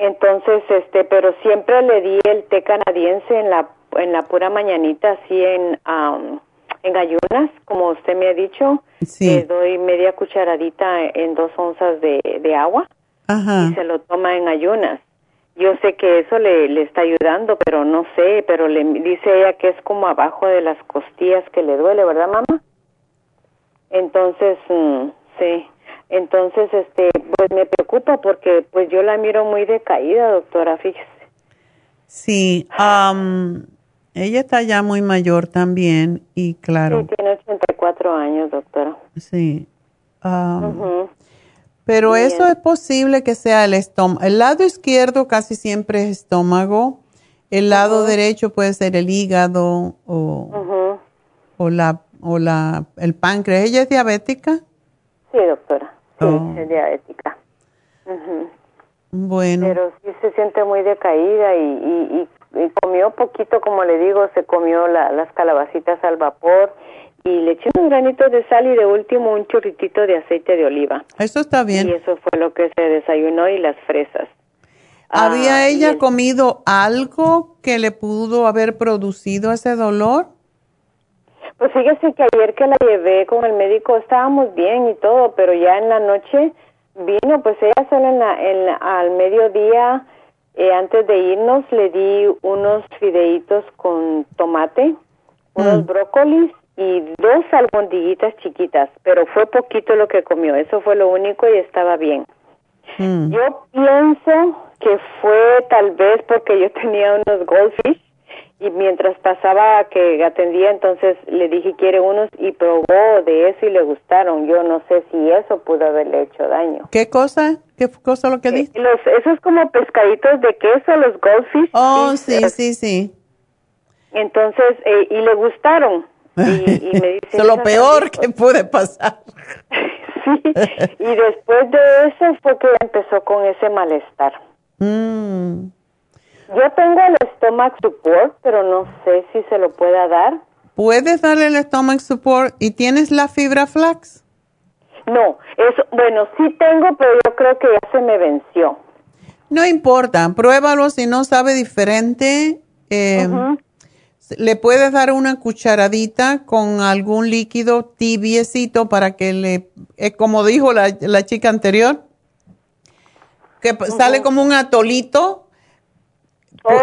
Entonces, este, pero siempre le di el té canadiense en la en la pura mañanita, así en am, en ayunas, como usted me ha dicho. Sí. Le doy media cucharadita en dos onzas de, de agua Ajá. y se lo toma en ayunas. Yo sé que eso le, le está ayudando, pero no sé, pero le dice ella que es como abajo de las costillas que le duele, ¿verdad, mamá? Entonces, mm, sí. Entonces, este, pues me preocupa porque pues yo la miro muy decaída, doctora, fíjese. Sí. am, ella está ya muy mayor también y claro, Sí, tiene 84 años, doctora. sí. Pero Bien. eso es posible que sea el estómago. El lado izquierdo casi siempre es estómago. El lado derecho puede ser el hígado o, o la o la el páncreas. ¿Ella es diabética? Sí, doctora. Sí, Oh. es diabética. Ujú. Bueno. Pero sí se siente muy decaída y, y, y, y comió poquito, como le digo, se comió la- las calabacitas al vapor y le eché unos granitos de sal y de último un chorritito de aceite de oliva. Eso está bien. Y eso fue lo que se desayunó y las fresas. ¿Había Ah, ella el- comido algo que le pudo haber producido ese dolor? Pues fíjese que ayer que la llevé con el médico estábamos bien y todo, pero ya en la noche vino, pues ella solo en la, en la- al mediodía, eh, antes de irnos, le di unos fideitos con tomate, unos brócolis y dos albondiguitas chiquitas, pero fue poquito lo que comió, eso fue lo único y estaba bien. Mm. Yo pienso que fue tal vez porque yo tenía unos goldfish y mientras pasaba que atendía, entonces le dije quiere unos y probó de eso y le gustaron. Yo no sé si eso pudo haberle hecho daño. ¿Qué cosa? ¿Qué cosa lo que dice? Los, esos como pescaditos de queso, los goldfish. Oh, sí, sí, sí. Entonces, eh, y le gustaron. Y, y me dice, Eso lo peor que puede pasar. sí. Y después de eso fue que empezó con ese malestar. Mm. Yo tengo el stomach support, pero no sé si se lo pueda dar. ¿Puedes darle el stomach support y tienes la fibra flax? No, eso, bueno, sí tengo, pero yo creo que ya se me venció. No importa, pruébalo si no sabe diferente. eh, Le puedes dar una cucharadita con algún líquido tibiecito para que le, eh, como dijo la, la chica anterior, que sale como un atolito. Oh,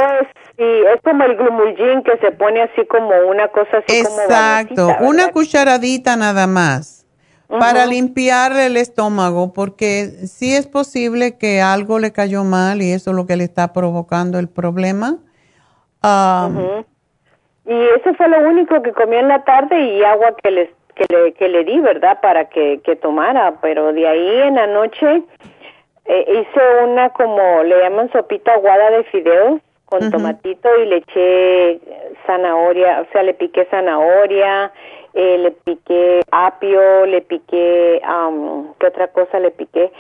sí, es como el glumulgin que se pone así como una cosa así como Exacto, babosita, una cucharadita nada más para limpiarle el estómago, porque sí es posible que algo le cayó mal y eso es lo que le está provocando el problema. Y eso fue lo único que comí en la tarde y agua que les que le, que le di, ¿verdad? Para que, que tomara, pero de ahí en la noche eh, hice una como le llaman sopita aguada de fideos con tomatito y le eché zanahoria, o sea, le piqué zanahoria, eh, le piqué apio, le piqué, am, ¿qué otra cosa le piqué?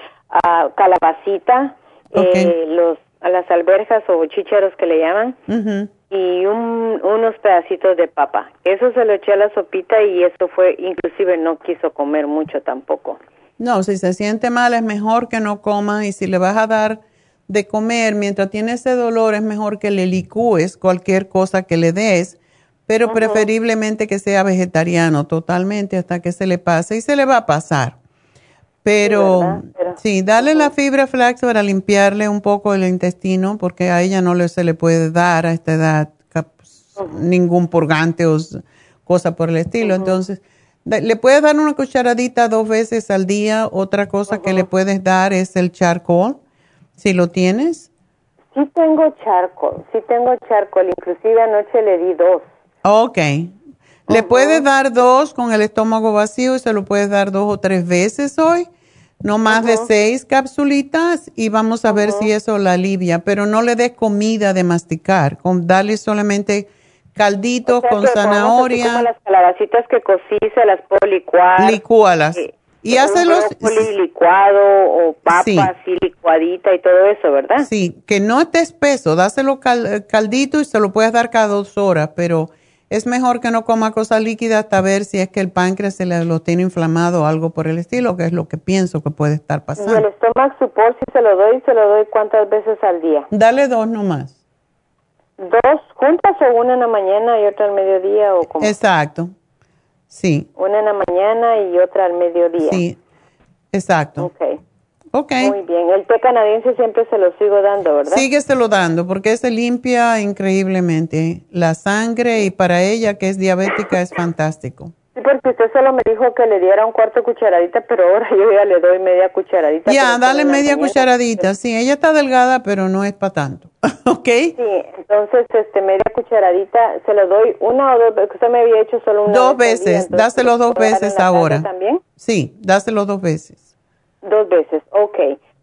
Calabacita, eh, los, a las alberjas o chícharos que le llaman y un- unos pedacitos de papa. Eso se lo eché a la sopita y eso fue, inclusive no quiso comer mucho tampoco. No, si se siente mal es mejor que no coma y si le vas a dar de comer mientras tiene ese dolor es mejor que le licúes cualquier cosa que le des, pero preferiblemente que sea vegetariano totalmente hasta que se le pase y se le va a pasar. Pero sí, dale la fibra flax para limpiarle un poco el intestino porque a ella no le, se le puede dar a esta edad ningún purgante o cosa por el estilo. Entonces, le puedes dar una cucharadita dos veces al día. Otra cosa que le puedes dar es el charcoal, si lo tienes. Sí tengo charcoal, sí tengo charcoal, inclusive anoche le di dos. Ok. Le puedes dar dos con el estómago vacío y se lo puedes dar dos o tres veces hoy. No más de seis capsulitas y vamos a ver si eso la alivia. Pero no le des comida de masticar. Con, dale solamente calditos O sea con zanahoria. Como las calabacitas que cocí, se las puedo licuar. Licúalas. Eh, Y hácelos- brócoli licuado o papa Sí. así licuadita y todo eso, ¿verdad? Sí, que no esté espeso, dáselo cal- caldito y se lo puedes dar cada dos horas, pero es mejor que no coma cosas líquidas hasta ver si es que el páncreas se le lo tiene inflamado o algo por el estilo, que es lo que pienso que puede estar Y el pasando. stomach support, si se lo doy, se lo doy cuántas veces al día. Dale dos nomás. ¿Dos juntas o una en la mañana y otra al mediodía o como? Exacto. Sí, Una en la mañana y otra al mediodía. sí, exacto. Ok. Ok. Muy bien. El té canadiense siempre se lo sigo dando, ¿verdad? Sígueselo dando porque se limpia increíblemente la sangre y para ella que es diabética es fantástico. Sí, porque usted solo me dijo que le diera un cuarto de cucharadita, pero ahora yo ya le doy media cucharadita. Ya, dale media mañana. cucharadita. Sí, ella está delgada, pero no es para tanto. ¿Ok? Sí, entonces, este, media cucharadita, se lo doy una o dos veces. Usted me había hecho solo una Dos vez veces, entonces, dáselo dos ¿puedo dar en veces ahora. también? Sí, dáselo dos veces. Dos veces, ok.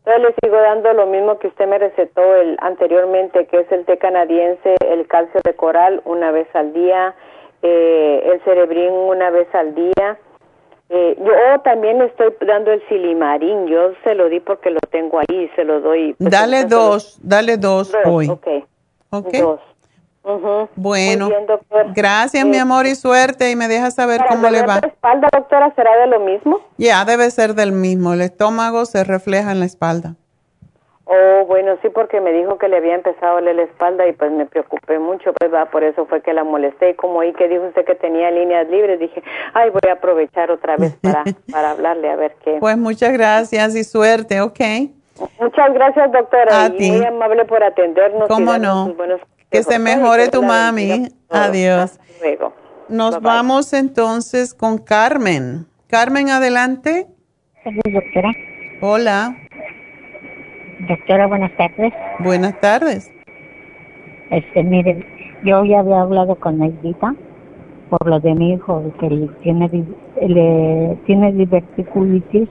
Entonces le sigo dando lo mismo que usted me recetó el, anteriormente, que es el té canadiense, el calcio de coral una vez al día, eh, el cerebrín una vez al día. Eh, yo también le estoy dando el silimarín, yo se lo di porque lo tengo ahí, se lo doy. pues, Dale lo- dos, dale dos, Dos, hoy. ok. ¿Ok? Dos. Bueno, bien, doctor. gracias mi Eh, amor y suerte y me deja saber cómo le va. de espalda, doctora, será de lo mismo? Ya, debe ser del mismo. El estómago se refleja en la espalda. Oh, bueno, sí, porque me dijo que le había empezado a doler la espalda y pues me preocupé mucho, pues va, por eso fue que la molesté. Y como oí que dijo usted que tenía líneas libres, dije, ay, voy a aprovechar otra vez para, para hablarle a ver qué. Pues muchas gracias y suerte, ¿ok? Muchas gracias, doctora, A y ti. muy amable por atendernos. ¿Cómo no? Que se mejore tu mami. Adiós. Hasta luego. Nos Bye, bye. vamos entonces con Carmen. Carmen, adelante. doctora. Hola. Doctora, buenas tardes. Buenas tardes. Este, mire, yo ya había hablado con Neidita por lo de mi hijo, que le tiene, le, tiene diverticulitis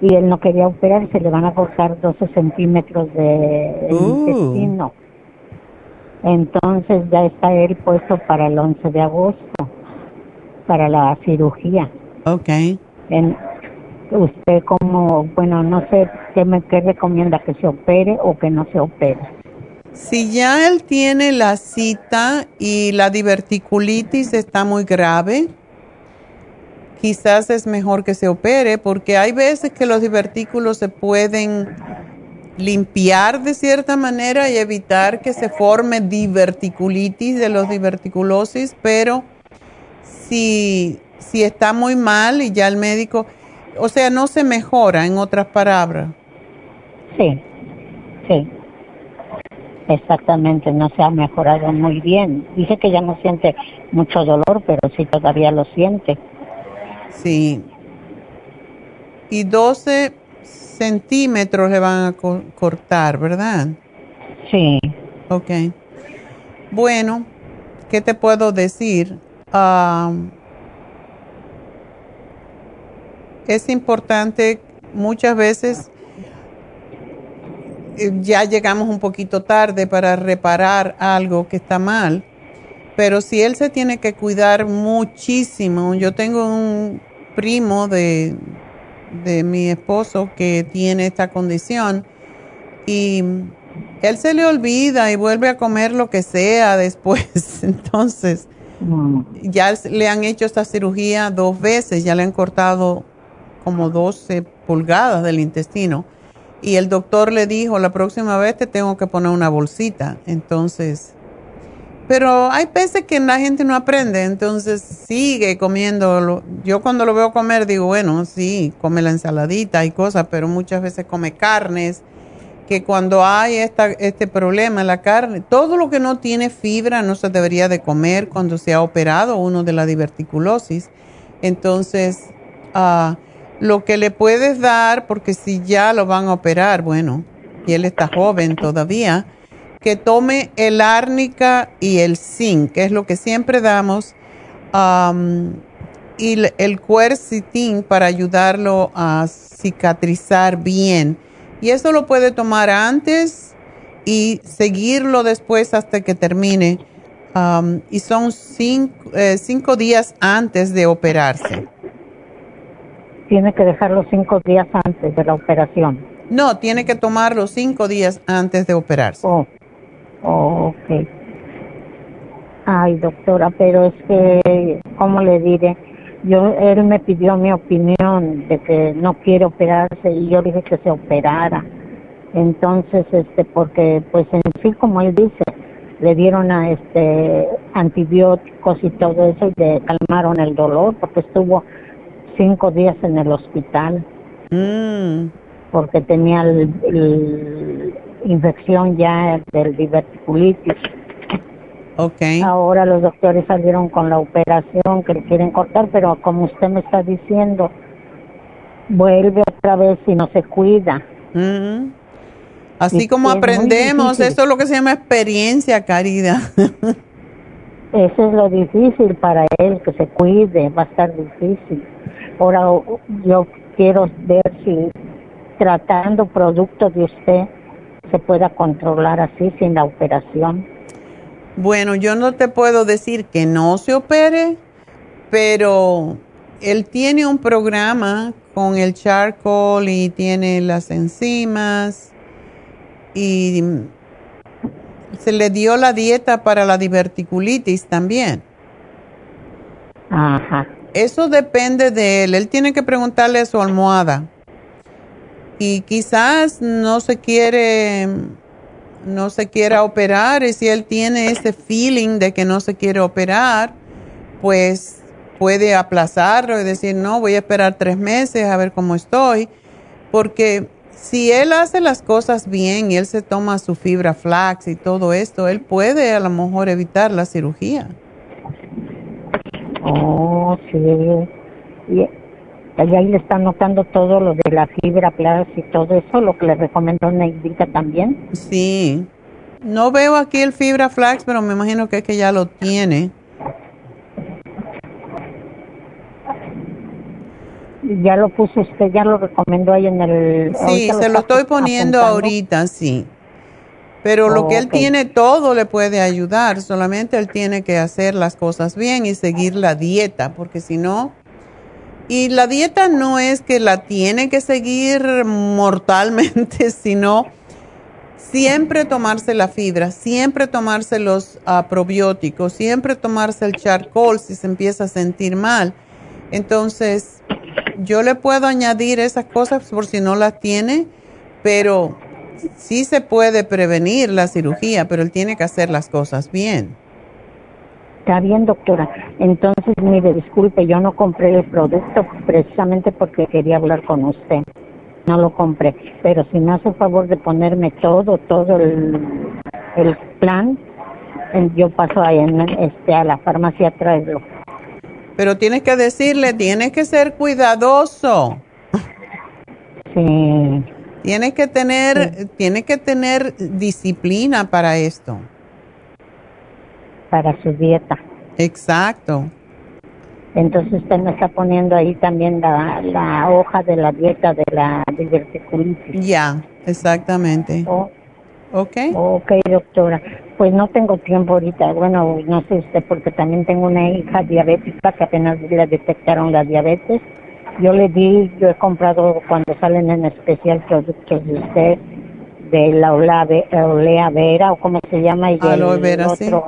y él no quería operarse, le van a cortar 12 centímetros de Uh. intestino. Entonces ya está él puesto para el 11 de agosto, para la cirugía. Ok. En, usted como, bueno, no sé qué me qué recomienda, que se opere o que no se opere. Si ya él tiene la cita y la diverticulitis está muy grave, quizás es mejor que se opere porque hay veces que los divertículos se pueden limpiar de cierta manera y evitar que se forme diverticulitis de los diverticulosis, pero si, si está muy mal y ya el médico, o sea, no se mejora, en otras palabras. Sí, sí. Exactamente, no se ha mejorado muy bien. Dice que ya no siente mucho dolor, pero sí todavía lo siente. Sí. Y 12 centímetros le van a co- cortar, ¿verdad? Sí. Ok. Bueno, ¿qué te puedo decir? Am, es importante muchas veces eh, ya llegamos un poquito tarde para reparar algo que está mal, pero si él se tiene que cuidar muchísimo, yo tengo un primo de, de mi esposo que tiene esta condición y él se le olvida y vuelve a comer lo que sea después, entonces ya le han hecho esta cirugía dos veces, ya le han cortado como 12 pulgadas del intestino. Y el doctor le dijo, la próxima vez te tengo que poner una bolsita. Entonces, pero hay veces que la gente no aprende, entonces sigue comiendo. Yo cuando lo veo comer digo, bueno, sí, come la ensaladita y cosas, pero muchas veces come carnes, que cuando hay esta, este problema la carne, todo lo que no tiene fibra no se debería de comer cuando se ha operado uno de la diverticulosis. Entonces, ah, lo que le puedes dar, porque si ya lo van a operar, bueno, y él está joven todavía, que tome el árnica y el zinc, que es lo que siempre damos, am, y el quercetin para ayudarlo a cicatrizar bien. Y eso lo puede tomar antes y seguirlo después hasta que termine. y son eh, cinco días antes de operarse. Tiene que dejarlo cinco días antes de la operación. No, tiene que tomarlo cinco días antes de operarse. Oh, oh, ok. Ay, doctora, pero es que, ¿cómo le diré? Yo, él me pidió mi opinión de que no quiere operarse y yo dije que se operara. Entonces, este, porque, pues en sí, como él dice, le dieron a este antibióticos y todo eso y le calmaron el dolor porque estuvo cinco días en el hospital porque tenía el, el- infección ya del diverticulitis. Okay. Ahora los doctores salieron con la operación que le quieren cortar, pero como usted me está diciendo, vuelve otra vez y no se cuida. Ujú. Así Y como aprendemos, eso es lo que se llama experiencia, Caridad. Eso es lo difícil para él, que se cuide, va a estar difícil. Ahora yo quiero ver si tratando productos de usted se pueda controlar así sin la operación. Bueno, yo no te puedo decir que no se opere, pero él tiene un programa con el charcoal y tiene las enzimas y se le dio la dieta para la diverticulitis también. Ajá. Eso depende de él. Él tiene que preguntarle a su almohada. Y quizás no se quiere, no se quiera operar. Y si él tiene ese feeling de que no se quiere operar, pues puede aplazarlo y decir, no, voy a esperar tres meses a ver cómo estoy. Porque si él hace las cosas bien y él se toma su fibra flax y todo esto, él puede a lo mejor evitar la cirugía. Oh, sí. Y, ahí le está notando todo lo de la fibra plus y todo eso, lo que le recomendó Neidita también. Sí. No veo aquí el fibra flax, pero me imagino que es que ya lo tiene. Ya lo puso usted, ya lo recomendó ahí en el... Sí, se lo estoy poniendo ahorita, sí. Pero lo que él tiene todo le puede ayudar, solamente él tiene que hacer las cosas bien y seguir la dieta, porque si no... Y la dieta no es que la tiene que seguir mortalmente, sino siempre tomarse la fibra, siempre tomarse los ah, probióticos, siempre tomarse el charcoal si se empieza a sentir mal. Entonces, yo le puedo añadir esas cosas por si no las tiene, pero sí se puede prevenir la cirugía, pero él tiene que hacer las cosas bien. Está bien, doctora. Entonces, mire, disculpe, yo no compré el producto precisamente porque quería hablar con usted. No lo compré. Pero si me hace el favor de ponerme todo, todo el, el plan, yo paso ahí en, este, a la farmacia a traerlo. Pero tienes que decirle, tienes que ser cuidadoso. Sí. Tienes que tener, tiene que tener disciplina para esto. Para su dieta. Exacto. Entonces usted me está poniendo ahí también la, la hoja de la dieta de la diverticulitis. Ya, exactamente. Oh. ok. Ok, doctora. Pues no tengo tiempo ahorita. Bueno, no sé usted, porque también tengo una hija diabética que apenas le detectaron la diabetes yo le di, yo he comprado cuando salen en especial productos de usted, de la olea, vera o como se llama, y el otro,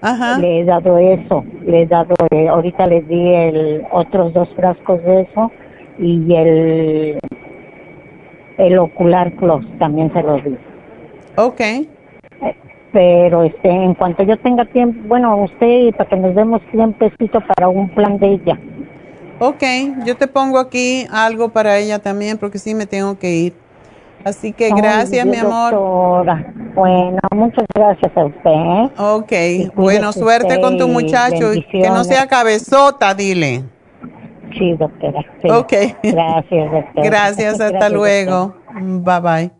Ajá. le he dado eso, le he dado, eh, ahorita le di el otros dos frascos de eso y el el ocular plus también se los di. Ok. Pero este, en cuanto yo tenga tiempo, bueno, usted, para que nos demos tiempecito para un plan de ella. Ok, yo te pongo aquí algo para ella también porque sí me tengo que ir. Así que gracias, mi amor. Doctora. Bueno, muchas gracias a usted. ¿eh? Ok, bueno, suerte con tu muchacho y que no sea cabezota, dile. Sí, doctora. Ok. Gracias, doctora. Gracias, hasta luego. Bye bye.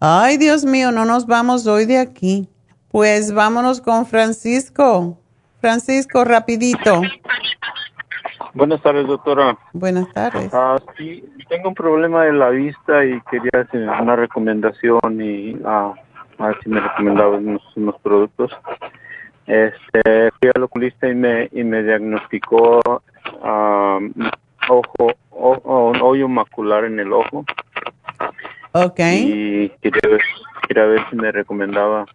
Ay, Dios mío, no nos vamos hoy de aquí. Pues vámonos con Francisco. Francisco, rapidito. Buenas tardes, doctora. Buenas tardes. Ah, sí, tengo un problema de la vista y quería hacer una recomendación y ah, a ver si me recomendaba unos, productos. Este, fui al oculista y me, y me diagnosticó ah, ojo, o, un hoyo macular en el ojo. Ok. Y quería ver, quería ver si me recomendaba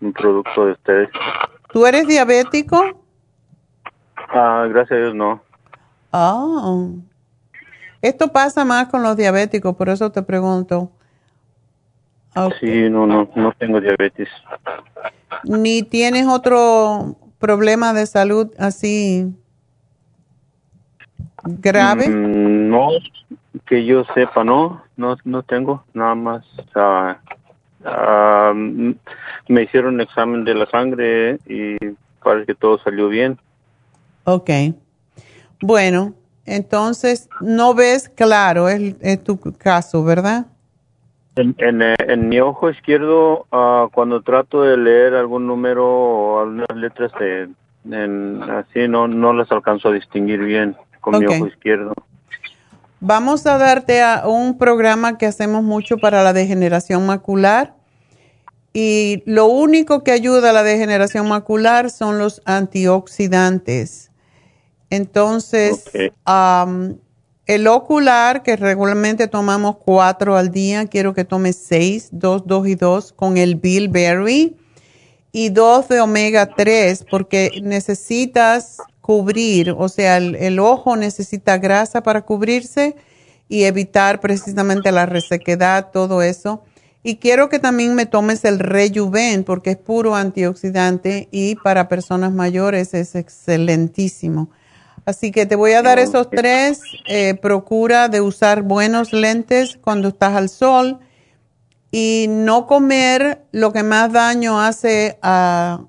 un producto de ustedes. ¿Tú eres diabético? Ah, gracias a Dios no. Ah. Esto pasa más con los diabéticos, por eso te pregunto. Sí, no, no, no tengo diabetes. ¿Ni tienes otro problema de salud así grave? Mm, no, que yo sepa, no, no, no tengo, nada más. Uh, me hicieron un examen de la sangre y parece que todo salió bien. Ok. Bueno, entonces no ves claro, es, tu caso, ¿verdad? En, en, mi ojo izquierdo, uh, cuando trato de leer algún número o algunas letras, de, así no, no las alcanzo a distinguir bien con mi ojo izquierdo. Vamos a darte a un programa que hacemos mucho para la degeneración macular y lo único que ayuda a la degeneración macular son los antioxidantes. Entonces, el ocular, que regularmente tomamos cuatro al día, quiero que tomes seis, dos, dos y dos, con el bilberry y dos de omega 3, porque necesitas cubrir, o sea, el, ojo necesita grasa para cubrirse y evitar precisamente la resequedad, todo eso. Y quiero que también me tomes el Rejuven porque es puro antioxidante y para personas mayores es excelentísimo. Así que te voy a dar esos tres. Eh, procura de usar buenos lentes cuando estás al sol y no comer lo que más daño hace a,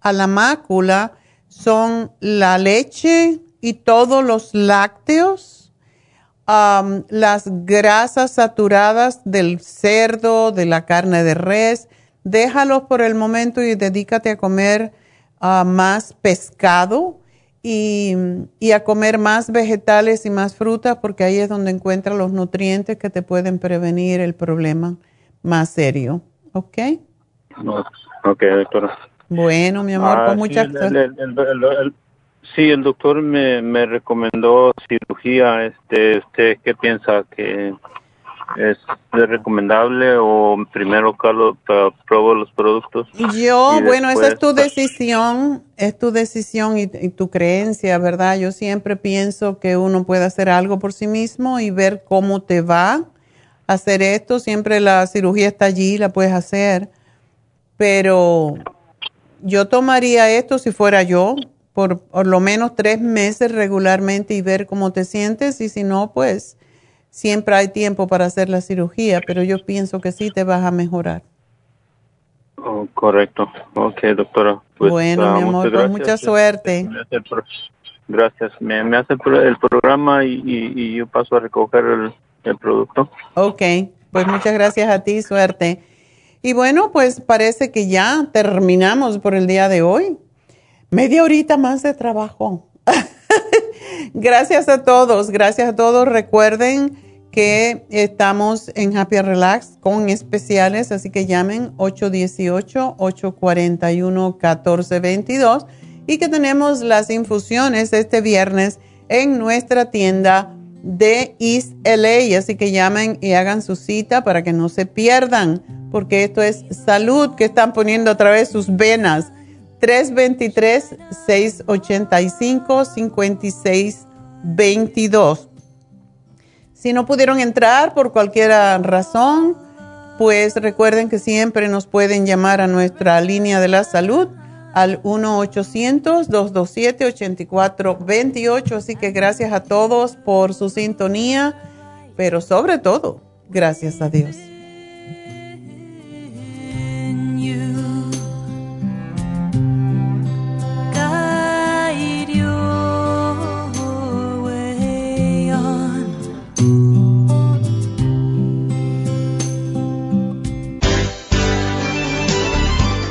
a la mácula son la leche, y todos los lácteos, las grasas saturadas del cerdo, de la carne de res, déjalos por el momento y dedícate a comer ah, más pescado y, a comer más vegetales y más frutas porque ahí es donde encuentras los nutrientes que te pueden prevenir el problema más serio. ¿Ok? Ok, doctora. Bueno, mi amor, con muchas gracias. Sí, el doctor me, me recomendó cirugía. Este, ¿Usted qué piensa? ¿Que es recomendable o primero Carlos pruebo los productos? Yo, bueno, esa es tu decisión, es tu decisión y, tu creencia, ¿verdad? Yo siempre pienso que uno puede hacer algo por sí mismo y ver cómo te va hacer esto. Siempre la cirugía está allí, la puedes hacer, pero yo tomaría esto si fuera yo por, por lo menos tres meses regularmente y ver cómo te sientes y si no, pues siempre hay tiempo para hacer la cirugía, pero yo pienso que sí te vas a mejorar. Oh, correcto. Ok, doctora. Pues, bueno, mi ah, amor, con mucha suerte. Gracias. Me, hace el, programa y, yo paso a recoger el, el producto. Ok, pues muchas gracias a ti, suerte. Y bueno, pues parece que ya terminamos por el día de hoy. Media horita más de trabajo. gracias a todos, gracias a todos. Recuerden que estamos en Happy Relax con especiales, así que llamen 818-841-1422 y que tenemos las infusiones este viernes en nuestra tienda de East LA, así que llamen y hagan su cita para que no se pierdan, porque esto es salud que están poniendo a través sus venas. 323-685-5622. Si no pudieron entrar por cualquier razón, pues recuerden que siempre nos pueden llamar a nuestra línea de la salud al 1-800-227-8428. Así que gracias a todos por su sintonía, pero sobre todo, gracias a Dios.